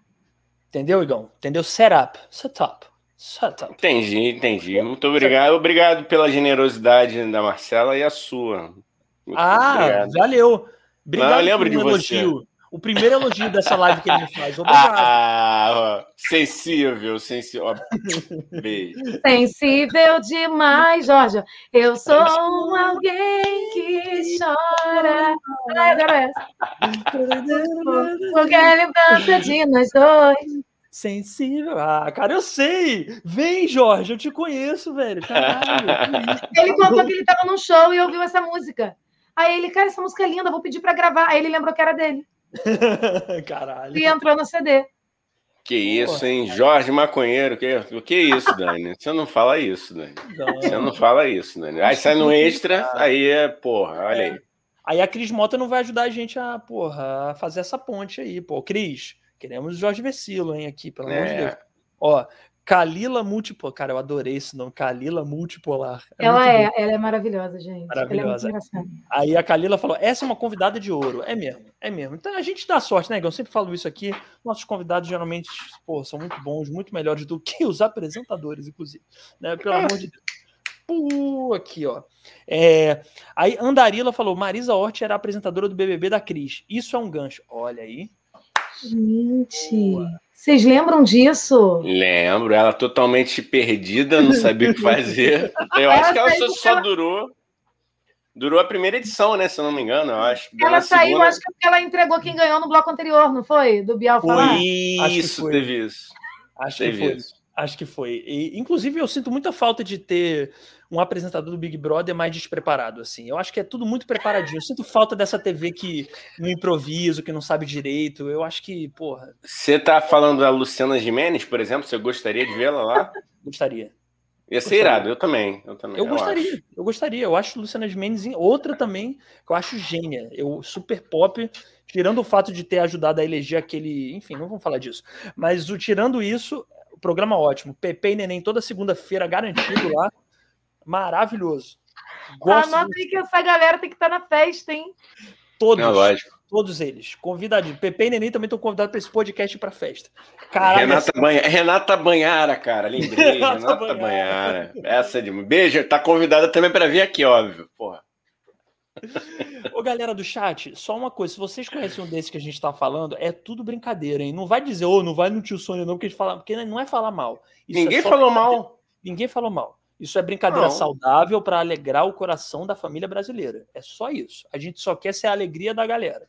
Entendeu, Igão? Entendeu? Setup. Setup. Setup. Entendi, entendi. Muito obrigado. Obrigado pela generosidade da Marcela e a sua. Muito ah, obrigado. valeu. Obrigado não, lembro de elogio. você o primeiro elogio dessa live que ele me faz. Obrigado. Ah, sensível, sensível. Beijo. Sensível demais, Jorge. Eu sou um alguém que chora. Porque a lembrança de nós dois. Sensível. Ah, cara, eu sei. Vem, Jorge, eu te conheço, velho. Caralho. Ele contou que ele tava num show e ouviu essa música. Aí ele, cara, essa música é linda, vou pedir para gravar. Aí ele lembrou que era dele. <laughs> Caralho. E entrou no CD. Que isso, hein? Jorge Maconheiro. Que, que isso, Dani? Você não fala isso, Dani. Não. Você não fala isso, Dani. Aí sai no extra, aí é, porra, olha aí. Aí a Cris Mota não vai ajudar a gente a, porra, a fazer essa ponte aí, pô. Cris, queremos o Jorge Vecilo, hein, aqui, pelo é. amor de é. Deus. Ó, Kalila Multipolar. Cara, eu adorei esse nome, Kalila Multipolar. É ela é, ela é maravilhosa, gente. É maravilhosa. É Aí a Kalila falou: essa é uma convidada de ouro. É mesmo, é mesmo. Então a gente dá sorte, né, Eu sempre falo isso aqui. Nossos convidados geralmente pô, são muito bons, muito melhores do que os apresentadores, inclusive. Né? Pelo amor de Deus. Pô, aqui, ó. É, aí Andarila falou: Marisa Hort era apresentadora do BBB da Cris. Isso é um gancho. Olha aí. Gente. Boa. Vocês lembram disso? Lembro, ela totalmente perdida, não sabia o que fazer. <laughs> Eu acho que ela só, só durou. Durou a primeira edição, né? Se eu não me engano, eu acho. Ela saiu, segunda... acho que porque ela entregou quem ganhou no bloco anterior, não foi? Do Bial falar? Isso, teve isso. Acho teve que foi. Isso. Acho que foi. E, inclusive, eu sinto muita falta de ter um apresentador do Big Brother mais despreparado, assim. Eu acho que é tudo muito preparadinho. Eu sinto falta dessa TV que no improviso, que não sabe direito. Eu acho que, porra. Você tá falando da Luciana Gimenez, por exemplo? Você gostaria de vê-la lá? Gostaria. Ia ser irado, eu também. Eu, também, eu, eu gostaria, acho. eu gostaria. Eu acho Luciana Gimenez outra também que eu acho gênia. Eu, super pop, tirando o fato de ter ajudado a eleger aquele. Enfim, não vamos falar disso. Mas o, tirando isso, o programa ótimo. Pepe e Neném toda segunda-feira, garantido lá. Maravilhoso. Gosto Anota aí que essa galera tem que estar na festa, hein? Todos. lógico. Todos eles. Convidadinho. Pepe e Neném também estão convidados para esse podcast para festa. Caralho, Renata, essa... Banha... Renata Banhara, cara. Lembrei. <laughs> Renata, Renata Banhara. Essa é de. Beijo. Tá convidada também para vir aqui, óbvio. Porra. Ô, galera do chat, só uma coisa: se vocês conhecem um desses que a gente tá falando, é tudo brincadeira, hein? Não vai dizer, ô, oh, não vai no tio Sônia, não, porque a gente fala, porque não é falar mal. Isso Ninguém é falou mal. Ninguém falou mal. Isso é brincadeira não. saudável para alegrar o coração da família brasileira. É só isso. A gente só quer ser a alegria da galera.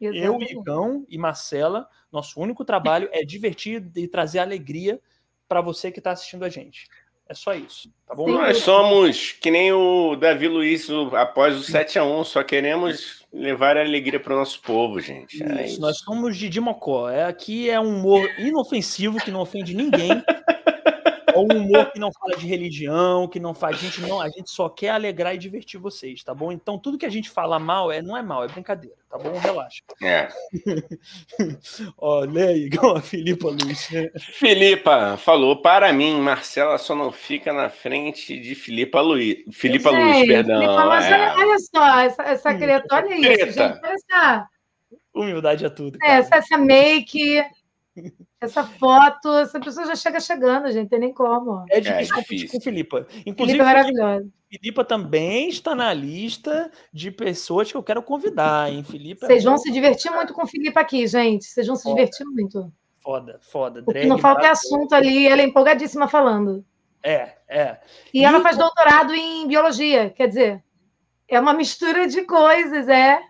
Exatamente. Eu, Igão e Marcela, nosso único trabalho é divertir e trazer alegria para você que está assistindo a gente. É só isso, tá bom? Sim. Nós somos que nem o Davi Luiz após o 7 a 1 só queremos levar alegria para o nosso povo, gente. É isso, isso. Nós somos de Dimocó. É, aqui é um humor inofensivo que não ofende ninguém. <laughs> É um humor que não fala de religião, que não faz. A gente não, a gente só quer alegrar e divertir vocês, tá bom? Então tudo que a gente fala mal é não é mal, é brincadeira, tá bom? Relaxa. É. <laughs> Ó, lê aí, igual a Filipa Luiz. Filipa falou: para mim, Marcela só não fica na frente de Filipa Luiz. Filipa Luiz, perdão. Filipa, mas é. olha só, essa, essa criatura, olha isso, gente. Olha essa... Humildade é tudo. É, essa, essa make. Essa foto, essa pessoa já chega chegando, gente, tem nem como. É difícil é, competir com Filipa. Inclusive, Filipa é maravilhosa. Filipa também está na lista de pessoas que eu quero convidar, hein? Filipa. É Vocês é vão se divertir muito com Filipa aqui, gente. Vocês vão se foda. divertir muito. Foda, foda. O que não falta é assunto ali, ela é empolgadíssima falando. É, é. E, e ela faz doutorado em biologia, quer dizer, é uma mistura de coisas, é.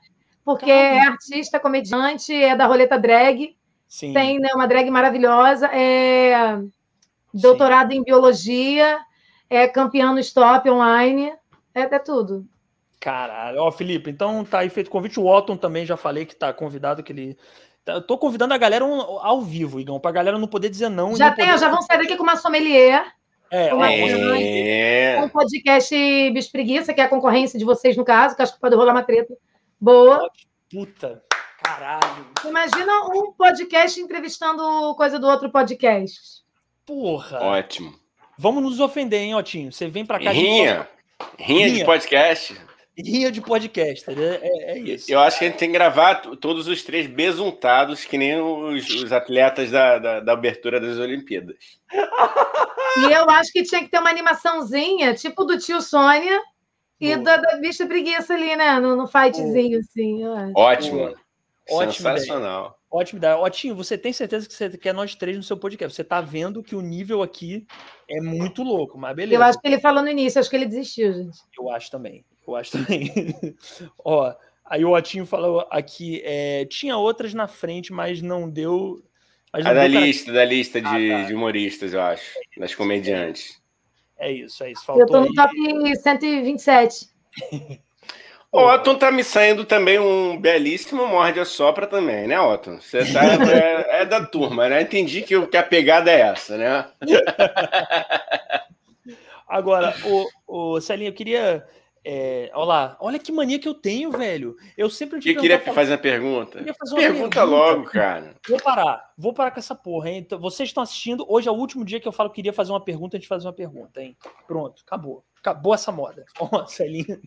Porque é artista, comediante, é da roleta drag Sim. Tem né, uma drag maravilhosa, é doutorado Sim. em biologia, é campeã no stop online, é, é tudo. Caralho, ó, Felipe, então tá aí feito o convite. O Otton também já falei que tá convidado, que ele. Tá, eu tô convidando a galera ao vivo, Igão, pra galera não poder dizer não. Já tem, poder... já vão sair daqui com uma sommelier. É, uma é... um podcast Bispreguiça, que é a concorrência de vocês, no caso, que acho que pode rolar uma treta boa. Puta, Caralho. Imagina um podcast entrevistando coisa do outro podcast. Porra. Ótimo. Vamos nos ofender, hein, Otinho? Você vem pra cá Rinha. De... Rinha. Rinha de podcast. Rinha de podcast, é, é, é, isso. Eu acho que a gente tem que gravar todos os três besuntados, que nem os, os atletas da, da, da, abertura das Olimpíadas. <laughs> E eu acho que tinha que ter uma animaçãozinha, tipo do tio Sônia e da, da bicha preguiça ali, né? No, no fightzinho, assim. Ótimo. Ótimo Sensacional. Ideia. Ótimo ideia. Otinho, você tem certeza que você quer nós três no seu podcast? Você está vendo que o nível aqui é muito louco, mas beleza. Eu acho que ele falou no início, acho que ele desistiu, gente. Eu acho também. Eu acho também. <laughs> Ó, aí o Otinho falou aqui, é, tinha outras na frente, mas não deu. Mas não a da lista, da lista de, ah, tá. de, humoristas, eu acho, das comediantes. É isso, é isso. Faltou eu tô no aí... top 127. <laughs> Otton tá me saindo também um belíssimo morde a sopra também, né, Otton? Você tá, é, é, da turma, né? Entendi que, que a pegada é essa, né? <laughs> Agora, o, o Celinho, eu queria. É, olha lá, olha que mania que eu tenho, velho. Eu sempre te queria fazer uma pergunta. Fazer uma pergunta, pergunta, logo, cara. Vou parar, vou parar com essa porra, hein? Então, vocês estão assistindo. Hoje é o último dia que eu falo que queria fazer uma pergunta, a gente faz uma pergunta, hein? Pronto, acabou. Acabou essa moda. Ó, Celinho.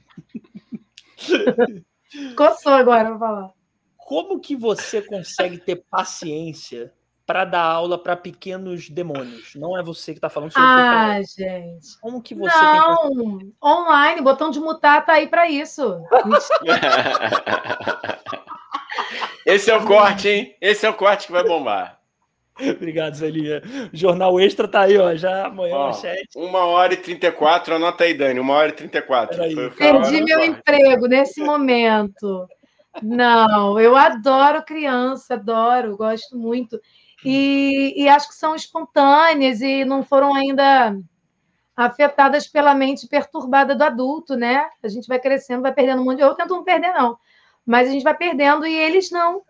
Coçou agora para falar. Como que você consegue ter paciência para dar aula para pequenos demônios? Não é você que está falando sobre Ah, gente. Como que você Não, tem... online, botão de mutar tá aí para isso. <laughs> Esse é o corte, hein? Esse é o corte que vai bombar. <laughs> Obrigado, Zelinha. Jornal Extra tá aí, ó. Já amanhã ó, manchete. Uma hora e 34, anota aí, Dani. Uma hora e 34. Foi, foi Perdi meu emprego nesse momento. Não, eu adoro criança, adoro, gosto muito. E, e acho que são espontâneas e não foram ainda afetadas pela mente perturbada do adulto, né? A gente vai crescendo, vai perdendo muito. Eu tento não perder, não. Mas a gente vai perdendo e eles não.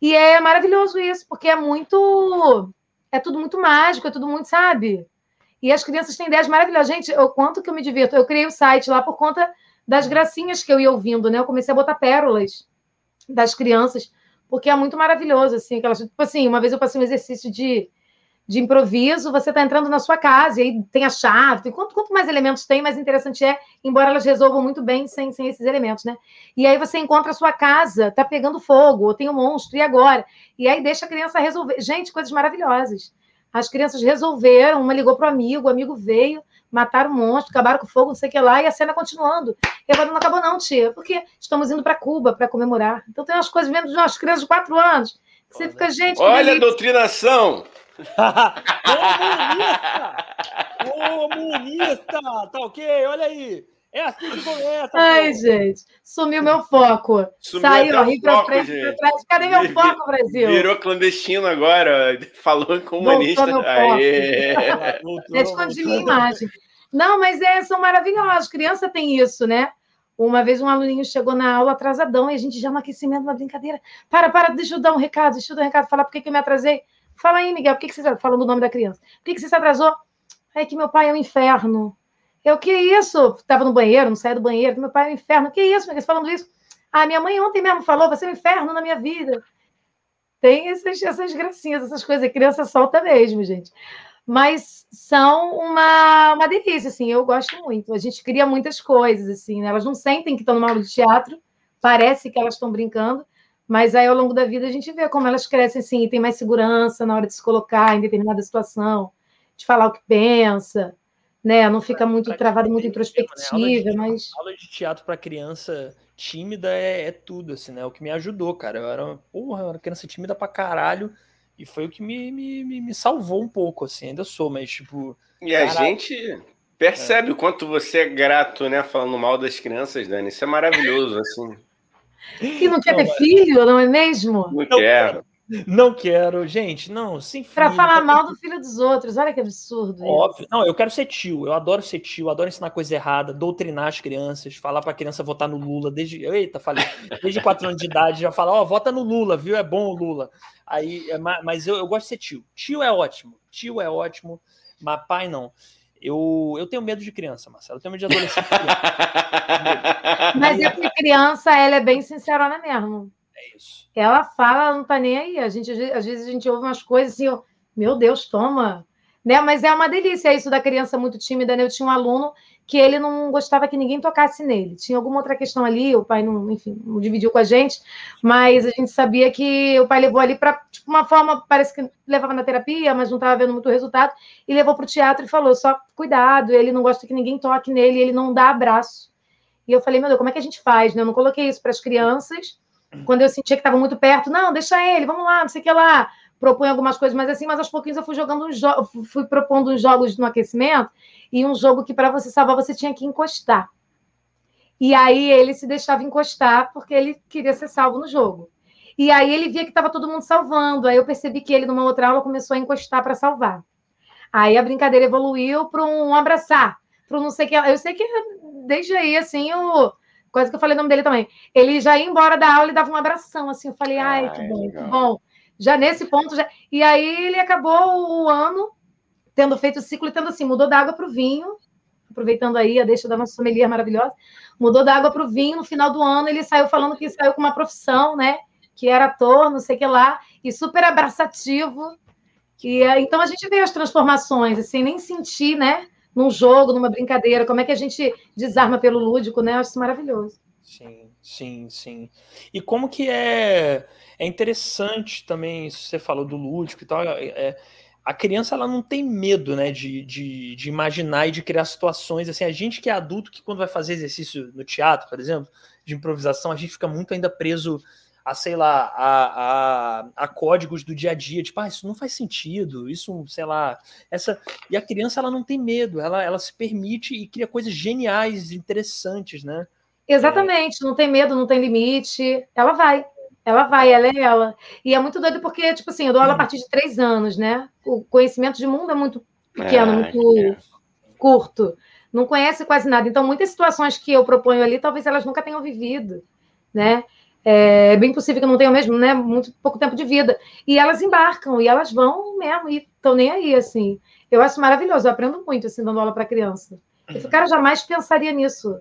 E é maravilhoso isso, porque é muito. É tudo muito mágico, é tudo muito, sabe? E as crianças têm ideias maravilhosas. Gente, o quanto que eu me divirto. Eu criei o site lá por conta das gracinhas que eu ia ouvindo, né? Eu comecei a botar pérolas das crianças, porque é muito maravilhoso, assim. Aquelas, tipo assim, uma vez eu passei um exercício de, de improviso, você está entrando na sua casa, e aí tem a chave, tem, quanto, quanto mais elementos tem, mais interessante é, embora elas resolvam muito bem sem, sem esses elementos, né? E aí você encontra a sua casa, tá pegando fogo, ou tem um monstro, e agora? E aí deixa a criança resolver. Gente, coisas maravilhosas. As crianças resolveram, uma ligou para o amigo, o amigo veio, mataram o monstro, acabaram com o fogo, não sei o que lá, e a cena continuando. E agora não acabou, não, tia, porque estamos indo para Cuba para comemorar. Então tem umas coisas mesmo de umas crianças de quatro anos. Que você fica, gente. Olha a doutrinação! Comunista! Tá ok? Olha aí! É assim que começa. Ai, pô. gente, sumiu meu foco. Sumiu Saiu, ri pra frente, pra trás. Cadê meu Vir, foco, Brasil? Virou clandestino agora, <laughs> falou comunista. Aê. É <laughs> escondi minha imagem. Não, mas é, são maravilhosos. Criança tem isso, né? Uma vez um aluninho chegou na aula atrasadão e a gente já no aquecimento, uma brincadeira. Para, para, deixa eu dar um recado, deixa eu dar um recado, falar por que, que eu me atrasei. Fala aí, Miguel, por que, que você está falando o nome da criança? Por que, que você se atrasou? É que meu pai é um inferno. Eu, que isso? Estava no banheiro, não saía do banheiro, meu pai é um inferno. Que isso, Miguel, falando isso? Ah, minha mãe ontem mesmo falou, você é um inferno na minha vida. Tem essas, essas gracinhas, essas coisas. A criança solta mesmo, gente. Mas são uma, uma delícia, assim, eu gosto muito. A gente cria muitas coisas, assim, né? Elas não sentem que estão numa aula de teatro, parece que elas estão brincando, mas aí ao longo da vida a gente vê como elas crescem, assim, e tem mais segurança na hora de se colocar em determinada situação, de falar o que pensa, né? Não fica muito travado, muito introspectiva, né? aula de, mas. Aula de teatro para criança tímida é, é, tudo, assim, né? O que me ajudou, cara. Eu era, porra, eu era criança tímida pra caralho. E foi o que me, me, me salvou um pouco, assim, ainda sou, mas tipo. E a gente percebe é. o quanto você é grato, né? Falando mal das crianças, Dani. Isso é maravilhoso, <laughs> assim. E não quer ter filho, não é mesmo? Não, não quero. Não quero, gente, não, sem Para falar mal do filho dos outros, olha que absurdo. Óbvio. Isso. Não, eu quero ser tio, eu adoro ser tio, adoro ensinar coisa errada, doutrinar as crianças, falar para a criança votar no Lula desde, eita, falei, desde quatro anos de idade, já falar, ó, oh, vota no Lula, viu? É bom o Lula. Aí, é mas eu, eu gosto de ser tio. Tio é ótimo, tio é ótimo, mas pai não. Eu, eu tenho medo de criança, Marcelo. Eu tenho medo de adolescente. <laughs> mas é porque criança, ela é bem sincerona mesmo. É isso. Ela fala, ela não tá nem aí. A gente, às vezes a gente ouve umas coisas assim, ó, meu Deus, toma. Né? Mas é uma delícia isso da criança muito tímida. Né? Eu tinha um aluno que ele não gostava que ninguém tocasse nele. Tinha alguma outra questão ali, o pai não, enfim, não dividiu com a gente, mas a gente sabia que o pai levou ali para tipo, uma forma, parece que levava na terapia, mas não estava vendo muito resultado, e levou para o teatro e falou: só cuidado, ele não gosta que ninguém toque nele, ele não dá abraço. E eu falei, meu Deus, como é que a gente faz? Né? Eu não coloquei isso para as crianças, quando eu sentia que estava muito perto, não, deixa ele, vamos lá, não sei o que lá. Propõe algumas coisas mais assim, mas aos pouquinhos eu fui jogando uns jogos, fui propondo uns jogos no aquecimento, e um jogo que para você salvar você tinha que encostar. E aí ele se deixava encostar porque ele queria ser salvo no jogo. E aí ele via que estava todo mundo salvando. Aí eu percebi que ele, numa outra aula, começou a encostar para salvar. Aí a brincadeira evoluiu para um abraçar, para um não sei o que. Eu sei que desde aí, assim, o, Quase que eu falei o nome dele também. Ele já ia embora da aula e dava um abração, assim. Eu falei, ai, ai que bom, que bom. Já nesse ponto, já... e aí ele acabou o ano tendo feito o ciclo e tendo assim, mudou da água para o vinho, aproveitando aí a deixa da nossa sommelier maravilhosa, mudou da água para o vinho, no final do ano ele saiu falando que saiu com uma profissão, né, que era ator, não sei o que lá, e super abraçativo, e então a gente vê as transformações, assim, nem sentir, né, num jogo, numa brincadeira, como é que a gente desarma pelo lúdico, né? Eu acho isso maravilhoso. Sim, sim, sim. E como que é, é interessante também, você falou do lúdico e tal, é, é, a criança ela não tem medo, né, de, de, de, imaginar e de criar situações, assim, a gente que é adulto, que quando vai fazer exercício no teatro, por exemplo, de improvisação, a gente fica muito ainda preso a, sei lá, a, a, a, códigos do dia a dia, tipo, ah, isso não faz sentido, isso, sei lá, essa... E a criança, ela não tem medo, ela, ela se permite e cria coisas geniais, interessantes, né? Exatamente, é... não tem medo, não tem limite, ela vai, ela vai, ela é ela. E é muito doido porque, tipo assim, eu dou aula a partir de três anos, né? O conhecimento de mundo é muito pequeno, é, muito é. curto, não conhece quase nada. Então, muitas situações que eu proponho ali, talvez elas nunca tenham vivido, né? É bem possível que não tenham mesmo, né? Muito pouco tempo de vida. E elas embarcam, e elas vão mesmo, e estão nem aí, assim. Eu acho maravilhoso, eu aprendo muito assim, dando aula para criança. Esse cara jamais pensaria nisso.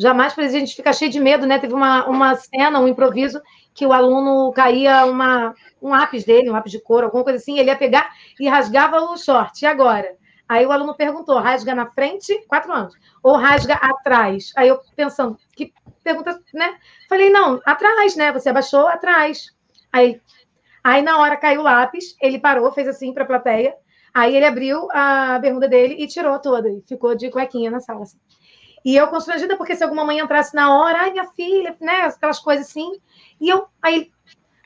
Jamais, a gente fica cheio de medo, né? Teve uma, uma cena, um improviso, que o aluno caía uma, um lápis dele, um lápis de couro, alguma coisa assim, ele ia pegar e rasgava o short. E agora? Aí o aluno perguntou: rasga na frente, quatro anos, ou rasga atrás? Aí eu pensando, que pergunta, né? Falei, não, atrás, né? Você abaixou atrás. Aí, aí na hora caiu o lápis, ele parou, fez assim para a plateia. Aí ele abriu a bermuda dele e tirou toda, e ficou de cuequinha na sala. Assim. E eu constrangida, porque se alguma mãe entrasse na hora, ai, minha filha, né? Aquelas coisas assim. E eu, aí,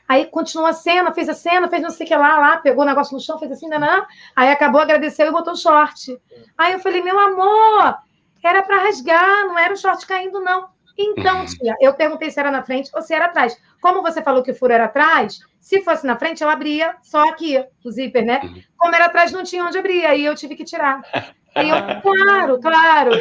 aí continuou a cena, fez a cena, fez não sei o que lá, lá, pegou o negócio no chão, fez assim, não, não, Aí acabou, agradeceu e botou o short. Aí eu falei, meu amor, era para rasgar, não era o short caindo, não. Então, <laughs> tia, eu perguntei se era na frente ou se era atrás. Como você falou que o furo era atrás, se fosse na frente, eu abria só aqui, o zíper, né? Uhum. Como era atrás, não tinha onde abrir, aí eu tive que tirar. <laughs> Aí eu, claro, claro.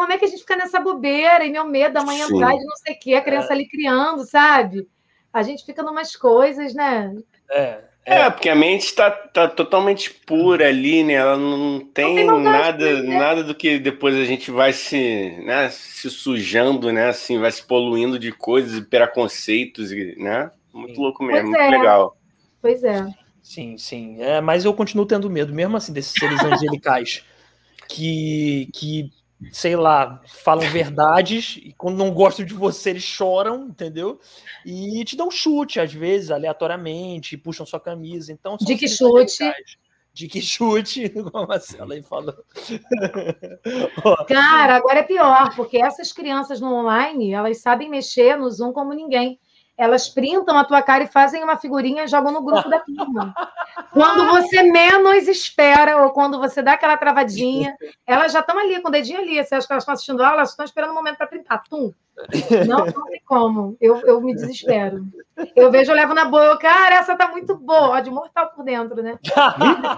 Como é que a gente fica nessa bobeira? E meu medo da mãe entrar de não sei o quê, a criança é. ali criando, sabe? A gente fica numas coisas, né? É. É, é porque a mente está tá totalmente pura ali, né? Ela não tem, não tem nada, né? nada do que depois a gente vai se, né, se sujando, né? Assim, vai se poluindo de coisas e preconceitos, né? Muito sim. louco mesmo, pois muito é. legal. Pois é. Sim, sim. É, mas eu continuo tendo medo, mesmo assim, desses seres <laughs> angelicais que, que sei lá, falam verdades e quando não gostam de você, eles choram, entendeu? E te dão chute, às vezes, aleatoriamente, puxam sua camisa. Então, de que chute? De que chute, como a Marcela aí falou. <laughs> Cara, agora é pior, porque essas crianças no online, elas sabem mexer no Zoom como ninguém elas printam a tua cara e fazem uma figurinha e jogam no grupo da turma. Quando você menos espera, ou quando você dá aquela travadinha, elas já estão ali, com o dedinho ali. Você acha que elas estão assistindo aula, elas estão esperando o um momento para printar. Tum. Não, não tem como. Eu, eu me desespero. Eu vejo, eu levo na boa. Eu, cara, essa tá muito boa. de mortal por dentro, né?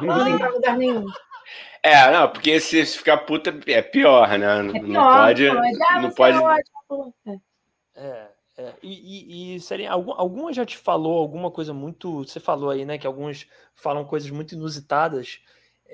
Não tem pra lugar nenhum. É, não, porque se ficar puta é pior, né? É pior, não pode. Ah, não pode. É, é. É, e, e, e alguma já te falou alguma coisa muito. Você falou aí, né? Que alguns falam coisas muito inusitadas.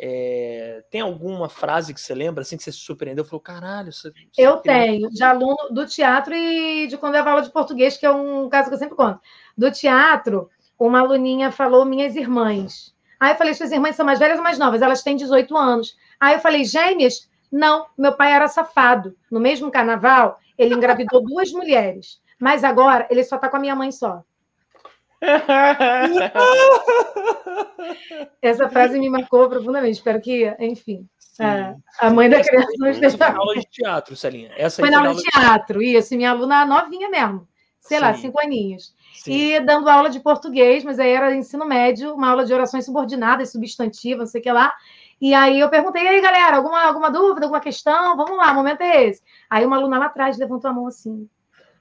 É, tem alguma frase que você lembra, assim, que você se surpreendeu? Falou, caralho. Você, você eu tenho, de aluno do teatro e de quando eu dava aula de português, que é um caso que eu sempre conto. Do teatro, uma aluninha falou minhas irmãs. Aí eu falei, suas irmãs são mais velhas ou mais novas? Elas têm 18 anos. Aí eu falei, gêmeas? Não, meu pai era safado. No mesmo carnaval, ele engravidou duas mulheres. Mas agora ele só tá com a minha mãe só. <laughs> Essa frase me marcou profundamente. Espero que, enfim, a, a mãe da criança não esteja. <laughs> Foi na aula de teatro, Celinha. Essa foi na aula de teatro, isso. Minha aluna novinha mesmo. Sei Sim. lá, cinco aninhos. Sim. E dando aula de português, mas aí era ensino médio, uma aula de orações subordinadas, substantivas, não sei o que lá. E aí eu perguntei, e aí, galera, alguma, alguma dúvida, alguma questão? Vamos lá, o momento é esse. Aí uma aluna lá atrás levantou a mão assim.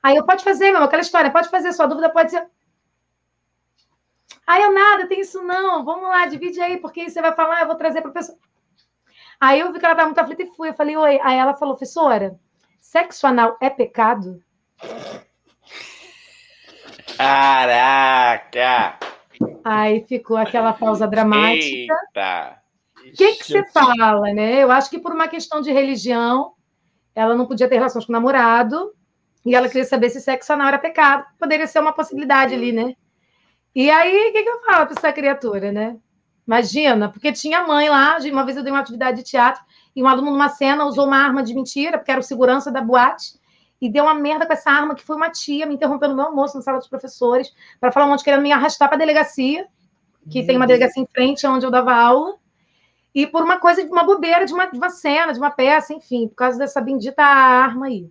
Aí eu, pode fazer, meu, aquela história, pode fazer, sua dúvida pode ser. Aí eu, nada, tem isso não, vamos lá, divide aí, porque você vai falar, eu vou trazer para o pessoal. Aí eu vi que ela estava muito aflita e fui. Eu falei, oi. Aí ela falou, professora, sexo anal é pecado? Caraca! Aí ficou aquela pausa dramática. Eita! O que, que você fala, né? Eu acho que por uma questão de religião, ela não podia ter relações com o namorado, e ela queria saber se sexo anal era pecado. Poderia ser uma possibilidade ali, né? E aí, o que, que eu falo para essa criatura, né? Imagina, porque tinha mãe lá, uma vez eu dei uma atividade de teatro, e um aluno numa cena usou uma arma de mentira, porque era o segurança da boate, e deu uma merda com essa arma, que foi uma tia me interrompendo no meu almoço na sala dos professores, para falar um monte, querendo me arrastar para a delegacia, que tem uma delegacia em frente onde eu dava aula, e por uma coisa, de uma bobeira, de uma, de uma cena, de uma peça, enfim, por causa dessa bendita arma aí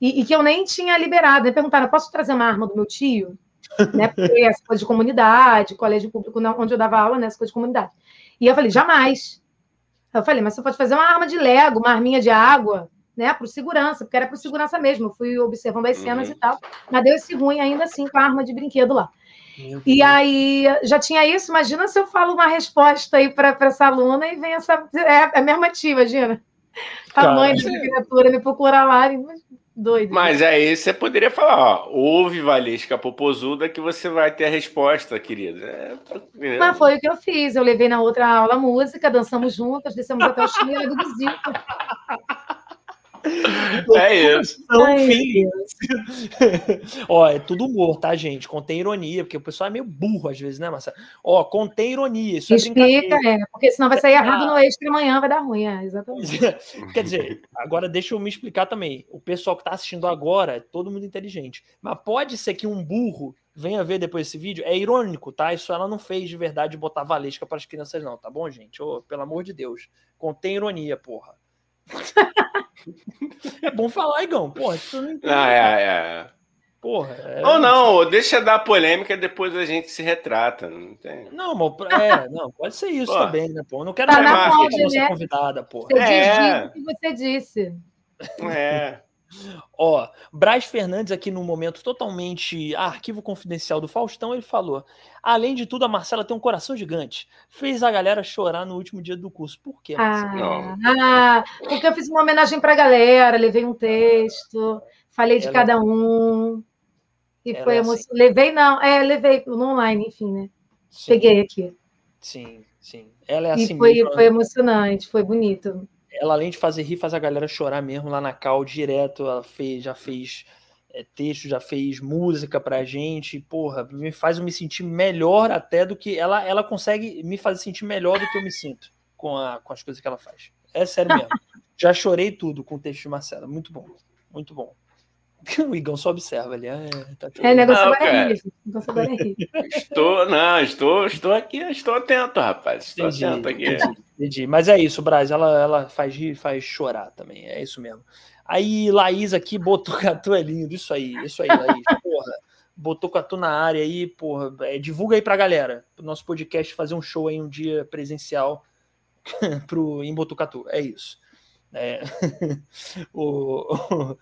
e, e que eu nem tinha liberado. Né? Perguntaram, posso trazer uma arma do meu tio? <laughs> né? Porque essa coisa de comunidade, colégio público, onde eu dava aula, né? Essa coisa de comunidade. E eu falei, jamais. Eu falei, mas você pode fazer uma arma de Lego, uma arminha de água, né? Para segurança, porque era para segurança mesmo. Eu fui observando as cenas uhum. e tal. Mas deu esse ruim ainda assim com a arma de brinquedo lá. E aí, já tinha isso. Imagina se eu falo uma resposta aí para essa aluna e vem essa. É, é a mesma tia, imagina. A mãe dessa criatura me procurar lá. Doido. Mas aí você poderia falar, ó, ouve Valesca Popozuda que você vai ter a resposta, querida. É, Mas foi o que eu fiz. Eu levei na outra aula música, dançamos juntas, descemos até o chinelo do vizinho. É isso. Ó, é tudo humor, tá, gente? Contém ironia, porque o pessoal é meio burro às vezes, né, Marcelo? Ó, contém ironia. Isso é Explica, é, é, porque senão vai sair errado no extra amanhã, vai dar ruim, é, exatamente. <laughs> Quer dizer, agora deixa eu me explicar também. O pessoal que tá assistindo agora é todo mundo inteligente. Mas pode ser que um burro venha ver depois esse vídeo. É irônico, tá? Isso ela não fez de verdade botar valesca para as crianças, não, tá bom, gente? Ô, pelo amor de Deus. Contém ironia, porra é bom falar, Igão. Porra, isso não entende. Ah, é, é. Porra. É... Ou não, deixa dar polêmica depois a gente se retrata. Não, tem... não, mas, é, não, pode ser isso porra. também, né, pô? Não quero tá mais a nossa né? convidada, porra. Você é. o que você disse. É. Ó, Braz Fernandes aqui no momento totalmente arquivo confidencial do Faustão, ele falou: além de tudo, a Marcela tem um coração gigante. Fez a galera chorar no último dia do curso. Por quê? Ah, ah, porque eu fiz uma homenagem para a galera, levei um texto, falei de Ela... cada um. E Ela foi é assim. Levei, não, é, levei no online, enfim, né? Sim. Peguei aqui. Sim, sim. Ela é assim. E foi, mesmo, foi né? emocionante, foi bonito ela, além de fazer rir, faz a galera chorar mesmo lá na Cal direto. Ela fez, já fez é, texto, já fez música pra gente. Porra, me faz eu me sentir melhor até do que. Ela, ela consegue me fazer sentir melhor do que eu me sinto com, a, com as coisas que ela faz. É sério mesmo. <laughs> já chorei tudo com o texto de Marcela. Muito bom. Muito bom. <laughs> O Igão só observa ali. Ah, tá é, negócio não, é Estou, não, estou, estou aqui, estou atento, rapaz. Estou entendi, atento aqui. Entendi, entendi. Mas é isso, Braz, ela, ela faz rir, faz chorar também. É isso mesmo. Aí, Laís aqui, Botucatu <laughs> é lindo. Isso aí, isso aí, Laís. Porra. Botucatu na área aí, porra. É, divulga aí pra galera. Pro nosso podcast fazer um show aí um dia presencial <laughs> pro, em Botucatu. É isso. É. o, o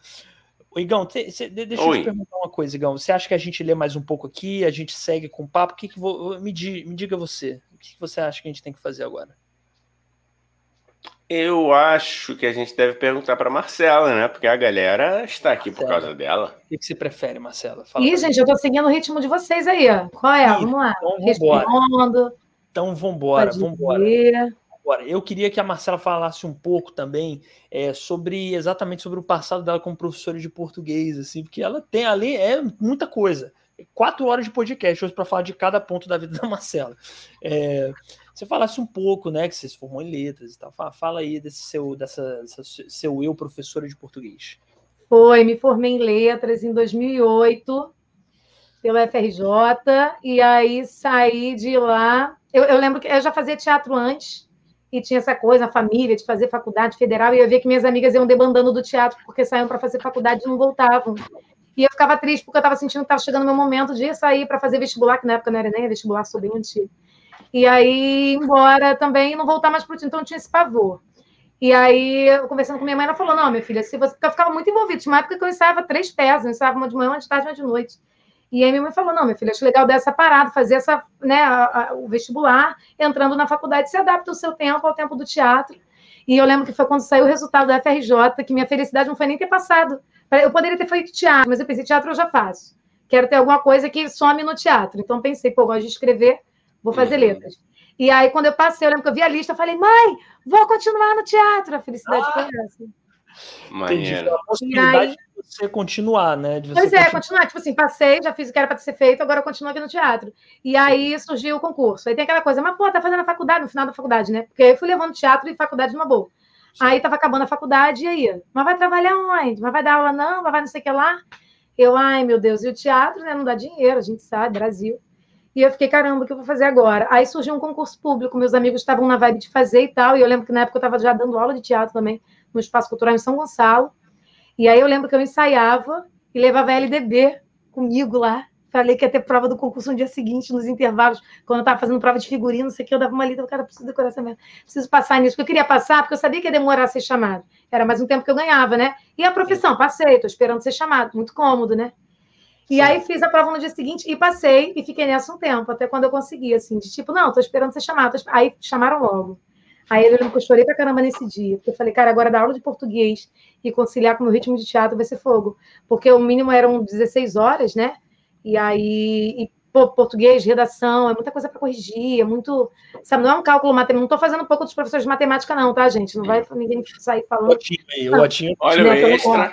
Igão, cê, cê, deixa Oi. eu te perguntar uma coisa, Igão. Você acha que a gente lê mais um pouco aqui, a gente segue com o papo? O que, que vou, me, di, me diga você. O que, que você acha que a gente tem que fazer agora? Eu acho que a gente deve perguntar para Marcela, né? Porque a galera está aqui Marcela. por causa dela. O que você prefere, Marcela? Fala Ih, gente, eu tô seguindo o ritmo de vocês aí, ó. Qual é? Ih, vamos lá. Então vambora. Então vambora, vambora. Agora, eu queria que a Marcela falasse um pouco também é, sobre exatamente sobre o passado dela como professora de português, assim, porque ela tem ali é muita coisa. Quatro horas de podcast hoje para falar de cada ponto da vida <laughs> da Marcela. É, você falasse um pouco, né, que você se formou em letras e tal. Fala, fala aí desse seu, dessa, seu eu professora de português. Foi, me formei em letras em 2008 pela FRJ e aí saí de lá. Eu, eu lembro que eu já fazia teatro antes e tinha essa coisa, a família, de fazer faculdade federal, e eu via que minhas amigas iam debandando do teatro porque saíam para fazer faculdade e não voltavam. E eu ficava triste porque eu estava sentindo que estava chegando o meu momento de sair para fazer vestibular, que na época não era nem vestibular, sou bem antigo. E aí, embora também não voltar mais para o então eu tinha esse pavor. E aí, conversando com minha mãe, ela falou: Não, minha filha, se você. Porque eu ficava muito envolvida. Tinha uma época que eu ensaiava três peças, eu ensaiava uma de manhã, uma de tarde, uma de noite. E aí minha mãe falou: não, minha filha, acho legal dessa parada, fazer essa, né, a, a, o vestibular, entrando na faculdade, se adapta o seu tempo ao tempo do teatro. E eu lembro que foi quando saiu o resultado da FRJ, que minha felicidade não foi nem ter passado. Eu poderia ter feito teatro, mas eu pensei, teatro eu já faço. Quero ter alguma coisa que some no teatro. Então pensei, pô, gosto de escrever, vou fazer uhum. letras. E aí, quando eu passei, eu lembro que eu vi a lista, eu falei, mãe, vou continuar no teatro. A felicidade ah. foi essa. Maneiro. A possibilidade de você continuar, né? De pois é, continuar. Tipo assim, passei, já fiz o que era para ser feito, agora eu continuo aqui no teatro. E aí surgiu o concurso. Aí tem aquela coisa, mas pô, tá fazendo a faculdade no final da faculdade, né? Porque eu fui levando teatro e faculdade numa boa. Sim. Aí tava acabando a faculdade, e aí? Mas vai trabalhar onde? Mas vai dar aula não? Mas vai não sei o que lá? Eu, ai meu Deus, e o teatro, né? Não dá dinheiro, a gente sabe, Brasil. E eu fiquei, caramba, o que eu vou fazer agora? Aí surgiu um concurso público, meus amigos estavam na vibe de fazer e tal, e eu lembro que na época eu estava já dando aula de teatro também no Espaço Cultural em São Gonçalo. E aí eu lembro que eu ensaiava e levava a LDB comigo lá. Falei que ia ter prova do concurso no dia seguinte, nos intervalos, quando eu estava fazendo prova de figurino, não sei o que, eu dava uma lida, o cara, preciso decorar essa merda, preciso passar nisso, porque eu queria passar, porque eu sabia que ia demorar a ser chamado. Era mais um tempo que eu ganhava, né? E a profissão, passei, estou esperando ser chamado, muito cômodo, né? E Sim. aí fiz a prova no dia seguinte e passei e fiquei nessa um tempo, até quando eu consegui, assim, de tipo, não, estou esperando ser chamado. Aí chamaram logo. Aí eu lembro que eu chorei pra caramba nesse dia, porque eu falei, cara, agora dar aula de português e conciliar com o meu ritmo de teatro vai ser fogo. Porque o mínimo eram 16 horas, né? E aí, e, pô, português, redação, é muita coisa para corrigir, é muito. Sabe, não é um cálculo matemático. Não estou fazendo um pouco dos professores de matemática, não, tá, gente? Não vai ninguém sair falando. O Otinho aí, o Otinho. Olha o extra.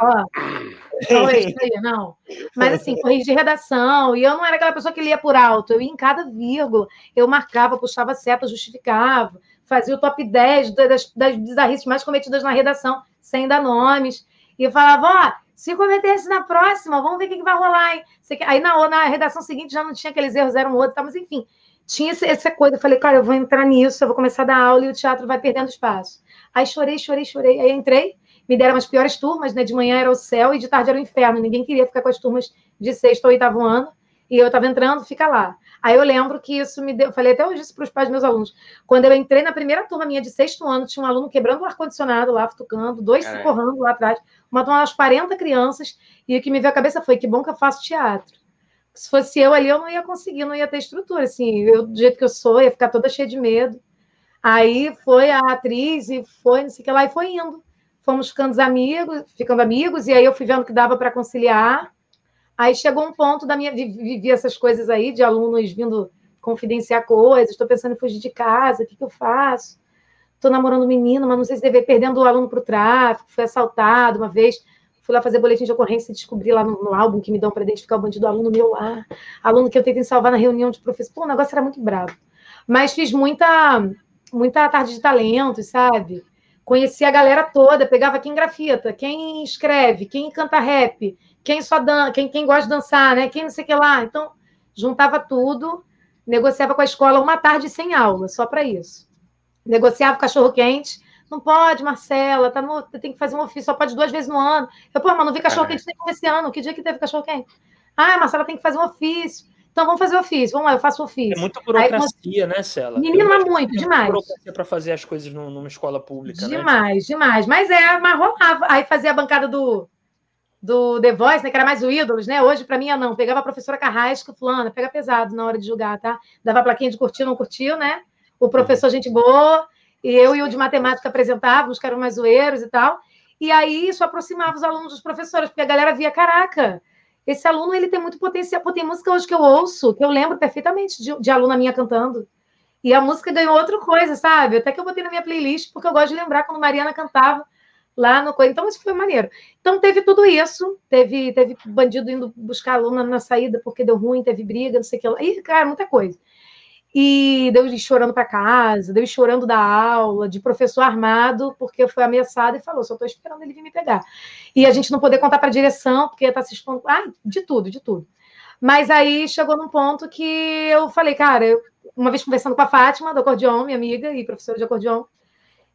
Não, extra não. Mas assim, corrigir redação. E eu não era aquela pessoa que lia por alto. Eu ia em cada vírgula. Eu marcava, puxava seta, justificava. Fazia o top 10 das, das bizarrices mais cometidas na redação, sem dar nomes. E falava, ó, se cometesse na próxima, vamos ver o que, que vai rolar, hein? Aí na, na redação seguinte já não tinha aqueles erros, era um outro, tá? mas enfim, tinha essa coisa. Eu falei, cara, eu vou entrar nisso, eu vou começar a dar aula e o teatro vai perdendo espaço. Aí chorei, chorei, chorei. Aí entrei, me deram as piores turmas, né? De manhã era o céu e de tarde era o inferno. Ninguém queria ficar com as turmas de sexto ou oitavo ano. E eu estava entrando, fica lá. Aí eu lembro que isso me deu. Falei até hoje isso para os pais dos meus alunos. Quando eu entrei na primeira turma minha de sexto ano, tinha um aluno quebrando o ar-condicionado lá, futucando, dois se correndo lá atrás, uma turma umas 40 crianças, e o que me veio à cabeça foi: que bom que eu faço teatro. Se fosse eu ali, eu não ia conseguir, não ia ter estrutura. Assim, eu, do jeito que eu sou, ia ficar toda cheia de medo. Aí foi a atriz e foi, não sei o que lá, e foi indo. Fomos ficando amigos, ficando amigos, e aí eu fui vendo que dava para conciliar. Aí chegou um ponto da minha. Vivi essas coisas aí, de alunos vindo confidenciar coisas, estou pensando em fugir de casa, o que, que eu faço? Estou namorando um menino, mas não sei se deve perdendo o aluno para o tráfico, fui assaltado uma vez, fui lá fazer boletim de ocorrência e descobri lá no, no álbum que me dão para identificar o bandido, aluno meu lá, aluno que eu tentei salvar na reunião de professor. Pô, o negócio era muito bravo. Mas fiz muita, muita tarde de talentos, sabe? Conheci a galera toda, pegava quem grafita, quem escreve, quem canta rap, quem só dan quem, quem gosta de dançar, né? Quem não sei o que lá. Então, juntava tudo, negociava com a escola uma tarde sem aula, só para isso. Negociava o cachorro quente. Não pode, Marcela, tá no, tem que fazer um ofício, só pode duas vezes no ano. Eu, pô, mas não vi cachorro quente é. esse ano. Que dia que teve cachorro quente? Ah, Marcela tem que fazer um ofício. Então vamos fazer ofício, vamos lá, eu faço ofício. É muita burocracia, Aí, né, Cela? Menino, mas muito, demais. burocracia para fazer as coisas numa escola pública. Né? Demais, né? demais. Mas é, mas rolava. Aí fazia a bancada do, do The Voice, né, que era mais o Ídolos, né? Hoje, para mim, é não. Pegava a professora Carrasco, fulana, pega pesado na hora de julgar, tá? Dava plaquinha de curtiu, não curtiu, né? O professor, gente boa, e eu e o de matemática apresentávamos, que eram mais zoeiros e tal. E aí isso aproximava os alunos dos professores, porque a galera via, caraca, esse aluno ele tem muito potencial. Pô, tem música hoje que eu ouço, que eu lembro perfeitamente de, de aluna minha cantando. E a música ganhou outra coisa, sabe? Até que eu botei na minha playlist, porque eu gosto de lembrar quando Mariana cantava lá no Então, isso foi maneiro. Então, teve tudo isso. Teve, teve bandido indo buscar aluna na saída porque deu ruim, teve briga, não sei o que lá. E, cara, muita coisa. E deu chorando para casa, deu chorando da aula, de professor armado, porque foi ameaçado e falou: só estou esperando ele vir me pegar. E a gente não poder contar para a direção, porque está se expondo. Ah, de tudo, de tudo. Mas aí chegou num ponto que eu falei, cara, eu, uma vez conversando com a Fátima, do acordeon, minha amiga e professora de acordeon,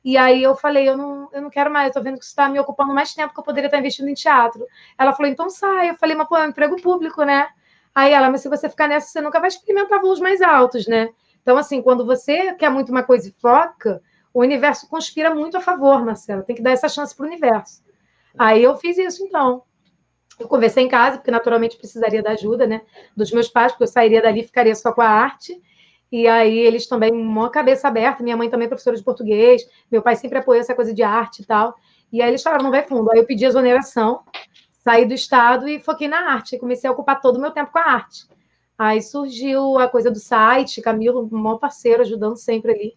e aí eu falei, eu não, eu não quero mais, eu tô vendo que isso está me ocupando mais tempo que eu poderia estar investindo em teatro. Ela falou, então sai. Eu falei, mas pô, é um emprego público, né? Aí ela, mas se você ficar nessa, você nunca vai experimentar voos mais altos, né? Então, assim, quando você quer muito uma coisa e foca, o universo conspira muito a favor, Marcela. Tem que dar essa chance para o universo. Aí eu fiz isso, então. Eu conversei em casa, porque naturalmente precisaria da ajuda, né? Dos meus pais, porque eu sairia dali e ficaria só com a arte. E aí eles também, uma cabeça aberta, minha mãe também é professora de português, meu pai sempre apoiou essa coisa de arte e tal. E aí eles falaram, não vai fundo. Aí eu pedi exoneração, saí do estado e foquei na arte. Comecei a ocupar todo o meu tempo com a arte. Aí surgiu a coisa do site, Camilo, um maior parceiro, ajudando sempre ali.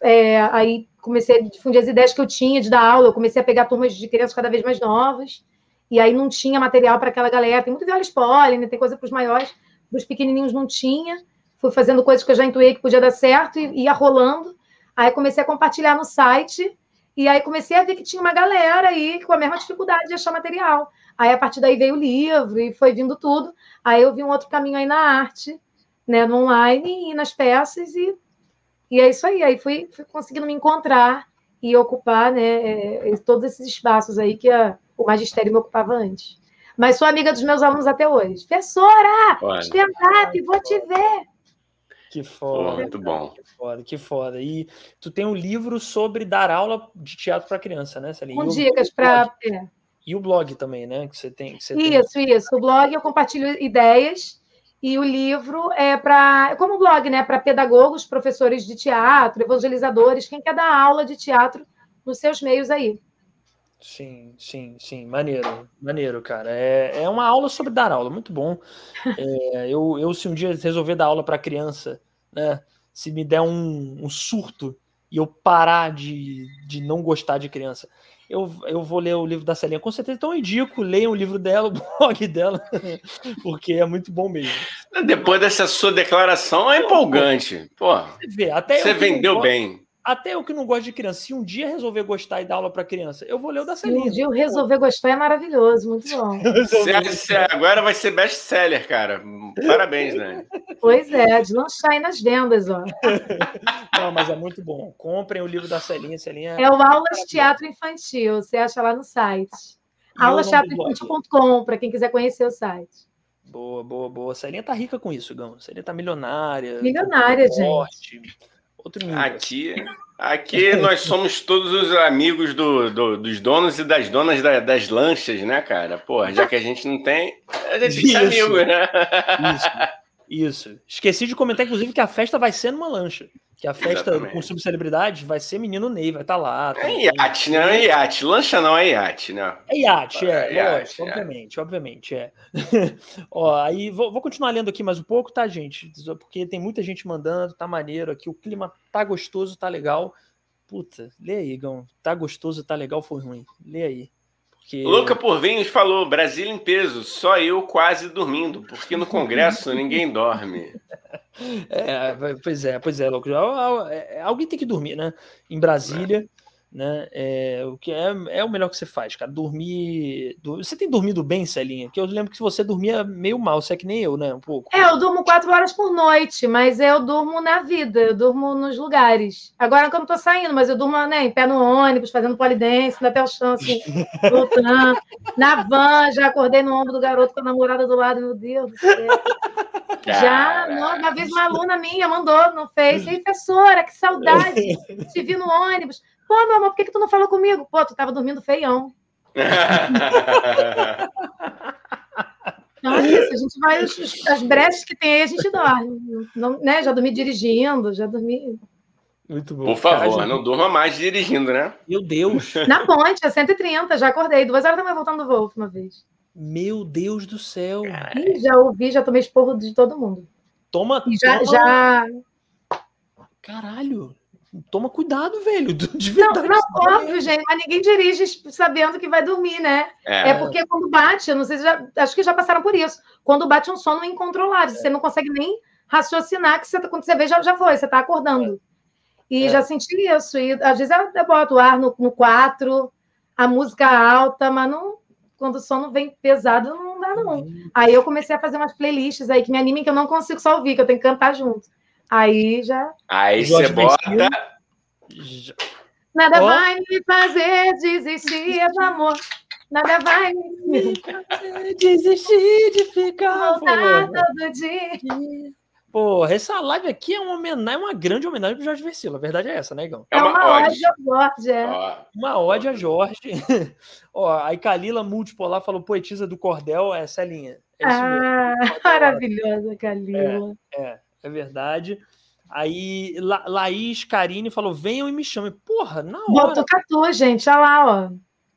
É, aí comecei a difundir as ideias que eu tinha de dar aula, eu comecei a pegar turmas de crianças cada vez mais novas, e aí não tinha material para aquela galera. Tem muito viola spoiler, né? tem coisa para os maiores, para os pequenininhos não tinha fui fazendo coisas que eu já intuí que podia dar certo e ia rolando. Aí comecei a compartilhar no site e aí comecei a ver que tinha uma galera aí com a mesma dificuldade de achar material. Aí a partir daí veio o livro e foi vindo tudo. Aí eu vi um outro caminho aí na arte, né, no online e nas peças e e é isso aí. Aí fui, fui conseguindo me encontrar e ocupar, né, é, todos esses espaços aí que a, o magistério me ocupava antes. Mas sou amiga dos meus alunos até hoje. Professora, stand-up, vou te ver. Que foda. muito bom. Que foda, que foda. E tu tem um livro sobre dar aula de teatro para criança, né, Celine? Com dicas para. E o blog também, né? Que você tem. Que você isso, tem... isso. O blog eu compartilho ideias E o livro é para, como blog, né? Para pedagogos, professores de teatro, evangelizadores, quem quer dar aula de teatro nos seus meios aí. Sim, sim, sim, maneiro, maneiro, cara. É, é uma aula sobre dar aula, muito bom. É, eu, eu, se um dia resolver dar aula para criança, né? Se me der um, um surto e eu parar de, de não gostar de criança, eu, eu vou ler o livro da Celinha. Com certeza, então eu indico, leiam o livro dela, <laughs> o blog dela, <laughs> porque é muito bom mesmo. Depois dessa sua declaração, é empolgante. Pô, você, vê, até você vendeu bem até eu que não gosto de criança, se um dia resolver gostar e dar aula para criança, eu vou ler o da Celina. Se um dia eu resolver gostar, é maravilhoso, muito <laughs> bom. se, agora vai ser best-seller, cara. Parabéns, né? Pois é, de lançar aí nas vendas, ó. <laughs> Não, mas é muito bom. Comprem o livro da Celinha. Celinha é o Aulas Teatro Infantil, você acha lá no site. Aulasteatroinfantil.com, para quem quiser conhecer o site. Boa, boa, boa. Celinha tá rica com isso, Gão. Celinha tá milionária. Milionária, gente. Outro nível. Aqui, aqui nós somos todos os amigos do, do, dos donos e das donas da, das lanchas, né, cara? Pô, já que a gente não tem, a gente fica amigo, né? Isso. Isso. Esqueci de comentar, inclusive, que a festa vai ser numa lancha. Que a festa Exatamente. com subcelebridade vai ser menino Ney, vai estar tá lá. Tá é iate, né? É iate. Lancha não é iate, né? É iate, é. é lógico, é. obviamente, obviamente, é. <laughs> Ó, aí vou, vou, continuar lendo aqui mais um pouco, tá, gente? Porque tem muita gente mandando, tá maneiro aqui. O clima tá gostoso, tá legal. Puta, lê aí, Gão. Tá gostoso, tá legal, foi ruim. Lê aí. Louca por Vinhos falou: Brasília em peso, só eu quase dormindo, porque no Congresso ninguém dorme. <laughs> É, pois é, pois é, louco. É, alguém tem que dormir, né? Em Brasília. É né? É, o que é, é o melhor que você faz, cara. Dormir. Você tem dormido bem, Celinha? Porque eu lembro que você dormia meio mal, você é que nem eu, né? Um pouco. É, eu durmo quatro horas por noite, mas eu durmo na vida, eu durmo nos lugares. Agora que eu não tô saindo, mas eu durmo né, em pé no ônibus, fazendo polidense, até o chão, assim, voltando. <laughs> na van, já acordei no ombro do garoto com a namorada do lado, meu Deus do céu. Já, uma vez uma aluna minha mandou no Face, professora, que saudade, te vi no ônibus. Pô, meu amor, por que, que tu não falou comigo? Pô, tu tava dormindo feião. <laughs> Então é isso, a gente vai, as brechas que tem aí, a gente dorme. Não, né? Já dormi dirigindo, já dormi. Muito bom. Por favor, Cara, não durma mais dirigindo, né? Meu Deus. Na ponte, a 130, já acordei. Duas horas da manhã voltando do voo uma vez. Meu Deus do céu. Ih, já ouvi, já tomei esporro de todo mundo. Toma. E já, toma... já. Caralho toma cuidado, velho. <laughs> De verdade. Não, não óbvio, gente, mas ninguém dirige sabendo que vai dormir, né? É, é porque quando bate, eu não sei se já. Acho que já passaram por isso. Quando bate um sono incontrolável, é. você não consegue nem raciocinar, que você, quando você vê, já, já foi, você está acordando. É. E é. já senti isso. E às vezes eu, eu boto o ar no, no 4, a música alta, mas não. Quando o sono vem pesado, não dá, não. Uhum. Aí eu comecei a fazer umas playlists aí que me animem, que eu não consigo só ouvir, que eu tenho que cantar junto. Aí já. Aí você bota. Nada oh. vai me fazer desistir do amor. Nada vai me fazer desistir de ficar Voltar todo dia. Porra, essa live aqui é uma homenagem, uma grande homenagem pro Jorge Versilo. A verdade é essa, né, Igão? É uma, uma ode ao Jorge. É. Uma ode a Jorge. <laughs> Ó, aí Kalila Multipolar falou poetisa do cordel, é essa linha. É ah, <laughs> maravilhosa, Kalila. É, é é verdade. Aí La Laís Karine falou: venham e me chamem. Porra, na hora. Botucatu, gente, olha lá, ó.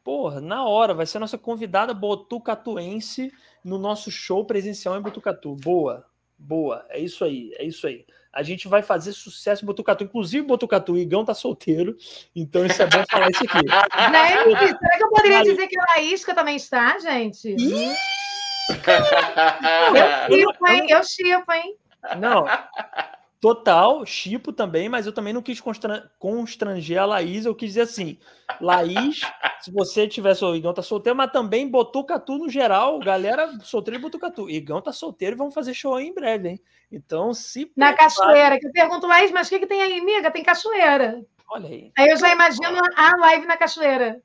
Porra, na hora, vai ser a nossa convidada botucatuense no nosso show presencial em Botucatu. Boa, boa, é isso aí, é isso aí. A gente vai fazer sucesso em Botucatu. Inclusive, Botucatu, o Igão tá solteiro, então isso é bom falar isso aqui. <laughs> Gente, será que eu poderia dizer que a Laísca também está, gente? Ih! eu chipo, hein? Eu chipo, hein? Não. Total, chipo também, mas eu também não quis constranger a Laís, eu quis dizer assim, Laís, se você tivesse, o Igão tá solteiro, mas também Botucatu no geral, galera solteiro e Botucatu. Igão tá solteiro e vamos fazer show aí em breve, hein? Então, se... Na cachoeira, que eu pergunto, Laís, mas o que, que tem aí, amiga? Tem cachoeira. Olha aí. Aí eu já imagino a live na cachoeira.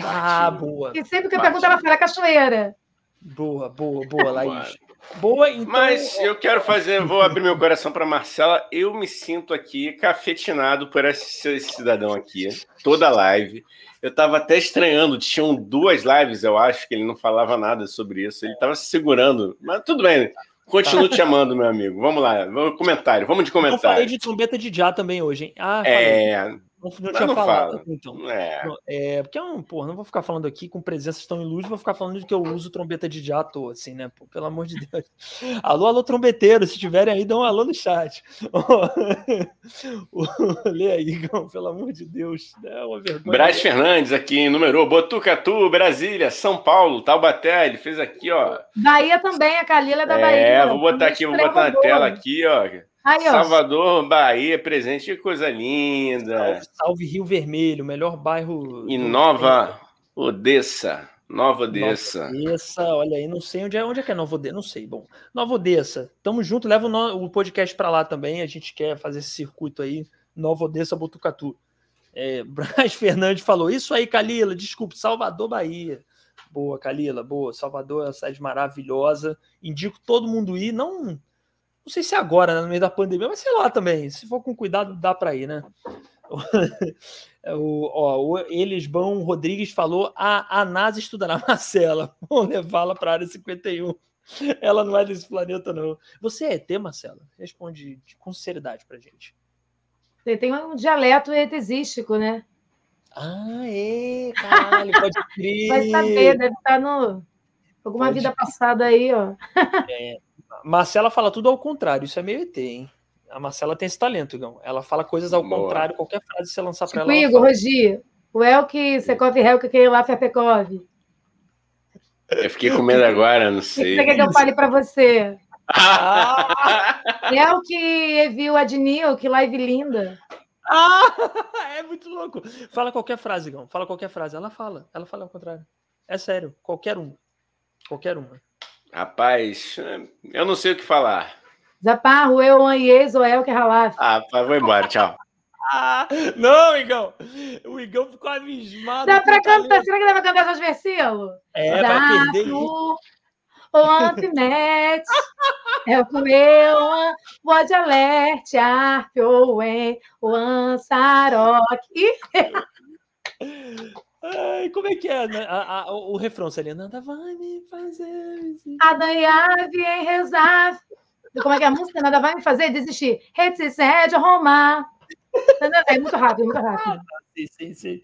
Ah, boa. E sempre que eu pergunto, ela fala cachoeira. Boa, boa, boa, Laís. Boa, então. Mas eu quero fazer, vou abrir meu coração para Marcela. Eu me sinto aqui cafetinado por esse, cidadão aqui, toda live. Eu estava até estranhando, tinham duas lives, eu acho, que ele não falava nada sobre isso. Ele estava se segurando, mas tudo bem. Continuo te amando, meu amigo. Vamos lá, comentário, vamos de comentário. Eu falei de trombeta de já também hoje, hein? Ah, é, não, não tinha não falado. Fala. Então. É. é. Porque é um, pô, não vou ficar falando aqui com presenças tão ilustres, vou ficar falando de que eu uso trombeta de já à toa, assim, né? Pô, pelo amor de Deus. <laughs> alô, alô, trombeteiro, se tiverem aí, dão um alô no chat. <laughs> Lê aí, Igão, pelo amor de Deus. É uma vergonha. Braz Fernandes aqui, numerou Botucatu, Brasília, São Paulo, Taubaté, ele fez aqui, ó. Bahia também, a Calila é da Bahia. É, vou botar aqui, vou botar na tela aqui, ó. Aí, Salvador, Bahia, presente, que coisa linda. Salve, salve, Rio Vermelho, melhor bairro. E Nova Odessa. Nova Odessa. Nova Odessa, olha aí, não sei onde é, onde é que é Nova Odessa, não sei. Bom, Nova Odessa, tamo junto, leva o, o podcast para lá também, a gente quer fazer esse circuito aí, Nova Odessa, Botucatu. É, <laughs> Braz Fernandes falou, isso aí, Calila, desculpe, Salvador, Bahia. Boa, Calila, boa, Salvador é uma cidade maravilhosa, indico todo mundo ir, não não sei se é agora, né, no meio da pandemia, mas sei lá também. Se for com cuidado, dá para ir, né? <laughs> o, ó, o Elisbão Rodrigues falou: a, a NASA estudará <laughs> Marcela. Vamos levá-la para a área 51. <laughs> Ela não é desse planeta, não. Você é ET, Marcela? Responde com sinceridade pra gente. Você tem um dialeto etesístico, né? Ah, é, caralho, pode crer. Vai saber, deve estar no. Alguma pode vida passada aí, ó. É, Marcela fala tudo ao contrário, isso é meio ET, hein? A Marcela tem esse talento, Igão. Ela fala coisas ao Boa. contrário, qualquer frase que você lançar para tipo ela. Igor, Rogi, o Elke, Sekov Helke, que lá Pekov. Eu fiquei com medo agora, não sei. O que você quer que eu fale para você? Ah! Elke viu a Dinil, que live linda. Ah, <laughs> é muito louco. Fala qualquer frase, Igão. Fala qualquer frase. Ela fala. Ela fala ao contrário. É sério. Qualquer um. Qualquer uma. Rapaz, eu não sei o que falar. Zaparro, eu, Anies, ou El que ralaf. Ah, vou embora, tchau. <laughs> ah, não, Igão. O Igão ficou abismado. Dá pra cantar. Será que dá pra cantar essas versículos? É, Dá vai perder. <laughs> É o meu, pode alerte, arpio, o ansarok. <laughs> Ai, como é que é né? a, a, o, o refrão, Celina? Nada vai me fazer. Adaiave em rezar. Como é que é a música? Nada vai me fazer desistir. Reticente, arrumar. É muito rápido, muito rápido. Sim, sim, sim.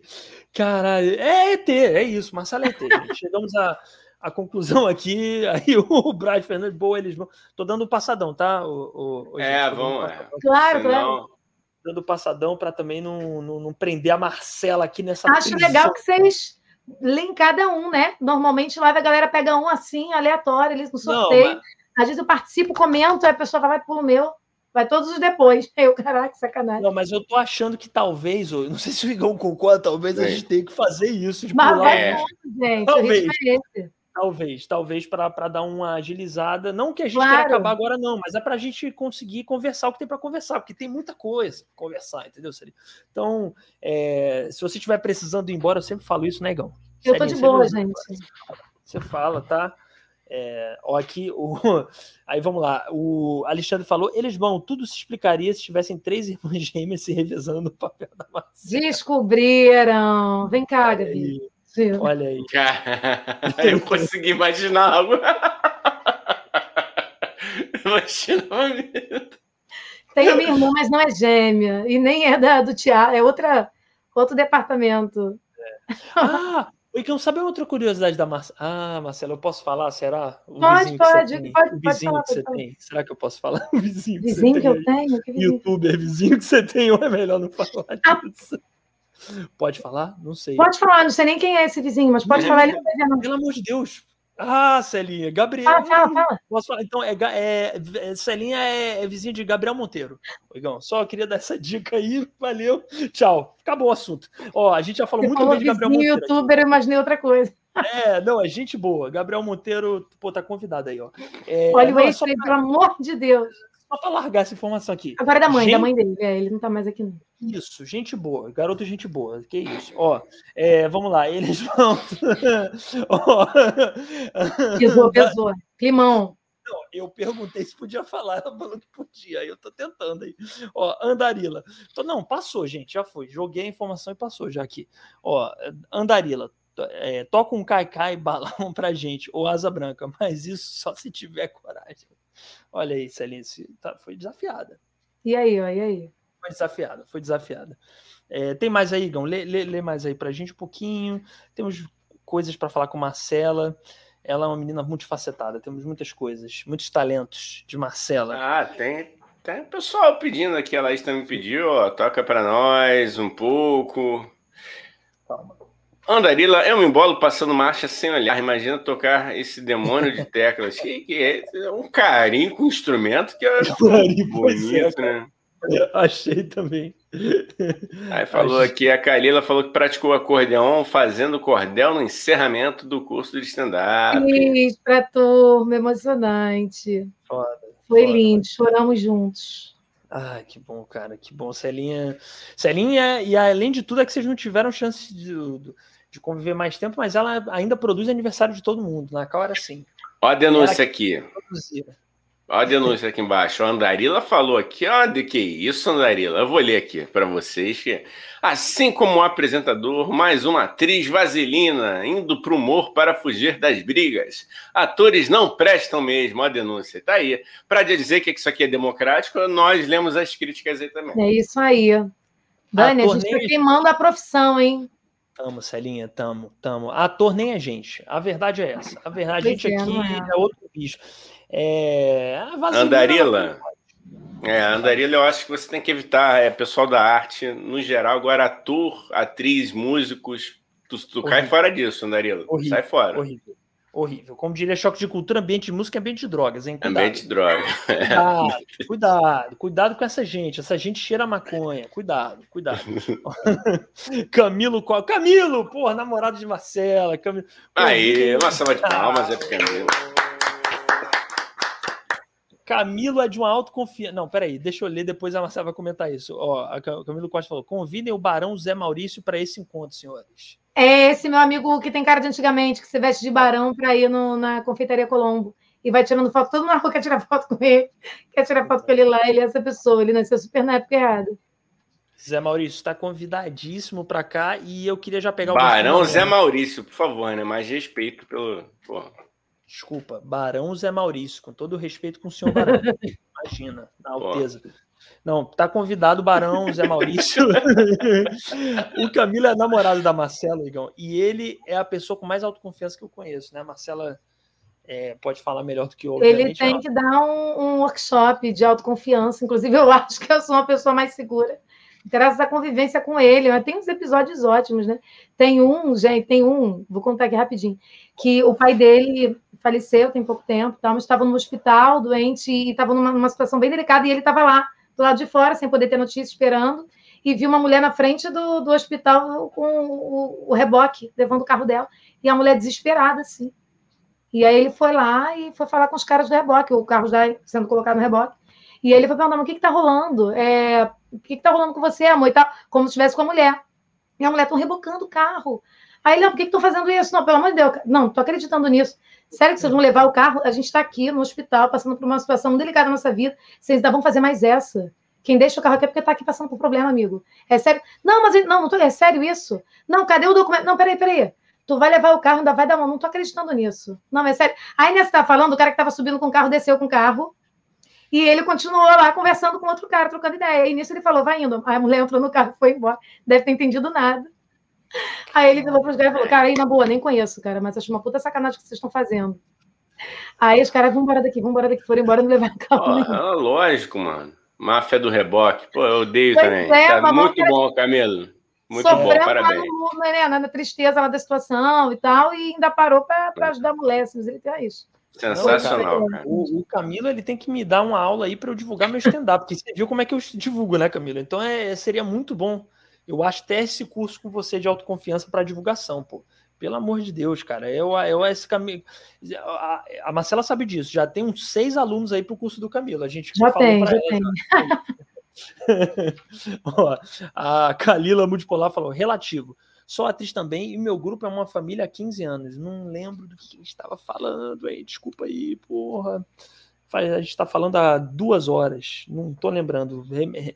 Caralho, é ET, é isso, Marcelo é ET. Chegamos à, à conclusão aqui. <laughs> Aí o Brad Fernandes, boa, eles vão. Tô dando um passadão, tá? O, o, é, vamos. É. Claro, claro dando passadão para também não, não, não, prender a Marcela aqui nessa. Acho prisão. legal que vocês leem cada um, né? Normalmente lá a galera pega um assim, aleatório, eles no sorteio. Não, mas... Às vezes eu participo, comento, aí a pessoa vai pro meu. Vai todos os depois. <laughs> Eu, caraca, sacanagem. Não, mas eu tô achando que talvez, não sei se o Igão concorda, talvez a gente tenha que fazer isso. De mas pular. É. gente. Talvez. Talvez, talvez para dar uma agilizada. Não que a gente claro. queira acabar agora, não, mas é para a gente conseguir conversar o que tem para conversar, porque tem muita coisa para conversar, entendeu, Seri? Então, é, se você estiver precisando ir embora, eu sempre falo isso, né, Gão? Eu tô de boa, gente. Você fala, tá? É, ó, aqui, o, <laughs> aí vamos lá. O Alexandre falou: eles vão, tudo se explicaria se tivessem três irmãs <laughs> gêmeas se revezando no papel da Marcela. Descobriram! Vem cá, Gabi. Sim. Olha aí. <laughs> eu consegui imaginar algo. <laughs> Imagina Tem uma irmã, mas não é gêmea. E nem é da, do teatro, é outra, outro departamento. É. Ah, então sabe outra curiosidade da Marcela? Ah, Marcela, eu posso falar? Será? O pode, pode, pode, pode. O vizinho falar, que você tem. Será que eu posso falar? <laughs> O vizinho, vizinho que, que eu tenho? Que Youtuber vizinho que você tem, ou é melhor não falar disso? Ah. Pode falar? Não sei. Pode falar, não sei nem quem é esse vizinho, mas pode é, falar. Ele não Pelo amor de Deus. Ah, Celinha, Gabriel. Fala, fala, fala. Posso falar? Então, é, é, é Celinha é, é vizinho de Gabriel Monteiro. Igão, só queria dar essa dica aí. Valeu. Tchau. Acabou o assunto. Ó, a gente já falou Você muito falou bem de Gabriel Monteiro. youtuber, eu imaginei outra coisa. É, não, é gente boa. Gabriel Monteiro, pô, tá convidado aí, ó. É, Olha o Waze, pra... pelo amor de Deus. Só para largar essa informação aqui. Agora é da mãe, gente... da mãe dele. É, ele não está mais aqui. Não. Isso, gente boa. Garoto, gente boa. Que isso. Ó, é, vamos lá. <laughs> Eles vão. pesou, pesou. Climão. Não, eu perguntei se podia falar, ela falou que podia. Aí eu tô tentando aí. Ó, Andarila. Então, não, passou, gente, já foi. Joguei a informação e passou já aqui. Ó, Andarila. É, toca um caicai balão pra gente, ou asa branca, mas isso só se tiver coragem. Olha aí, Celinha, tá, foi desafiada. E aí, ó, e aí? Foi desafiada, foi desafiada. É, tem mais aí, Gão? Lê, lê, lê, mais aí pra gente um pouquinho. Temos coisas para falar com Marcela. Ela é uma menina multifacetada, temos muitas coisas, muitos talentos de Marcela. Ah, tem, tem pessoal pedindo aqui, a Laís também pediu, ó, toca para nós um pouco. Calma. Andarila é um embolo passando marcha sem olhar. Imagina tocar esse demônio de teclas. que, que é um carinho com o instrumento que <laughs> é bonito, né? Achei também. Aí falou Achei. aqui, a Kalila falou que praticou acordeão fazendo cordel no encerramento do curso de stand-up. Isso, pra turma, emocionante. Foda. Foi foda. lindo, choramos juntos. Ah, que bom, cara, que bom. Celinha, Celinha, e além de tudo é que vocês não tiveram chance de, de conviver mais tempo, mas ela ainda produz aniversário de todo mundo. Na cara, sim. Olha a denúncia aqui. Produzia. Olha a denúncia aqui embaixo. A Andarila falou aqui, ó, de que isso, Andarila? Eu vou ler aqui para vocês que, assim como o apresentador, mais uma atriz vaselina indo pro humor para fugir das brigas. Atores não prestam mesmo, Olha a denúncia. Tá aí. Para dizer que isso aqui é democrático, nós lemos as críticas aí também. É isso aí. Dani, a, a gente tá queimando a profissão, hein? Tamo, Celinha, tamo, tamo. Ator nem é gente. A verdade é essa. A verdade, a gente é, aqui é. é outro bicho. É, Andarila. É, Andarila, eu acho que você tem que evitar, é, pessoal da arte, no geral, agora ator, atriz, músicos, tu, tu cai fora disso, Andarila. Horrível, Sai fora. Horrível. Horrível. Como diria choque de cultura, ambiente de música é ambiente de drogas, hein? Cuidado. Ambiente de drogas. Cuidado, cuidado, cuidado com essa gente. Essa gente cheira maconha. Cuidado, cuidado. <laughs> Camilo, Camilo, porra, namorado de Marcela. Camilo. Aí, uma salva de palmas é pro Camilo. Camilo é de uma autoconfiança. Não, peraí, deixa eu ler, depois a Marcela vai comentar isso. Ó, a Camilo Costa falou: convidem o Barão Zé Maurício para esse encontro, senhores. É esse meu amigo que tem cara de antigamente, que se veste de barão para ir no, na confeitaria Colombo. E vai tirando foto, todo mundo quer tirar foto com ele, <laughs> quer tirar foto com ele lá, ele é essa pessoa, ele nasceu super na época errada. Zé Maurício está convidadíssimo para cá e eu queria já pegar o. Barão Zé Maurício, por favor, né? Mais respeito pelo. Porra. Desculpa, Barão Zé Maurício, com todo o respeito com o senhor Barão. <laughs> Imagina, na alteza. Não, tá convidado o Barão Zé Maurício. <laughs> o Camilo é namorado da Marcela, Igão, e ele é a pessoa com mais autoconfiança que eu conheço, né? Marcela é, pode falar melhor do que eu. Ele tem que dar um, um, workshop de autoconfiança. Inclusive, eu <laughs> acho que eu sou uma pessoa mais segura graças à convivência com ele. Tem uns episódios ótimos, né? Tem um, gente, tem um, vou contar aqui rapidinho, que o pai dele faleceu tem pouco tempo, tá? mas estava no hospital, doente, e estava numa, numa, situação bem delicada, e ele estava lá, do lado de fora, sem poder ter notícia, esperando, e viu uma mulher na frente do, do hospital com o, o reboque, levando o carro dela, e a mulher desesperada, assim. E aí ele foi lá e foi falar com os caras do reboque, o carro já sendo colocado no reboque, e ele foi perguntar, o que está rolando? É, o que está rolando com você, amor? E como se estivesse com a mulher. E a mulher, estão rebocando o carro. Aí ele, por que estão fazendo isso? Não, pelo amor de Deus. Não, estou acreditando nisso. Sério que vocês vão levar o carro? A gente está aqui no hospital, passando por uma situação delicada na nossa vida. Vocês ainda vão fazer mais essa. Quem deixa o carro aqui é porque está aqui passando por problema, amigo. É sério? Não, mas não, não tô, é sério isso? Não, cadê o documento? Não, peraí, peraí. Tu vai levar o carro, ainda vai dar mão. Não tô acreditando nisso. Não, é sério. Aí nessa tá falando, o cara que estava subindo com o carro desceu com o carro. E ele continuou lá conversando com outro cara, trocando ideia. E nisso ele falou, vai indo. Aí a mulher entrou no carro, foi embora. Deve ter entendido nada. Aí ele virou para os caras e falou, cara, aí na boa, nem conheço, cara, mas acho uma puta sacanagem que vocês estão fazendo. Aí os caras, vão embora daqui, vão embora daqui, foram embora, não levaram carro oh, é lógico, mano. Máfia do reboque. Pô, eu odeio pois também. É, tá muito bom, Camilo. Muito bom, parabéns. No, né, na tristeza lá da situação e tal, e ainda parou para ajudar a mulher, assim, ele tem isso. Sensacional, cara. O, o, Camilo ele tem que me dar uma aula aí para eu divulgar meu stand-up, porque você viu como é que eu divulgo, né, Camilo? Então é, seria muito bom. Eu acho até esse curso com você de autoconfiança para divulgação, pô. Pelo amor de Deus, cara. Eu, eu esse caminho. A, a, Marcela sabe disso. Já tem uns seis alunos aí pro curso do Camilo. A gente já tem, já ela, tem. <laughs> Ó, a Kalila Multipolar falou: relativo. Sou atriz também e meu grupo é uma família há 15 anos. Não lembro do que estava falando aí. Desculpa aí, porra. A gente está falando há duas horas. Não estou lembrando.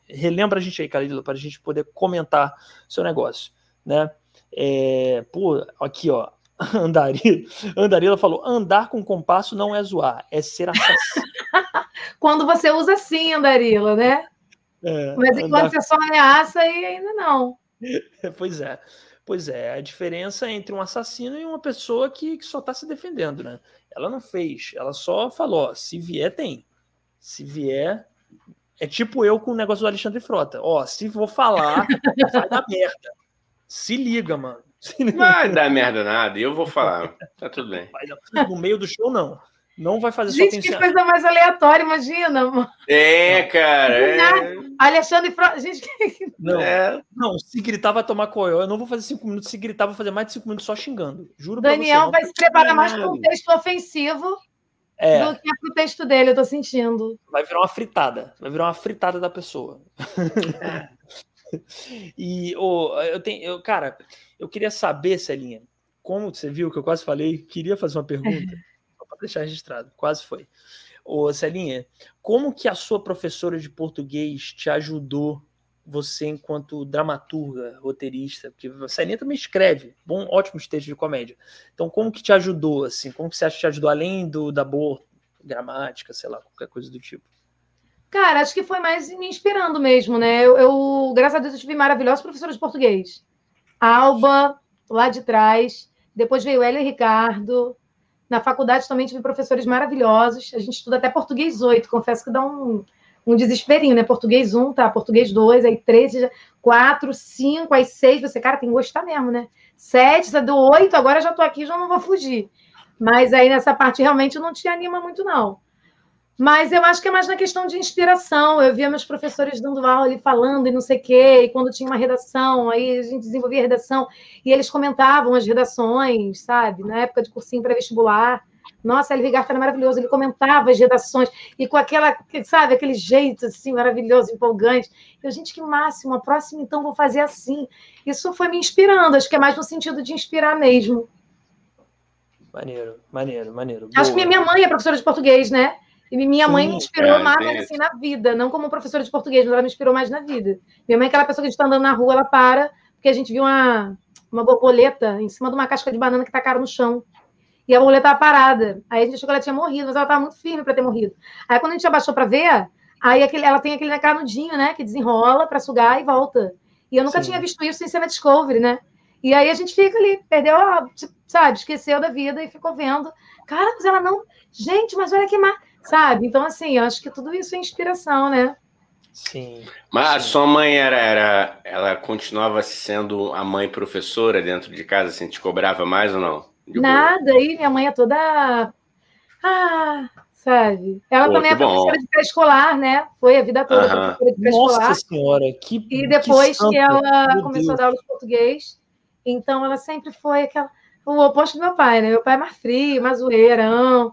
Relembra a gente aí, Calila, para a gente poder comentar seu negócio, né? É, pô, aqui, ó. <laughs> Andarila, Andarila falou: andar com compasso não é zoar, é ser assassino. <laughs> Quando você usa sim, Andarila, né? É, Mas enquanto andar... você só ameaça, aí ainda não. <laughs> pois é. Pois é, a diferença entre um assassino e uma pessoa que, que só está se defendendo, né? Ela não fez, ela só falou: ó, se vier, tem. Se vier. É tipo eu com o negócio do Alexandre Frota. Ó, se vou falar, <laughs> vai dar merda. Se liga, mano. Vai dar merda nada, eu vou falar. Tá tudo bem. No meio do show, não. Não vai fazer Gente, que coisa mais aleatória, imagina. Mano. É, cara. É... Alexandre Frota. Gente, não, é. não, se gritar vai tomar coió. Eu não vou fazer cinco minutos. Se gritar, vou fazer mais de cinco minutos só xingando. Juro Daniel você, vai se preparar mais para um texto ofensivo é. do que para o texto dele, eu tô sentindo. Vai virar uma fritada. Vai virar uma fritada da pessoa. <laughs> e oh, eu tenho, eu, cara, eu queria saber, Celinha, como você viu que eu quase falei, queria fazer uma pergunta, para deixar registrado, quase foi. Ô, Celinha, como que a sua professora de português te ajudou, você enquanto dramaturga, roteirista? Porque a Celinha também escreve bom, ótimos textos de comédia. Então, como que te ajudou, assim? Como que você acha que te ajudou, além do, da boa gramática, sei lá, qualquer coisa do tipo? Cara, acho que foi mais me inspirando mesmo, né? Eu, eu graças a Deus, eu tive maravilhosos professores de português. Alba, lá de trás. Depois veio Hélio Ricardo. Na faculdade também tive professores maravilhosos. A gente estuda até português 8. Confesso que dá um, um desesperinho, né? Português 1, tá? Português 2, aí 3, 4, 5, aí 6. Você, cara, tem que gostar mesmo, né? 7, do 8, agora já tô aqui, já não vou fugir. Mas aí nessa parte realmente não te anima muito, não. Mas eu acho que é mais na questão de inspiração. Eu via meus professores dando aula ali falando e não sei o quê, e quando tinha uma redação, aí a gente desenvolvia a redação, e eles comentavam as redações, sabe? Na época de cursinho pré-vestibular. Nossa, Elvi Garta era maravilhoso, ele comentava as redações, e com aquela, sabe, aquele jeito assim, maravilhoso, empolgante. Eu, gente, que máximo, a próxima então vou fazer assim. Isso foi me inspirando, acho que é mais no sentido de inspirar mesmo. Maneiro, maneiro, maneiro. Acho Boa. que minha mãe é professora de português, né? E minha mãe me inspirou mais assim na vida, não como professora de português, mas ela me inspirou mais na vida. Minha mãe é aquela pessoa que a gente está andando na rua, ela para, porque a gente viu uma, uma borboleta em cima de uma casca de banana que tacaram no chão. E a borboleta estava parada. Aí a gente achou que ela tinha morrido, mas ela estava muito firme para ter morrido. Aí quando a gente abaixou para ver, aí aquele, ela tem aquele canudinho, né, que desenrola para sugar e volta. E eu nunca Sim. tinha visto isso sem ser na Discovery, né? E aí a gente fica ali, perdeu, sabe, esqueceu da vida e ficou vendo. Cara, mas ela não. Gente, mas olha que mar sabe? Então, assim, eu acho que tudo isso é inspiração, né? Sim. Mas a sua mãe era, era. Ela continuava sendo a mãe professora dentro de casa, assim, te cobrava mais ou não? De Nada, boa. aí minha mãe é toda. Ah, sabe? Ela Pô, também é professora de pré-escolar, né? Foi a vida toda professora de pré-escolar. Nossa senhora, que E depois que, que ela Meu começou Deus. a dar aula de português, então ela sempre foi aquela, o oposto do meu pai, né? Meu pai é mais frio, mais zoeirão.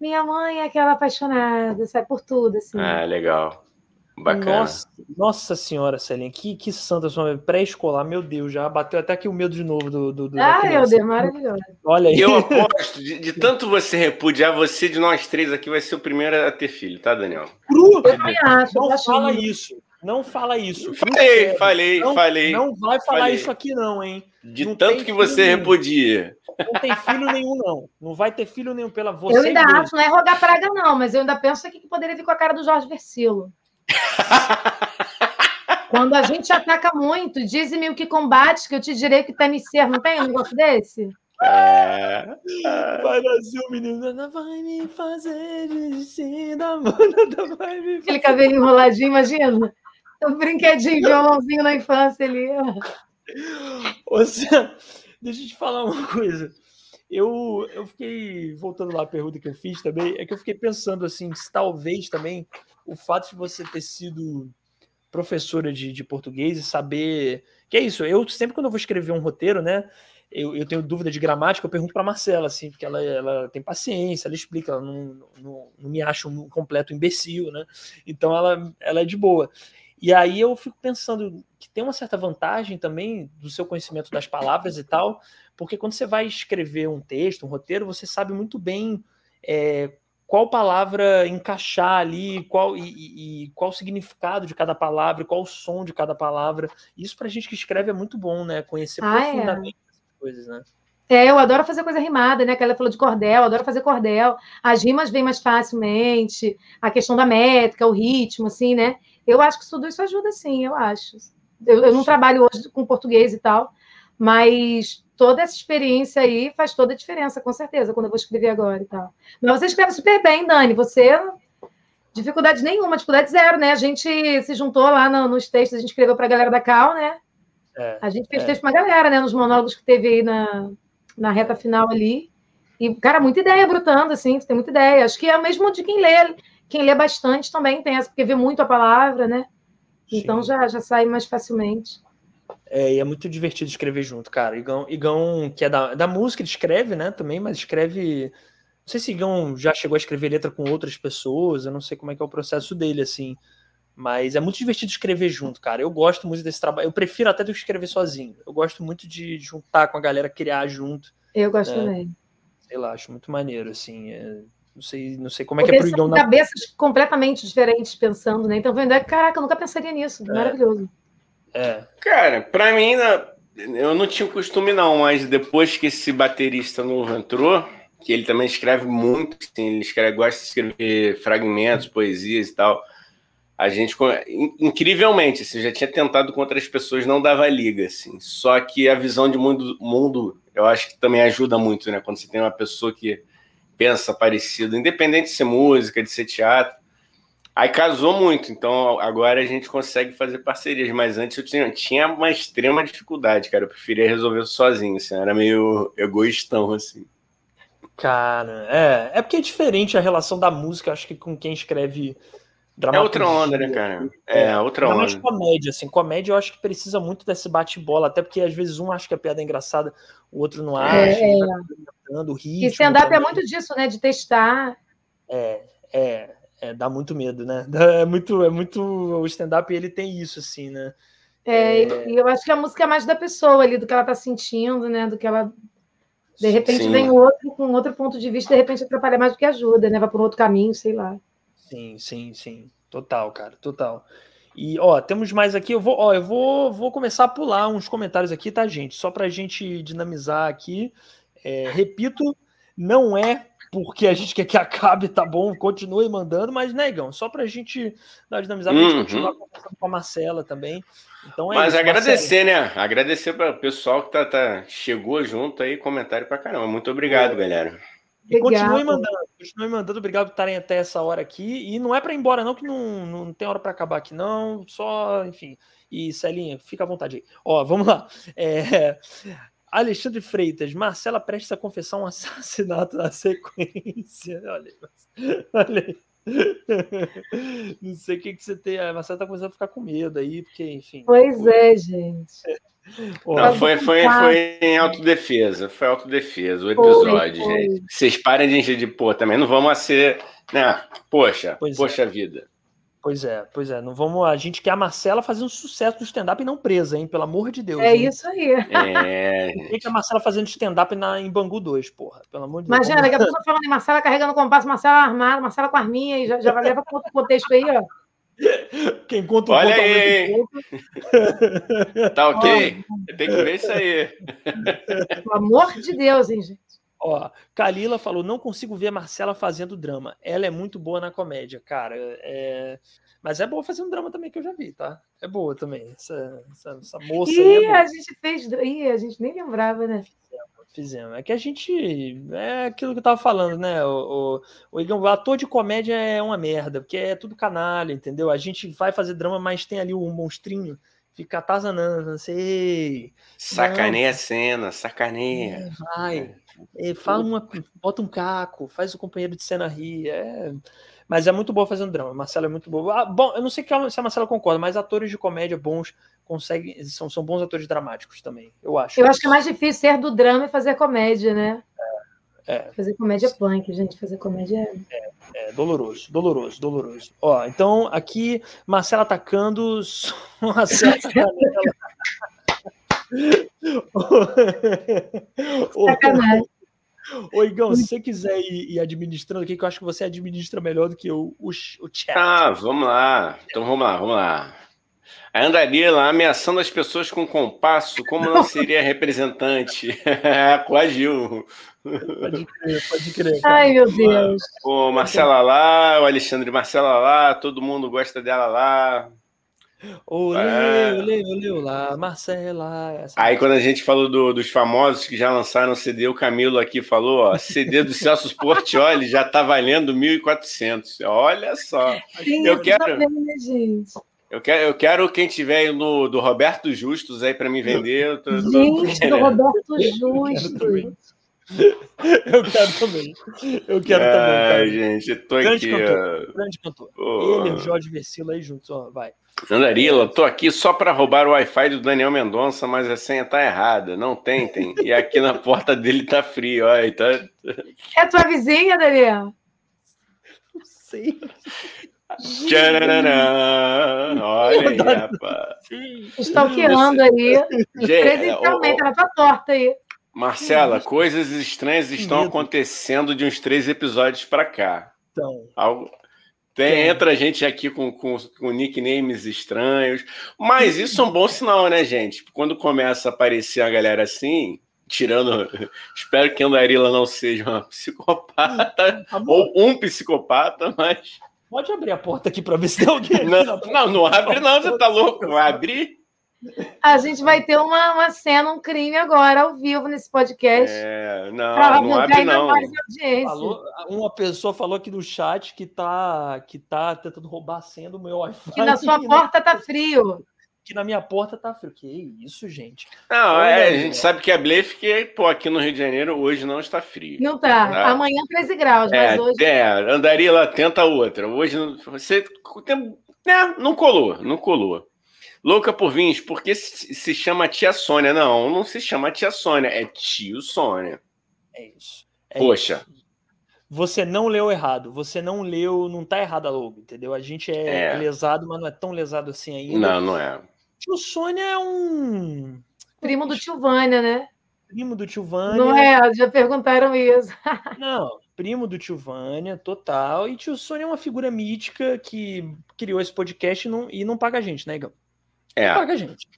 Minha mãe é aquela apaixonada, sabe, por tudo, assim. Ah, legal. Bacana. Nossa, nossa senhora, Celinha, que, que santa sua pré-escolar, meu Deus, já bateu até aqui o medo de novo do. do, do ah, meu Deus, maravilhoso. Olha aí. Eu <laughs> aposto, de, de, tanto você repudiar, você de nós três aqui vai ser o primeiro a ter filho, tá, Daniel? Cru! Eu também acho. Não fala isso. Não fala isso. Falei, falei, não, falei. Não vai falar falei. isso aqui, não, hein? De não tanto que você nenhum. repudia. Não tem filho nenhum, não. Não vai ter filho nenhum pela você. Eu ainda acho, não é rogar praga, não, mas eu ainda penso aqui que poderia vir com a cara do Jorge Versilo. <laughs> Quando a gente ataca muito, diz-me o que combate, que eu te direi que tem ser. Não tem um negócio desse? É. Vai nascer o menino, não vai me fazer desistir da vai me Aquele cabelo enroladinho, imagina. <laughs> Um brinquedinho, violãozinho na infância ali. <laughs> Ô, Sam, deixa eu te falar uma coisa. Eu, eu fiquei, voltando lá à pergunta que eu fiz também, é que eu fiquei pensando assim, se talvez também o fato de você ter sido professora de, de português e saber. Que é isso, eu sempre quando eu vou escrever um roteiro, né? Eu, eu tenho dúvida de gramática, eu pergunto para Marcela, assim, porque ela, ela tem paciência, ela explica, ela não, não, não me acha um completo imbecil, né? Então ela, ela é de boa. E aí eu fico pensando que tem uma certa vantagem também do seu conhecimento das palavras e tal, porque quando você vai escrever um texto, um roteiro, você sabe muito bem é, qual palavra encaixar ali, qual e, e, qual o significado de cada palavra, qual o som de cada palavra. Isso para a gente que escreve é muito bom, né? Conhecer ah, é. profundamente é. essas coisas, né? É, eu adoro fazer coisa rimada, né? Que ela falou de cordel, adoro fazer cordel. As rimas vêm mais facilmente, a questão da métrica, o ritmo, assim, né? Eu acho que tudo isso ajuda, sim, eu acho. Eu, eu não trabalho hoje com português e tal, mas toda essa experiência aí faz toda a diferença, com certeza, quando eu vou escrever agora e tal. Mas você escreve super bem, Dani. Você dificuldade nenhuma, dificuldade zero, né? A gente se juntou lá no, nos textos, a gente escreveu para a galera da Cal, né? É, a gente fez é. texto para a galera, né? Nos monólogos que teve aí na, na reta final ali. E, cara, muita ideia brotando, assim, tem muita ideia. Acho que é o mesmo de quem lê. Quem lê bastante também tem essa, porque vê muito a palavra, né? Então já, já sai mais facilmente. É, e é muito divertido escrever junto, cara. Igão, Igão que é da, da música, ele escreve, né, também, mas escreve. Não sei se Igão já chegou a escrever letra com outras pessoas, eu não sei como é que é o processo dele, assim. Mas é muito divertido escrever junto, cara. Eu gosto muito desse trabalho. Eu prefiro até do que escrever sozinho. Eu gosto muito de juntar com a galera, criar junto. Eu gosto né? também. Sei lá, acho muito maneiro, assim. É... Não sei, não sei como é Porque que é pro Igão. Na... cabeças completamente diferentes pensando, né? Então, vendo, é, caraca, eu nunca pensaria nisso. É. Maravilhoso. É. Cara, pra mim, eu não tinha costume, não, mas depois que esse baterista novo entrou, que ele também escreve muito, assim, ele escreve, gosta de escrever fragmentos, poesias e tal a gente incrivelmente assim, já tinha tentado com outras pessoas não dava liga assim só que a visão de mundo mundo eu acho que também ajuda muito né quando você tem uma pessoa que pensa parecido independente de ser música de ser teatro. Aí casou muito então agora a gente consegue fazer parcerias mas antes eu tinha, tinha uma extrema dificuldade cara. Eu preferia resolver sozinho assim era meio egoístão assim. Cara é é porque é diferente a relação da música acho que com quem escreve é outra onda, né, cara? É, é outra onda. onda. comédia, assim. Comédia eu acho que precisa muito desse bate-bola, até porque às vezes um acha que a piada é engraçada, o outro não acha. É, é. Tá o ritmo, e stand-up é muito disso, né? De testar. É, é, é, dá muito medo, né? <laughs> É muito, é muito. O stand-up ele tem isso, assim, né? É, é, e eu acho que a música é mais da pessoa ali, do que ela tá sentindo, né? Do que ela. De repente Sim. vem outro com outro ponto de vista, de repente atrapalha mais do que ajuda, né? Vai por um outro caminho, sei lá. Sim, sim, sim. Total, cara, total. E, ó, temos mais aqui. Eu vou, ó, eu vou, vou começar a pular uns comentários aqui, tá, gente? Só pra gente dinamizar aqui. É, repito, não é porque a gente quer que <laughs> acabe, tá bom? Continue mandando, mas, negão, só pra gente dar dinamizar, pra gente uhum. continuar conversando com a Marcela também. Então é Mas isso, agradecer, Marcela. né? Agradecer para o pessoal que tá, tá, chegou junto aí, comentário pra caramba. Muito obrigado, é. galera. E continue mandando, continue mandando. Obrigado por estarem até essa hora aqui. E não é para ir embora, não, que não, não tem hora para acabar aqui, não. Só, enfim. E Celinha, fica à vontade aí. Ó, vamos lá. É, Alexandre Freitas, Marcela prestes a confessar um assassinato na sequência. <laughs> Olha aí, olha aí. <laughs> Não sei o que, que você tem. A Marcela tá começando a ficar com medo aí, porque, enfim. Pois é, gente. Não, foi, foi, foi em autodefesa. Foi autodefesa o episódio, foi, gente. Vocês parem de encher de pô, também não vamos ser. Né? Poxa, pois poxa é. vida. Pois é, pois é. Não vamos. A gente quer a Marcela fazendo sucesso no stand-up e não presa, hein? Pelo amor de Deus. É hein? isso aí. É. Tem que a Marcela fazendo stand-up em Bangu 2, porra. Pelo amor de Deus. Imagina, daqui a pouco falando em Marcela carregando compasso, Marcela armada, Marcela com a arminha, e já, já vai levar para outro contexto aí, ó. Quem conta o Olha conto, aí. Tá ok? Tem que ver isso aí. Pelo amor de Deus, hein, gente. Ó, Kalila falou: não consigo ver a Marcela fazendo drama. Ela é muito boa na comédia, cara. É... Mas é boa fazendo drama também, que eu já vi, tá? É boa também. Essa, essa, essa moça. Ih, é a gente fez. Ih, a gente nem lembrava, né? Fizemos. É que a gente. É aquilo que eu tava falando, né? O, o, o, o ator de comédia é uma merda, porque é tudo canalha, entendeu? A gente vai fazer drama, mas tem ali um monstrinho, fica atazanando, não sei. Sacaneia a cena, sacaneia. É, vai. É, fala uma. Bota um caco, faz o companheiro de cena rir. É. Mas é muito boa fazendo drama. Marcela é muito boa. Ah, bom, eu não sei se a Marcela concorda, mas atores de comédia bons conseguem. São, são bons atores dramáticos também, eu acho. Eu acho que é mais difícil ser do drama e fazer comédia, né? É. Fazer comédia punk, gente. Fazer comédia é... é. É, doloroso, doloroso, doloroso. Ó, então aqui, Marcela atacando. <laughs> Marcela Sacanagem. Ô, Igão, se você quiser ir, ir, administrando aqui, que eu acho que você administra melhor do que o, o, o chat. Ah, vamos lá. Então vamos lá, vamos lá. A andaria lá ameaçando as pessoas com compasso, como não seria representante? <laughs> Coagiu. Pode crer, pode crer. Cara. Ai, meu Deus. O Marcela lá, o Alexandre Marcela lá, todo mundo gosta dela lá. Olê, é. olê, olê, olá, Marcela. Essa Aí quando a gente falou do, dos famosos que já lançaram CD, o Camilo aqui falou, ó, CD do Celso Portioli já tá valendo 1.400. Olha só. Sim, eu quero... Bem, né, gente? Eu quero, eu quero quem tiver no do Roberto Justus aí para me vender. Eu tô, gente, tô... do Roberto Justus. Eu quero também. Eu quero Ai, também. Ai, gente, eu tô grande aqui. Cantor, Grande cantor. Oh. Ele e o Jorge Versilo aí juntos, ó, vai. Andarila, tô aqui só para roubar o Wi-Fi do Daniel Mendonça, mas a senha tá errada. Não tentem. E aqui na porta dele tá frio. Olha, tá... É tua vizinha, Daniel? Não sei. Tchararã. Olha aí, rapaz. Stalkeando aí. Presencialmente, na tua torta aí. Marcela, coisas estranhas estão acontecendo de uns três episódios para cá. Então. Algo... Tem, entra gente aqui com, com, com, nicknames estranhos, mas isso é um bom sinal, né, gente? Quando começa a aparecer a galera assim, tirando. <laughs> Espero que a Andarila não seja uma psicopata, ou um psicopata, mas. Pode abrir a porta aqui para ver se tem alguém. Não, não, não abre, não, você tá louco? Vai abrir? A gente vai ter uma, uma cena, um crime agora, ao vivo, nesse podcast. É, não, não abre não. Falou, uma pessoa falou aqui no chat que tá, que tá tentando roubar a senha do meu Wi-Fi. Que na sua <laughs> porta tá frio. Que na minha porta tá frio. Que isso, gente? Não, é, a gente sabe que é blefe, que pô, aqui no Rio de Janeiro hoje não está frio. Não tá. tá? Amanhã 13 graus, é, mas hoje... É, andaria lá, tenta outra. Hoje você... Né, não colou, não colou. Louca por vinhos, porque se chama Tia Sônia? Não, não se chama Tia Sônia, é Tio Sônia. É isso. É Poxa. Isso. Você não leu errado, você não leu, não tá errado a logo, entendeu? A gente é, é, lesado, mas não é tão lesado assim ainda. Não, não é. Tio Sônia é um. Primo do tio Vânia, né? Primo do tio Vânia. Não é, já perguntaram isso. <laughs> não, primo do tio Vânia, total. E tio Sônia é uma figura mítica que criou esse podcast e não, e não paga a gente, né, Igão? É. Paga a gente.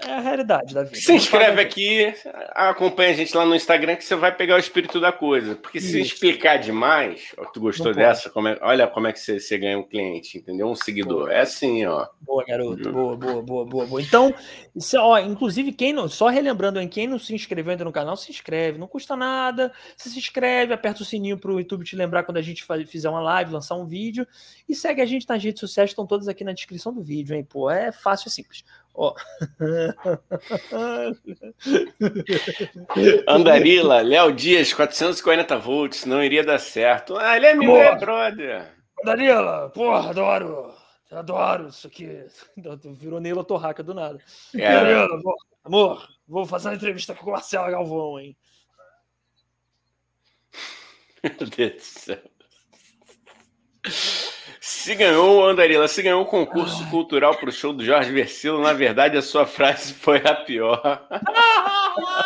É a realidade da vida. Se inscreve aqui, acompanha a gente lá no Instagram que você vai pegar o espírito da coisa. Porque se Isso. explicar demais, tu gostou dessa? Como é, olha como é que você, você, ganha um cliente, entendeu? Um seguidor. Boa. É assim, ó. Boa, garoto. Uhum. Boa, boa, boa, boa, boa. Então, isso, ó, inclusive, quem não, só relembrando, em quem não se inscreveu ainda no canal, se inscreve. Não custa nada. Você se inscreve, aperta o sininho para o YouTube te lembrar quando a gente fizer uma live, lançar um vídeo. E segue a gente nas redes sociais, estão todas aqui na descrição do vídeo, hein? Pô, é fácil e simples. Oh. <laughs> Andarila, Léo Dias, 440 volts, não iria dar certo. Ah, ele é meu é brother. Andarila, porra, adoro. Adoro isso aqui. <laughs> Virou Neila Torraca do nada. É. Andarila, amor, vou fazer uma entrevista com o Marcelo Galvão, hein? <laughs> Meu Deus do céu. Se ganhou, Andarila, se ganhou o concurso Ai. cultural para o show do Jorge Versilo, na verdade a sua frase foi a pior.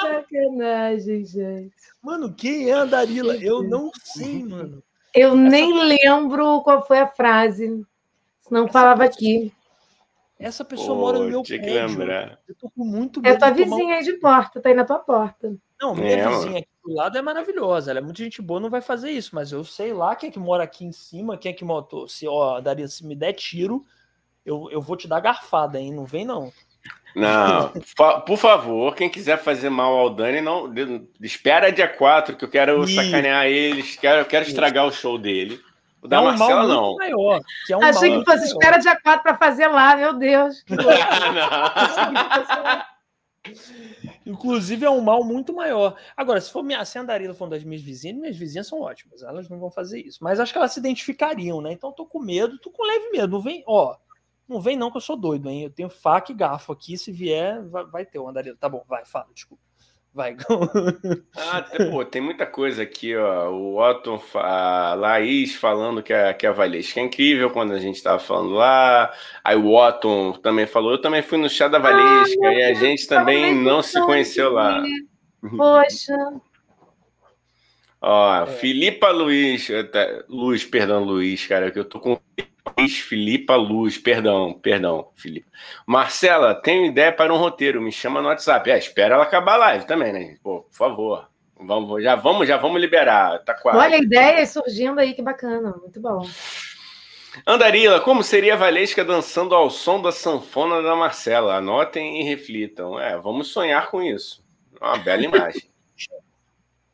Sacanagem, gente. Mano, quem é Andarila? Eu não sei, mano. Eu Essa... nem lembro qual foi a frase. Não falava aqui. Essa pessoa Pô, mora no meu tinha prédio. Que lembrar. Eu tô com muito medo. É tua vizinha aí de porta, tá aí na tua porta. Não, minha é, vizinha aqui do lado é maravilhosa. Ela é muito gente boa, não vai fazer isso, mas eu sei lá quem é que mora aqui em cima, quem é que moto. Se, ó, daria, se me der tiro, eu, eu vou te dar garfada, hein? Não vem, não. Não, <laughs> por favor, quem quiser fazer mal ao Dani, não espera dia 4, que eu quero e... sacanear eles, quero, quero estragar o show dele. O da é um Marcela, mal não. Maior, que é um Achei que fosse espera dia 4 para fazer lá, meu Deus. <laughs> <laughs> Inclusive é um mal muito maior. Agora, se for minha, se a Andarila for uma das minhas vizinhas, minhas vizinhas são ótimas. Elas não vão fazer isso. Mas acho que elas se identificariam, né? Então tô com medo, tô com leve medo. Não vem, ó. Não vem não que eu sou doido, hein? Eu tenho faca e garfo aqui. Se vier, vai, vai ter o Andarila. Tá bom, vai, fala, desculpa. Vai. <laughs> ah, pô, tem muita coisa aqui, ó. O Otton, a Laís falando que a, que a Valesca é incrível quando a gente estava falando lá. Aí o Otton também falou. Eu também fui no chá da Valesca ah, e a gente também não se conheceu lá. <laughs> Poxa. Ó, é. Filipa Luiz, Luiz, perdão, Luiz, cara, que eu tô com Filipa Luz, perdão, perdão, Filipe. Marcela, tenho ideia para um roteiro, me chama no WhatsApp. É, espera ela acabar a live também, né? Pô, por favor. Vamos, já vamos, já vamos liberar. Tá quase. Olha, ideias surgindo aí, que bacana, muito bom. Andarila, como seria a Valesca dançando ao som da sanfona da Marcela? Anotem e reflitam. É, vamos sonhar com isso. Uma bela imagem.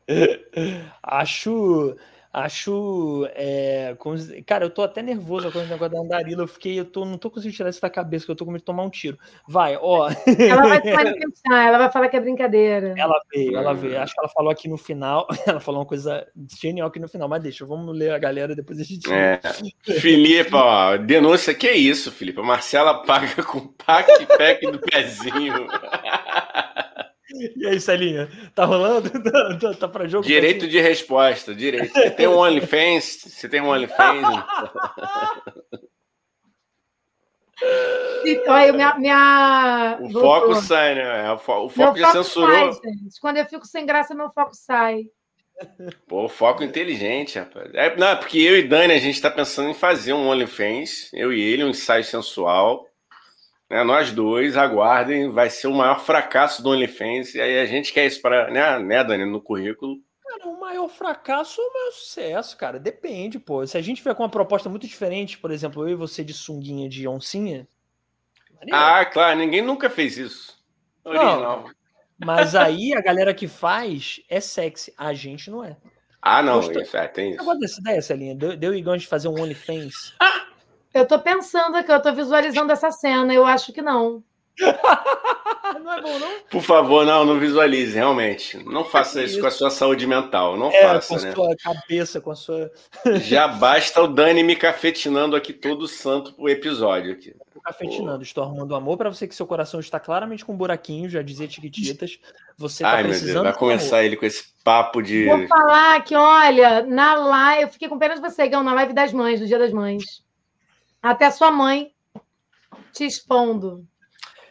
<laughs> Acho Acho. É, cara, eu tô até nervoso com o negócio da andarila. Eu fiquei, eu tô, não tô conseguindo tirar isso da cabeça, que eu tô com medo de tomar um tiro. Vai, ó. Ela vai <laughs> manifestar, ela vai falar que é brincadeira. Ela veio, ela veio. Acho que ela falou aqui no final. <laughs> Ela falou uma coisa genial aqui no final, mas deixa, vamos ler a galera depois a gente. É. <laughs> Filipe, ó, denúncia, que é isso, Felipe? A Marcela paga com pack pack do pezinho. <laughs> E aí, Celinha? Tá rolando? <laughs> Tá, tá, tá pra jogo? Direito de resposta, direito. Você tem um OnlyFans? Você tem um OnlyFans? <laughs> Olha, minha, minha... O foco sai, né? O, fo o foco já foco censurou. Sai, Quando eu fico sem graça, meu foco sai. Pô, foco inteligente, rapaz. É, não, é porque eu e Dani, a gente tá pensando em fazer um OnlyFans, eu e ele, um ensaio sensual. Né, nós dois, aguardem, vai ser o maior fracasso do OnlyFans. E aí a gente quer isso para, né, né, Dani, no currículo. Cara, o maior fracasso ou o maior sucesso, cara? Depende, pô. Se a gente vier com uma proposta muito diferente, por exemplo, eu e você de sunguinha de oncinha. Ah, claro, ninguém nunca fez isso. Original. Não, mas aí a galera que faz é sexy, a gente não é. Ah, não, Gostou? isso é, tem isso. Agora dessa ideia, Celinha, deu, deu igual gente fazer um OnlyFans. <laughs> Eu tô pensando aqui, eu tô visualizando essa cena, eu acho que não. <laughs> não é bom, não? Por favor, não, não visualize, realmente. Não faça isso, isso com a sua saúde mental. Não é, faça, com a né? sua cabeça, com a sua. <laughs> Já basta o Dani me cafetinando aqui todo santo o episódio aqui. Cafetinando, Pô. estou arrumando amor para você que seu coração está claramente com um buraquinho, já dizia Tiquititas. Você tá Ai, precisando. Meu Deus, vai começar amor. ele com esse papo de. Vou falar que, olha, na live, eu fiquei com pena de você, Gão, na live das mães, do Dia das Mães. Até sua mãe te expondo.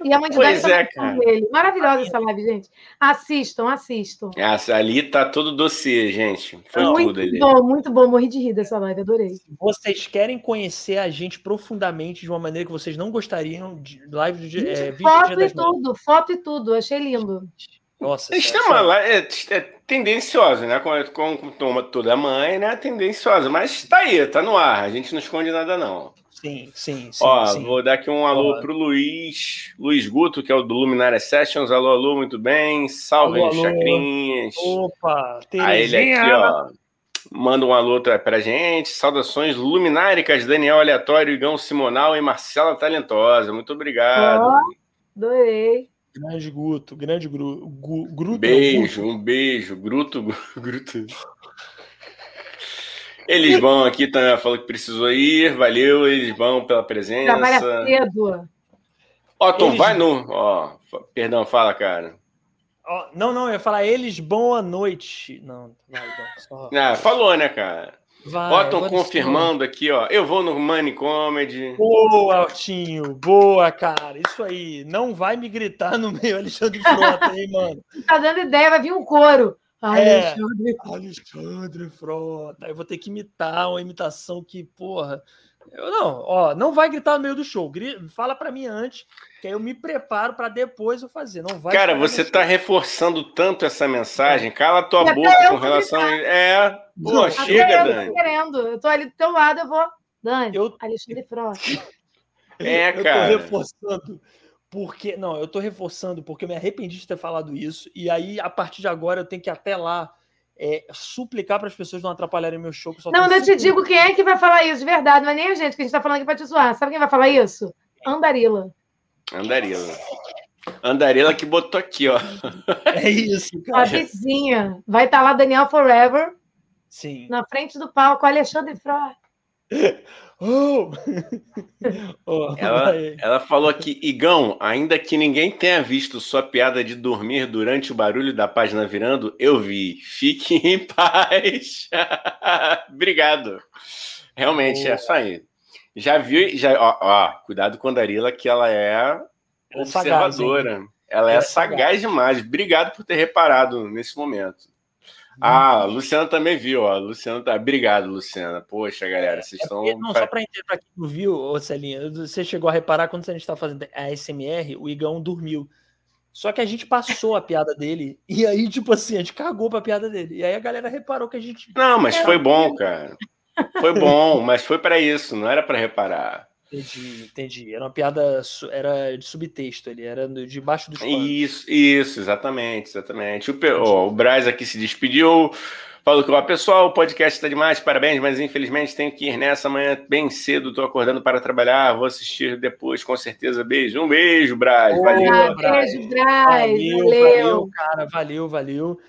E a mãe de pois é, cara. dele. Maravilhosa essa live, gente. Assistam, assistam. Essa, ali tá todo dossiê, gente. Foi muito tudo ali. Bom, muito bom. Morri de rir dessa live, adorei. Vocês querem conhecer a gente profundamente de uma maneira que vocês não gostariam de live de é, Foto e tudo, foto e tudo. Achei lindo. Nossa, Eles uma é, é tendenciosa, né? Como, como, como toda mãe, né? Tendenciosa, mas tá aí, tá no ar. A gente não esconde nada, não. Sim, sim, sim. Ó, sim. vou dar aqui um alô Ó. pro Luiz, Luiz Guto, que é o do Luminária Sessions. Alô, alô, muito bem. Salve, alô, alô. chacrinhas. Opa, Terezinha. Aí ele aqui, ó. Manda um alô pra gente. Saudações lumináricas, Daniel Aleatório, Igão Simonal e Marcela Talentosa. Muito obrigado. Oh, adorei. Grande Guto, grande Gru, Gu, Gruto. Beijo, um beijo. Gruto, <laughs> Gruto. Elisbão aqui também falou que precisou ir. Valeu, Elisbão, pela presença. Trabalha cedo. Otton, Eles... vai no. Ó, perdão, fala, cara. Oh, não, não, eu ia falar eles boa noite. Não, vai, só... ah, falou, né, cara? Vai, Otton confirmando aqui, ó. Eu vou no Money Comedy. Boa, Altinho. Boa, cara. Isso aí. Não vai me gritar no meio Alexandre Frota, hein, mano. Tá dando ideia, vai vir um coro. Alexandre. É, Alexandre Frota. Eu vou ter que imitar uma imitação que, porra. Eu não, ó, não vai gritar no meio do show. Fala para mim antes, que aí eu me preparo para depois eu fazer. Não vai. Cara, você tá reforçando tanto essa mensagem. Cala tua e boca com relação. A... É, pô, chega, eu Dani. Eu tô querendo. Eu tô ali do teu lado, eu vou. Dani, eu... Alexandre Frota. <laughs> É, cara. Eu tô reforçando porque. Não, eu tô reforçando porque eu me arrependi de ter falado isso. E aí, a partir de agora, eu tenho que ir até lá é, suplicar para as pessoas não atrapalharem meu show. não, eu te digo quem é que vai falar isso, de verdade. Não é nem a gente que a gente tá falando aqui para te zoar. Sabe quem vai falar isso? Andarila. Andarila. Andarila que botou aqui, ó. É isso, cara. A vizinha. Vai estar tá lá Daniel Forever. Sim. Na frente do palco, Alexandre Frota. <laughs> Oh! <laughs> oh ela, ela, falou aqui, Igão, ainda que ninguém tenha visto sua piada de dormir durante o barulho da página virando, eu vi. Fique em <laughs> paz. Obrigado. Realmente, oh. é isso aí. Já viu, já, ó, ó, cuidado com a Darila, que ela é ela é observadora. É sagaz, ela é, é sagaz, sagaz demais. Obrigado por ter reparado nesse momento. Ah, a Luciana também viu, ó. Luciana tá. Obrigado, Luciana. Poxa, galera, vocês é estão. não, só para entender para quem não viu, ô Celinha, você chegou a reparar quando a gente estava fazendo a SMR, o Igão dormiu. Só que a gente passou a piada dele, e aí, tipo assim, a gente cagou pra piada dele. E aí a galera reparou que a gente. Não, mas foi bom, cara. Foi bom, mas foi para isso, não era para reparar. Entendi, entendi. Era uma piada, era de subtexto, ele era debaixo dos panos. Isso, isso, exatamente, exatamente. O, oh, o Braz aqui se despediu, falou que, ó, pessoal, o podcast está demais, parabéns, mas infelizmente tenho que ir nessa manhã bem cedo, estou acordando para trabalhar, vou assistir depois, com certeza. Beijo, um beijo, Braz, valeu. Ah, beijo, Braz, valeu, valeu. valeu, cara, valeu, valeu.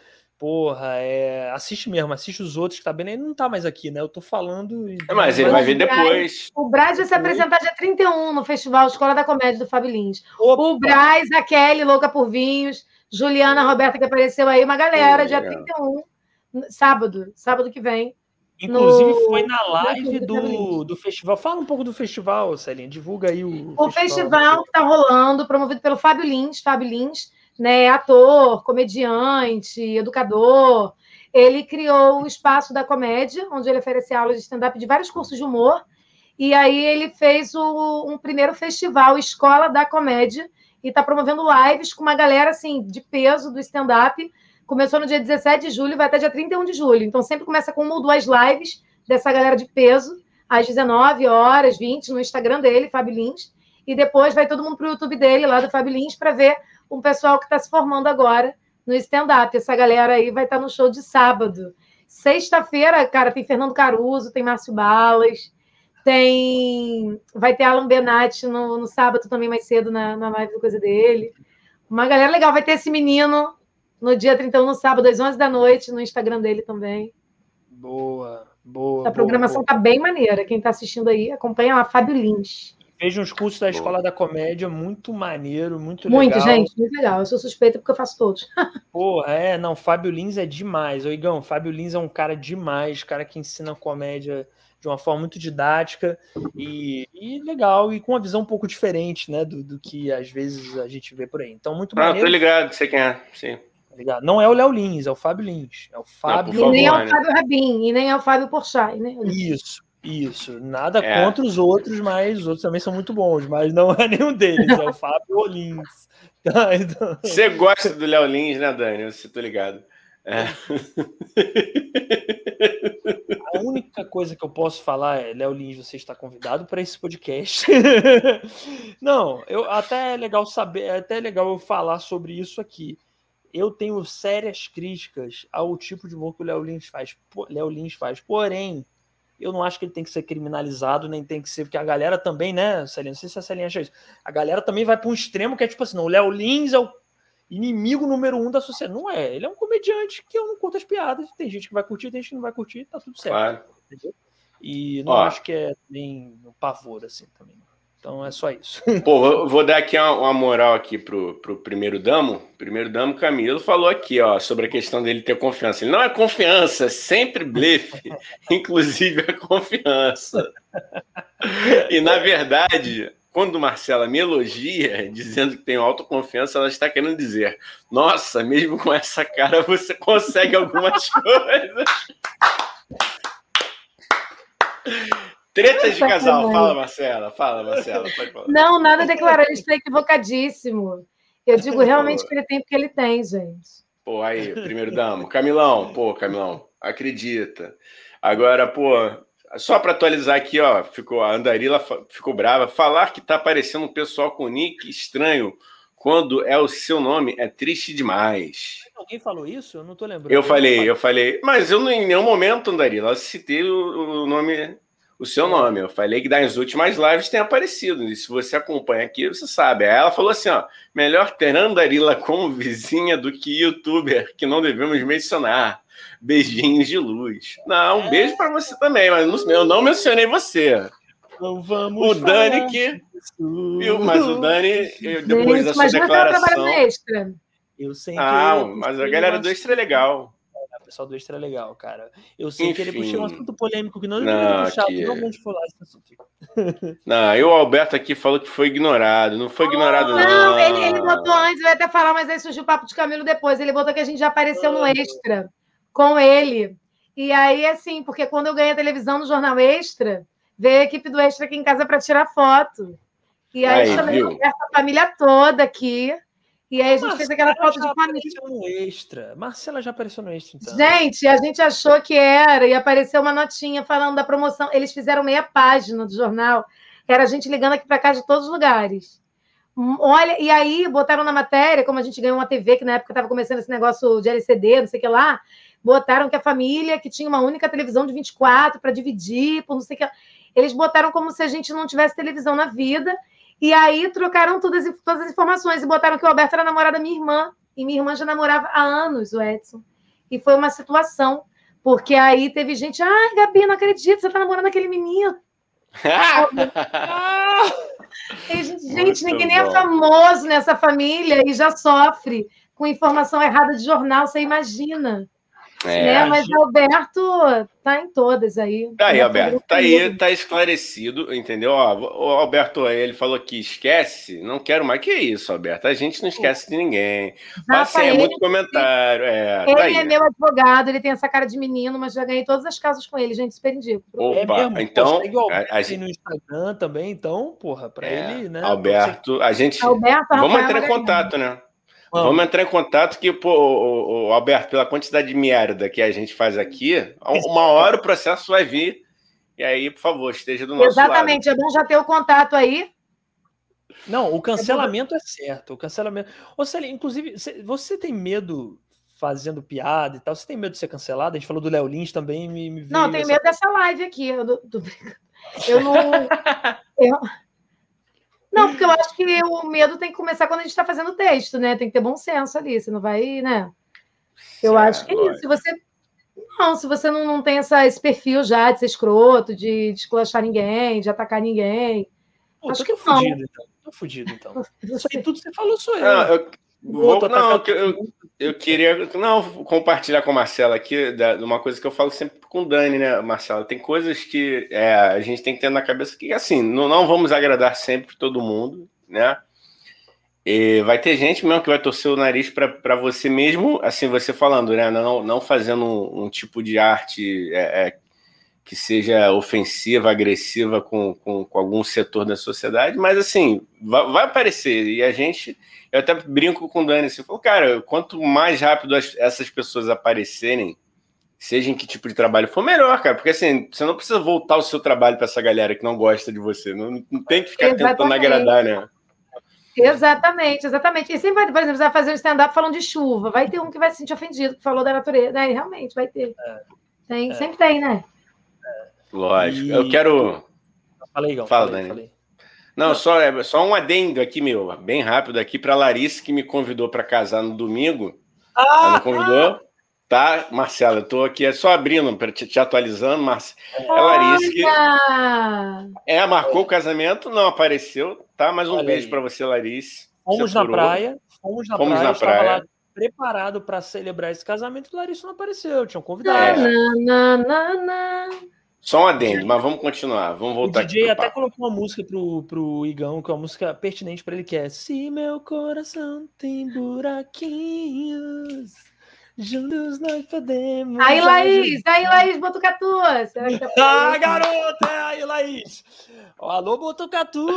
Porra, é... assiste mesmo, assiste os outros que tá bem. Ele não tá mais aqui, né? Eu tô falando. É, mas ele vai vir depois. O Braz vai se apresentar dia 31 no Festival Escola da Comédia do Fábio Lins. O Braz, a Kelly, louca por vinhos, Juliana, a Roberta, que apareceu aí, uma galera, dia 31, sábado, sábado que vem. Inclusive, no... foi na live do, do festival. Fala um pouco do festival, Celinha. Divulga aí o. O festival, festival que está rolando, promovido pelo Fábio Lins, Fábio Lins né, ator, comediante, educador. Ele criou o Espaço da Comédia, onde ele oferece aulas de stand-up de vários cursos de humor. E aí ele fez o, um primeiro festival, Escola da Comédia, e está promovendo lives com uma galera assim de peso do stand-up. Começou no dia 17 de julho, vai até dia 31 de julho. Então sempre começa com uma ou duas lives dessa galera de peso, às 19 horas, 20, no Instagram dele, Fábio Lins. E depois vai todo mundo para o YouTube dele, lá do Fábio Lins, para ver com o pessoal que está se formando agora no stand-up. Essa galera aí vai estar tá no show de sábado. Sexta-feira, cara, tem Fernando Caruso, tem Márcio Balas, tem. Vai ter Alan Benatti no, no sábado também, mais cedo, na, na live do coisa dele. Uma galera legal. Vai ter esse menino no dia 31, no sábado, às 11 da noite, no Instagram dele também. Boa, boa. A programação boa, boa. tá bem maneira. Quem está assistindo aí, acompanha lá, Fábio Lins. Vejo uns cursos da Escola da Comédia, muito maneiro, muito, muito legal. Muito, gente, muito legal. Eu sou suspeita porque eu faço todos. <laughs> Pô, é, não, Fábio Lins é demais. Ô, Igão, Fábio Lins é um cara demais, cara que ensina comédia de uma forma muito didática e, e, legal, e com uma visão um pouco diferente, né, do, do que às vezes a gente vê por aí. Então, muito ah, maneiro. tô ligado, sei quem é, sim. Tá não é o Léo Lins, é o Fábio Lins. É o Fábio. Não, e nem é o Fábio Rabin, e nem é o Fábio Porchat. Né? Isso, isso, nada é. contra os outros, mas os outros também são muito bons, mas não é <laughs> nenhum deles, é o <laughs> Fábio Olins. <laughs> Tá, então... Você gosta do Léo Lins, né, Dani? Você tô ligado. É. A única coisa que eu posso falar é, Léo Lins, você está convidado para esse podcast. não, eu até é legal saber, é até legal eu falar sobre isso aqui. Eu tenho sérias críticas ao tipo de humor que o Léo Lins faz. Léo Lins faz. Porém, eu não acho que ele tem que ser criminalizado, nem tem que ser, porque a galera também, né, Celinha, não sei se a Celinha acha isso, a galera também vai para um extremo que é tipo assim, não, o Léo Lins é o inimigo número um da sociedade. Não é, ele é um comediante que eu não curto as piadas, tem gente que vai curtir, tem gente que não vai curtir, tá tudo certo. Claro. Entendeu? E não Ó, acho que é nem um pavor assim também. Então é só isso. <laughs> Pô, vou dar aqui uma, uma, moral aqui pro, pro primeiro damo. Primeiro damo Camilo falou aqui, ó, sobre a questão dele ter confiança. Ele não é confiança, é sempre blefe, <laughs> inclusive a confiança. E na verdade, quando Marcela me elogia, dizendo que tenho autoconfiança, ela está querendo dizer: Nossa, mesmo com essa cara você consegue algumas <laughs> coisas. Tretas de casal, fala, Marcela. Fala, Marcela. Não, nada declarado, ele está equivocadíssimo. Eu digo realmente que ele tem porque ele tem, gente. Pô, aí, primeiro damo. Camilão, pô, Camilão, acredita. Agora, pô, só para atualizar aqui, ó, ficou a Andarila ficou brava. Falar que tá aparecendo um pessoal com nick estranho quando é o seu nome é triste demais. Alguém falou isso? Eu não tô lembrando. Eu falei, eu falei, mas eu em nenhum momento, Andarila, citei o, o nome o seu nome. Eu falei que das últimas lives tem aparecido. E se você acompanha aqui, você sabe. Aí ela falou assim: ó, melhor ter Andarila como vizinha do que youtuber, que não devemos mencionar. Beijinhos de luz. Não, um é... beijo para você também, mas eu não mencionei você. Não vamos o Dani que. Viu? Mas o Dani, depois da sua declaração. Eu sei ah, mas a galera do Extra é legal pessoal do Extra é legal, cara. Eu sei Enfim. que ele puxou um assunto polêmico que não deveria puxar, que... não vamos falar esse assunto. <laughs> Não, e o Alberto aqui falou que foi ignorado. Não foi ignorado, não. Não, ele, ele botou antes, vai até falar, mas aí surgiu o papo de Camilo depois. Ele botou que a gente já apareceu no Extra com ele. E aí, assim, porque quando eu ganhei a televisão no Jornal Extra, veio a equipe do Extra aqui em casa para tirar foto. E aí, aí chamei a família toda aqui. E aí a gente Marcela fez aquela foto de família. No extra. Marcela já apareceu no extra, então. Gente, a gente achou que era e apareceu uma notinha falando da promoção. Eles fizeram meia página do jornal. Era a gente ligando aqui para cá de todos os lugares. Hum, olha, e aí botaram na matéria, como a gente ganhou uma TV, que na época estava começando esse negócio de LCD, não sei o que lá, botaram que a família que tinha uma única televisão de 24 para dividir, por não sei o que. Eles botaram como se a gente não tivesse televisão na vida. E aí trocaram todas, todas as informações e botaram que o Alberto era namorado da minha irmã. E minha irmã já namorava há anos o Edson. E foi uma situação, porque aí teve gente, ai, Gabi, não acredito, você está namorando aquele menino. <laughs> gente, gente ninguém nem é famoso nessa família e já sofre com informação errada de jornal, você imagina. É, né? Mas o Alberto tá em todas aí. Tá aí, Alberto. Tá aí, tá esclarecido, entendeu? Ó, o Alberto, ele falou que esquece. Não quero mais. Que isso, Alberto? A gente não esquece de ninguém. Passei é muito comentário. É, ele tá é meu advogado, ele tem essa cara de menino, mas já ganhei todas as casas com ele, gente. Super indico. Opa, é mesmo, então. A, a gente... no Instagram também, então, porra, pra é, ele, né? Alberto, a gente. Alberto, Vamos entrar em contato, né? Vamos. Vamos entrar em contato que, pô, o, o, Alberto, pela quantidade de merda que a gente faz aqui, uma hora o processo vai vir. E aí, por favor, esteja do nosso Exatamente, lado. é bom já ter o contato aí. Não, o cancelamento é, é certo. O cancelamento. Ô, Célia, inclusive, você tem medo fazendo piada e tal? Você tem medo de ser cancelado? A gente falou do Léo Lins também. Me, me não, tenho essa... medo dessa live aqui. Eu, <laughs> eu não. <laughs> eu, não, porque eu acho que o medo tem que começar quando a gente está fazendo texto, né? Tem que ter bom senso ali, você não vai, né? Eu acho que é isso. Se você. Não, se você não, não tem essa, esse perfil já de ser escroto, de, de esculachar ninguém, de atacar ninguém. Pô, acho que não. Fudido, então. Tô fudido, então. <laughs> Isso aí tudo que você falou sou eu. Não, eu, Vou, não, eu, eu, queria não compartilhar com a Marcela aqui da, uma coisa que eu falo sempre com o Dani, né, Marcela? Tem coisas que é, a gente tem que ter na cabeça que, assim, não, não vamos agradar sempre todo mundo, né? E vai ter gente mesmo que vai torcer o nariz para você mesmo, assim, você falando, né? Não, não fazendo um, um tipo de arte é, é, que seja ofensiva, agressiva com, com, com, algum setor da sociedade, mas assim, vai, vai aparecer. E a gente, eu até brinco com o Dani, assim, falo, cara, quanto mais rápido as, essas pessoas aparecerem, seja em que tipo de trabalho for, melhor, cara, porque assim, você não precisa voltar o seu trabalho para essa galera que não gosta de você, não, não tem que ficar exatamente. tentando agradar, né? Exatamente, exatamente. E sempre vai, por exemplo, você vai fazer um stand-up falando de chuva, vai ter um que vai se sentir ofendido, que falou da natureza, né? Realmente, vai ter. É. Tem, é. Sempre tem, né? Lógico. E... Eu quero. Falei, Igão. Fala, falei, Dani. Não, só, é, só um adendo aqui, meu, bem rápido aqui para Larissa, que me convidou para casar no domingo. Ah, Ela me convidou. Ah. Tá, Marcela, eu tô aqui é só abrindo para te, te, atualizando, mas é Larissa que é marcou o casamento, não apareceu, tá? Mas um Olha beijo para você, Larissa. Fomos na praia, fomos na fomos praia, na praia. Lá preparado para celebrar esse casamento, e Larissa não apareceu, tinha um convidado. É. Na, na, na, só um adendo, mas vamos continuar. Vamos voltar o DJ até colocou uma música pro, pro Igão, que é uma música pertinente para ele, que é Se meu coração tem buraquinhos, juntos nós podemos. Aí, Laís, aí, Laís Botucatu. Tá <laughs> ah, garota! Aí, Laís. Alô, Botucatu!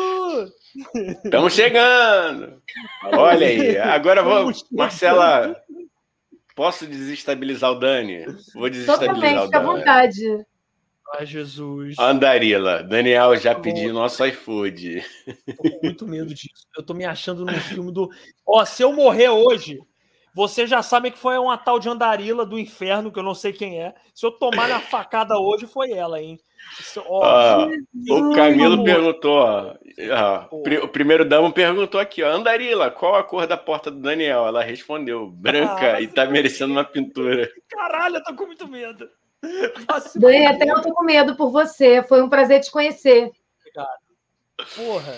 Estamos chegando! Olha aí, agora vamos. Marcela, posso desestabilizar o Dani? Vou desestabilizar Totalmente, o Dani. à vontade. Ai, Jesus. Andarila, Daniel já pediu nosso iFood. Tô com muito medo disso. Eu tô me achando no filme do. Ó, se eu morrer hoje, você já sabe que foi uma tal de Andarila do inferno, que eu não sei quem é. Se eu tomar na facada hoje, foi ela, hein? Ó, ah, o Camilo perguntou, ó, o primeiro damo perguntou aqui, ó, Andarila, qual a cor da porta do Daniel? Ela respondeu, branca ah, e tá merecendo uma pintura. Caralho, eu tô com muito medo. Dani, até eu tô com medo por você. Foi um prazer te conhecer. Obrigado. Porra.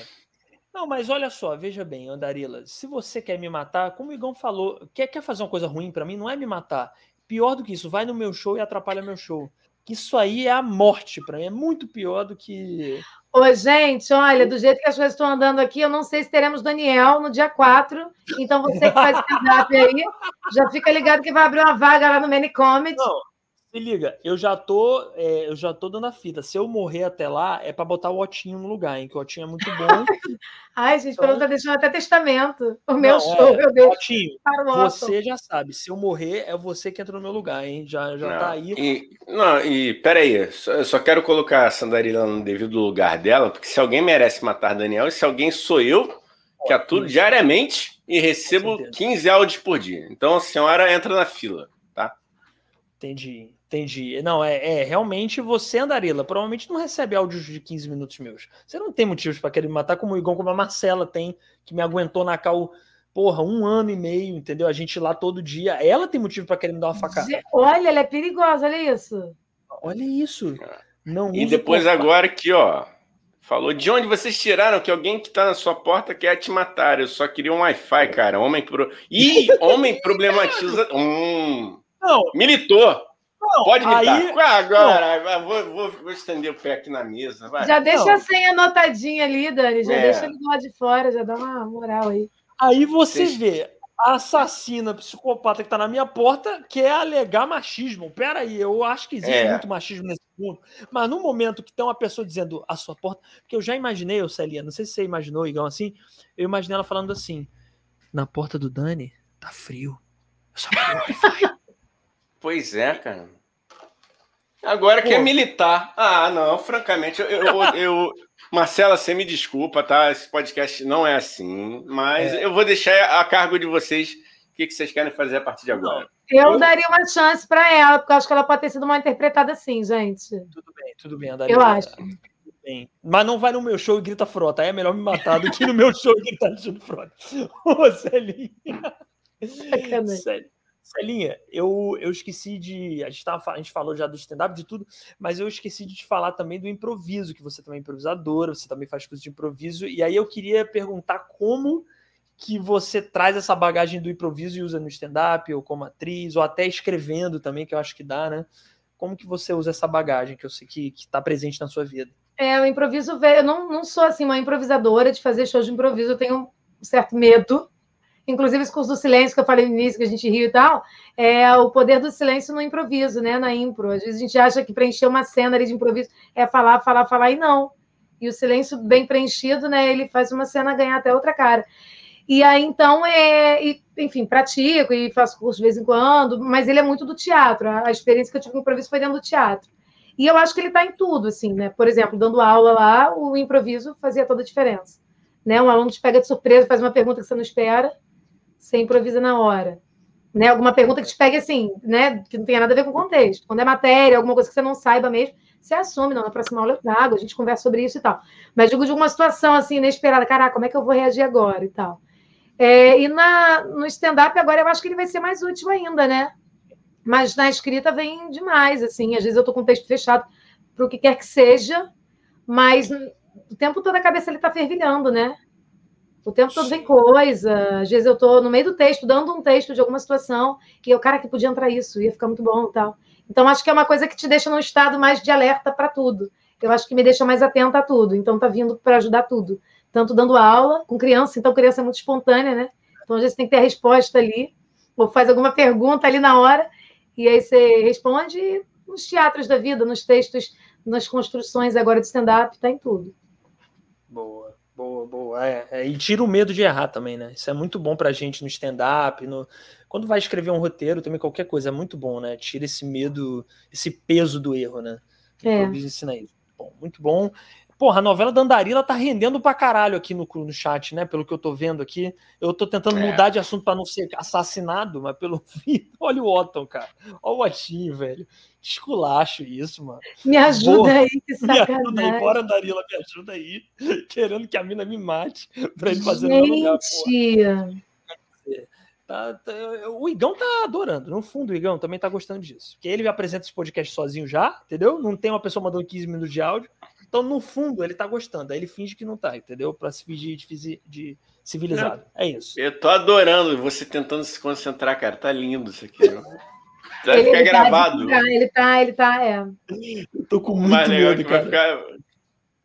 Não, mas olha só, veja bem, Andarila. Se você quer me matar, como o Igão falou, quer, quer fazer uma coisa ruim para mim, não é me matar. Pior do que isso, vai no meu show e atrapalha meu show. Isso aí é a morte para mim, é muito pior do que. Ô, gente, olha, do jeito que as coisas estão andando aqui, eu não sei se teremos Daniel no dia 4. Então, você que faz stand-up aí, já fica ligado que vai abrir uma vaga lá no Many Comedy. Não, se liga, eu já tô, é, eu já tô dando a fita. Se eu morrer até lá, é para botar o Otinho no lugar, hein? Que o Otinho é muito bom. <laughs> Ai, gente, então... tá deixando até testamento. O meu Não, show, é, meu Deus. Otinho, você já sabe. Se eu morrer, é você que entra no meu lugar, hein? Já, já não, tá aí. E, não, e peraí, só, só quero colocar a Sandarila no devido lugar dela, porque se alguém merece matar Daniel, e se alguém sou eu, que atuo diariamente e recebo 15 áudios por dia. Então a senhora entra na fila, tá? Entendi. Entendi. Não, é, é, realmente você, Andarila, provavelmente não recebe áudios de 15 minutos meus. Você não tem motivos para querer me matar, como o Igor, como a Marcela tem, que me aguentou na cal, porra, um ano e meio, entendeu? A gente lá todo dia. Ela tem motivo para querer me dar uma facada. Olha, ela é perigosa, olha isso. Olha isso. Não e depois agora aqui, ó. Falou de onde vocês tiraram que alguém que tá na sua porta quer te matar. Eu só queria um Wi-Fi, cara. Homem pro. Ih, homem problematiza. Hum. Não. Militou. Não, Pode me aí, dar. Agora, vou, vou, vou, estender o pé aqui na mesa. Vai. Já deixa não. a senha anotadinha ali, Dani. Já é. deixa ele do lado de fora, já dá uma moral aí. Aí você vê a assassina psicopata que tá na minha porta quer alegar machismo. Pera aí, eu acho que existe é. muito machismo nesse mundo. Mas no momento que tem uma pessoa dizendo a sua porta, porque eu já imaginei, ô Celia, não sei se você imaginou, igual assim, eu imaginei ela falando assim: na porta do Dani tá frio. Eu só Wi-Fi. Pois é, cara. Agora Pô. que é militar. Ah, não, francamente, eu, eu, <laughs> eu, Marcela, você me desculpa, tá? Esse podcast não é assim, mas é. eu vou deixar a cargo de vocês o que, que vocês querem fazer a partir de agora. Eu, eu... daria uma chance para ela, porque eu acho que ela pode ter sido mal interpretada assim, gente. Tudo bem, tudo bem. Eu acho. Bem. Mas não vai no meu show e grita frota. Aí é melhor me matar do que no meu show e gritar de frota. <laughs> Ô, Celinha. Sério. Celinha, eu, eu esqueci de. A gente, tava, a gente falou já do stand-up, de tudo, mas eu esqueci de te falar também do improviso, que você também é improvisadora, você também faz coisas de improviso. E aí eu queria perguntar como que você traz essa bagagem do improviso e usa no stand-up, ou como atriz, ou até escrevendo também, que eu acho que dá, né? Como que você usa essa bagagem que eu sei que está presente na sua vida? É, o improviso veio. Eu não, não sou assim uma improvisadora de fazer shows de improviso, eu tenho um certo medo Inclusive, esse curso do silêncio que eu falei no início, que a gente riu e tal, é o poder do silêncio no improviso, né? Na impro. Às vezes a gente acha que preencher uma cena ali de improviso é falar, falar, falar, e não. E o silêncio bem preenchido, né? Ele faz uma cena ganhar até outra cara. E aí, então, é, e, enfim, pratico e faço curso de vez em quando, mas ele é muito do teatro. A experiência que eu tive com improviso foi dentro do teatro. E eu acho que ele está em tudo, assim, né? Por exemplo, dando aula lá, o improviso fazia toda a diferença. Né? Um aluno te pega de surpresa, faz uma pergunta que você não espera, você improvisa na hora. Né? Alguma pergunta que te pegue assim, né? Que não tenha nada a ver com o contexto. Quando é matéria, alguma coisa que você não saiba mesmo, você assume, não, na próxima aula eu trago, a gente conversa sobre isso e tal. Mas digo de uma situação assim, inesperada, caraca, como é que eu vou reagir agora e tal. É, e na, no stand-up agora eu acho que ele vai ser mais útil ainda, né? Mas na escrita vem demais, assim. Às vezes eu tô com o texto fechado para o que quer que seja, mas o tempo todo a cabeça ele tá fervilhando, né? O tempo todo vem coisa. Às vezes eu estou no meio do texto, dando um texto de alguma situação, e eu, cara, que podia entrar isso, ia ficar muito bom e tal. Então, acho que é uma coisa que te deixa num estado mais de alerta para tudo. Eu acho que me deixa mais atenta a tudo. Então, tá vindo para ajudar tudo. Tanto dando aula com criança, então criança é muito espontânea, né? Então, às vezes tem que ter a resposta ali, ou faz alguma pergunta ali na hora, e aí você responde nos teatros da vida, nos textos, nas construções agora de stand-up, tá em tudo. Boa. É, é, e tira o medo de errar também, né? Isso é muito bom pra gente no stand-up, no... quando vai escrever um roteiro, também qualquer coisa, é muito bom, né? Tira esse medo, esse peso do erro, né? É. ensina isso. Bom, muito bom. Porra, a novela da Andarila tá rendendo pra caralho aqui no, no chat, né? Pelo que eu tô vendo aqui. Eu tô tentando é. mudar de assunto para não ser assassinado, mas pelo <laughs> fim, olha o Otton, cara. Olha o Otinho, velho. Esculacho isso, mano. Me ajuda Porra, aí, que sacanagem. <laughs> Me ajuda aí, bora, Andarila, me ajuda aí. <laughs> Querendo que a mina me mate pra ele fazer Gente. lugar, porra. Tá, tá, o Igão tá adorando. No fundo, o Igão também tá gostando disso. Porque ele apresenta esse podcast sozinho já, entendeu? Não tem uma pessoa mandando 15 minutos de áudio. Então, no fundo, ele tá gostando. Aí ele finge que não tá, entendeu? Pra se fingir de, de civilizado. É, é isso. Eu tô adorando você tentando se concentrar, cara. Tá lindo isso aqui. Vai ele, ficar ele tá gravado. Tá, ele tá, ele tá, é. Eu tô com muito medo, cara. Vai ficar,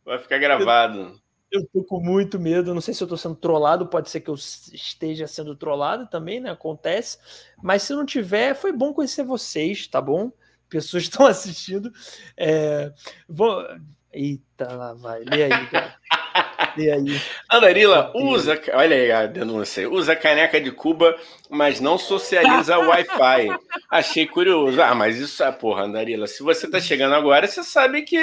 vai ficar gravado. Eu, eu tô com muito medo. Não sei se eu tô sendo trollado, pode ser que eu esteja sendo trollado também, né? Acontece. Mas se não tiver, foi bom conhecer vocês, tá bom? Pessoas <laughs> estão assistindo. É, vou... Eita, lá vai. Lê aí, cara. E aí? <laughs> Andarila, usa. Olha aí a denúncia. Usa caneca de Cuba, mas não socializa Wi-Fi. <laughs> Achei curioso. Ah, mas isso é, porra, Andarila. Se você tá chegando agora, você sabe que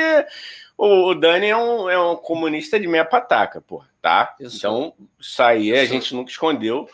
o, Dani é um, é um comunista de meia pataca, porra, tá? Isso. Então, isso aí a gente nunca escondeu.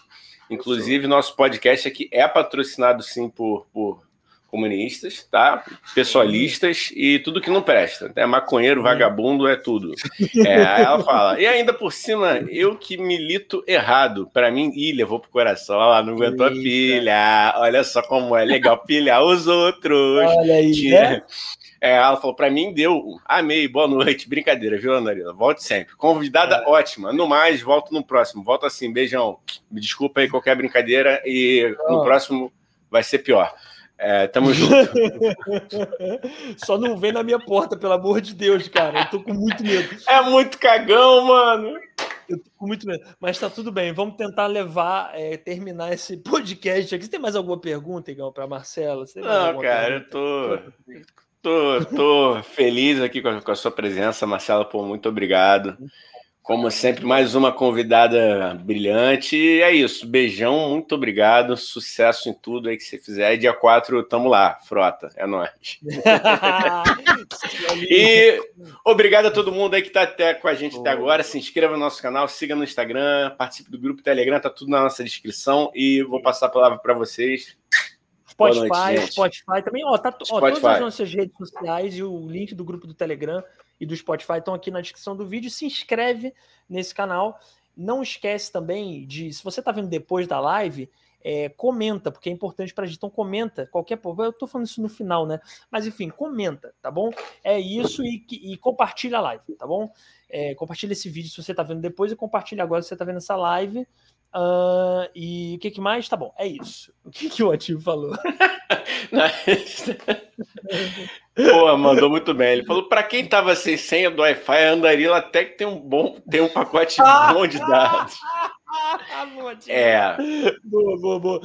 Inclusive, nosso podcast aqui é patrocinado sim por, por comunistas, tá? Pessoalistas e tudo que não presta. É maconheiro, vagabundo, é tudo. É, aí ela fala. E ainda por cima, eu que milito errado. Para mim, ih, levou pro coração. Olha lá, não aguentou a pilha. Olha só como é legal pilhar os outros. Olha aí, né? <laughs> É, ela falou, para mim deu. Amei, boa noite. Brincadeira, viu, Anarina? Volte sempre. Convidada é. ótima. No mais, volto no próximo. Volto assim, beijão. Me desculpa aí qualquer brincadeira e no próximo vai ser pior. É, tamo junto. <laughs> Só não vem na minha porta, pelo amor de Deus, cara. Eu tô com muito medo. <laughs> É muito cagão, mano. Eu tô com muito medo. Mas tá tudo bem. Vamos tentar levar, é, terminar esse podcast aqui. Você tem mais alguma pergunta, Igão, pra Marcela? Não, cara, pergunta? eu tô. Tô, tô feliz aqui com a, com a, sua presença, Marcela. Pô, muito obrigado. Como sempre, mais uma convidada brilhante. E é isso. Beijão, muito obrigado. Sucesso em tudo aí que você fizer. E dia 4, tamo lá, frota. É nóis. <laughs> e obrigado a todo mundo aí que tá até com a gente até agora. Se inscreva no nosso canal, siga no Instagram, participe do grupo Telegram, tá tudo na nossa descrição. E vou passar a palavra para vocês. Spotify, noite, Spotify também. Ó, tá, ó, todas as nossas redes sociais e o link do grupo do Telegram e do Spotify estão aqui na descrição do vídeo. Se inscreve nesse canal. Não esquece também de, se você está vendo depois da live, é, comenta, porque é importante para a gente. Então, comenta qualquer. Eu estou falando isso no final, né? Mas enfim, comenta, tá bom? É isso e, e compartilha a live, tá bom? É, compartilha esse vídeo se você está vendo depois e compartilha agora se você está vendo essa live. Uh, e o que, que, mais? Tá bom, é isso. O que, que o Ativo falou? <laughs> Pô, mandou muito bem. Ele falou: para quem tava sem senha do Wi-Fi, a Andarila até que tem um bom, tem um pacote bom de dados. <laughs> é. Boa, boa, boa.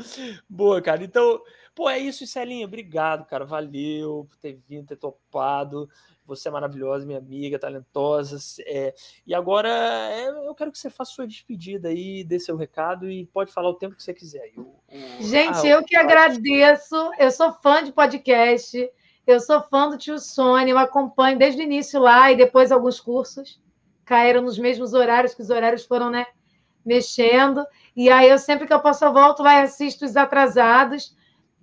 Boa, cara. Então, pô, é isso, Celinha. Obrigado, cara. Valeu por ter vindo, ter topado. Você é maravilhosa, minha amiga, talentosa. É, e agora é, eu quero que você faça sua despedida aí, dê seu recado e pode falar o tempo que você quiser. o, Gente, ah, eu que agradeço. Eu sou fã de podcast. Eu sou fã do tio Sônia, eu acompanho desde o início lá e depois alguns cursos caíram nos mesmos horários, que os horários foram, né, mexendo. E aí eu sempre que eu posso eu volto lá e assisto os atrasados.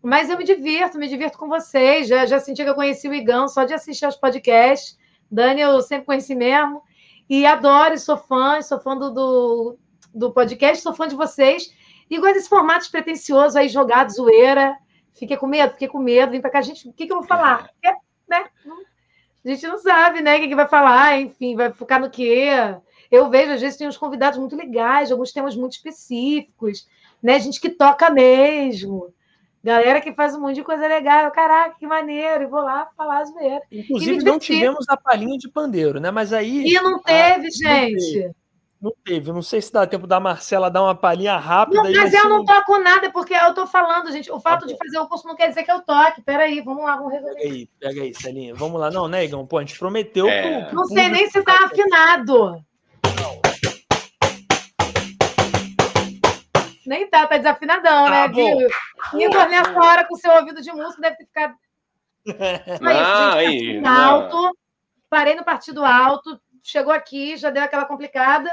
Mas eu me divirto, me divirto com vocês. Já, já senti que eu conheci o Igão só de assistir aos podcasts. Dani, eu sempre conheci mesmo. E adoro, sou fã, sou fã do, do, do podcast, sou fã de vocês. E gosto desse formato despretensioso aí, jogado, zoeira. Fiquei com medo, fiquei com medo. Vim para cá, gente, o que, que eu vou falar? É, né? A gente não sabe, né? O que, que vai falar, enfim, vai focar no quê? Eu vejo, às vezes, tem uns convidados muito legais, alguns temas muito específicos, né? Gente que toca mesmo. Galera que faz um monte de coisa legal. Caraca, que maneiro. E vou lá falar as zoeira. Inclusive, não tivemos a palhinha de pandeiro, né? Mas aí. E não teve, gente. Não teve. Não sei se dá tempo da Marcela dar uma palhinha rápida. Não, mas eu não toco nada, porque eu tô falando, gente. O fato tá de fazer o curso não quer dizer que eu toque. Peraí, vamos lá, vamos resolver. Pega aí, pega aí, Celinha. Vamos lá. Não, né, Igão? Pô, a gente prometeu. É. Pro, pro não sei nem se tá afinado. Nem tá, tá desafinadão, ah, né, viu? Igor, nessa hora, com seu ouvido de música, deve ter ficado. <laughs> Aí, gente, alto. Parei no partido alto, chegou aqui, já deu aquela complicada.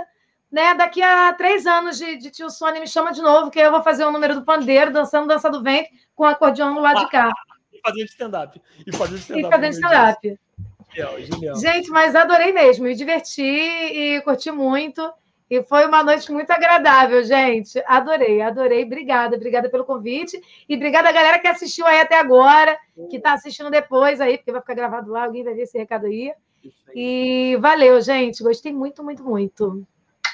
Né? Daqui a três anos de, de tio Sônia me chama de novo, que eu vou fazer o um número do pandeiro, dançando dança do vento, com o acordeão no lado de cá. E fazer stand-up. E fazer stand-up. E fazer stand-up. Gente, mas adorei mesmo, me diverti e curti muito. E foi uma noite muito agradável, gente. Adorei, adorei. Obrigada, obrigada pelo convite. E obrigada a galera que assistiu aí até agora, que está assistindo depois aí, porque vai ficar gravado lá, alguém vai ver esse recado aí. E valeu, gente. Gostei muito, muito, muito.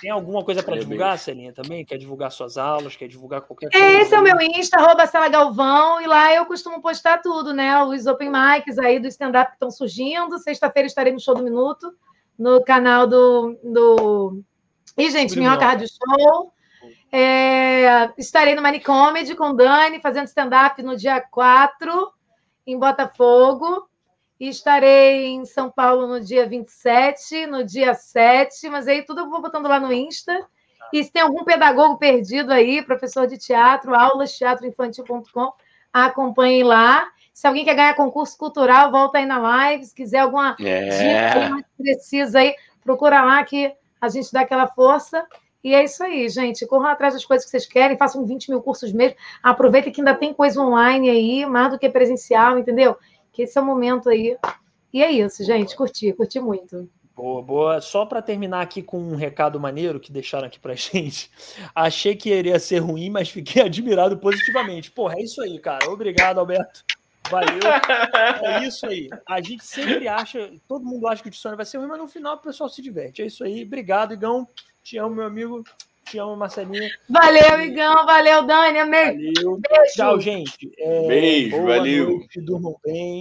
Tem alguma coisa para divulgar, Celinha, também? Quer divulgar suas aulas? Quer divulgar qualquer coisa? Esse é o meu Insta, arroba Sala Galvão, e lá eu costumo postar tudo, né? Os open mics aí do stand-up que estão surgindo. Sexta-feira estarei no Show do Minuto, no canal do. do... E, gente, Minhoca Rádio Show. É... Estarei no Manicomedy com Dani, fazendo stand-up no dia 4, em Botafogo. E estarei em São Paulo no dia 27, no dia 7, mas aí tudo eu vou botando lá no Insta. E se tem algum pedagogo perdido aí, professor de teatro, aulas teatroinfantil.com, acompanhem lá. Se alguém quer ganhar concurso cultural, volta aí na live. Se quiser alguma é. dica mais precisa aí, procura lá que a gente dá aquela força. E é isso aí, gente. Corram atrás das coisas que vocês querem, façam 20 mil cursos mesmo. Aproveita que ainda tem coisa online aí, mais do que presencial, entendeu? que esse é o momento aí. E é isso, gente. Curti, curti muito. Boa, boa. Só para terminar aqui com um recado maneiro que deixaram aqui pra <laughs> gente. Achei que iria ser ruim, mas fiquei <laughs> admirado positivamente. Porra, é isso aí, cara. Obrigado, Alberto. Valeu. É isso aí. A gente sempre acha, todo mundo acha que o Tissone vai ser ruim, mas no final o pessoal se diverte. É isso aí. Obrigado, Igão. Te amo, meu amigo. Te amo, Marcelinha. Valeu, Igão. Valeu, Dani. Amei. Valeu. Beijo. Tchau, gente. É, Beijo, valeu. Noite, durmam bem.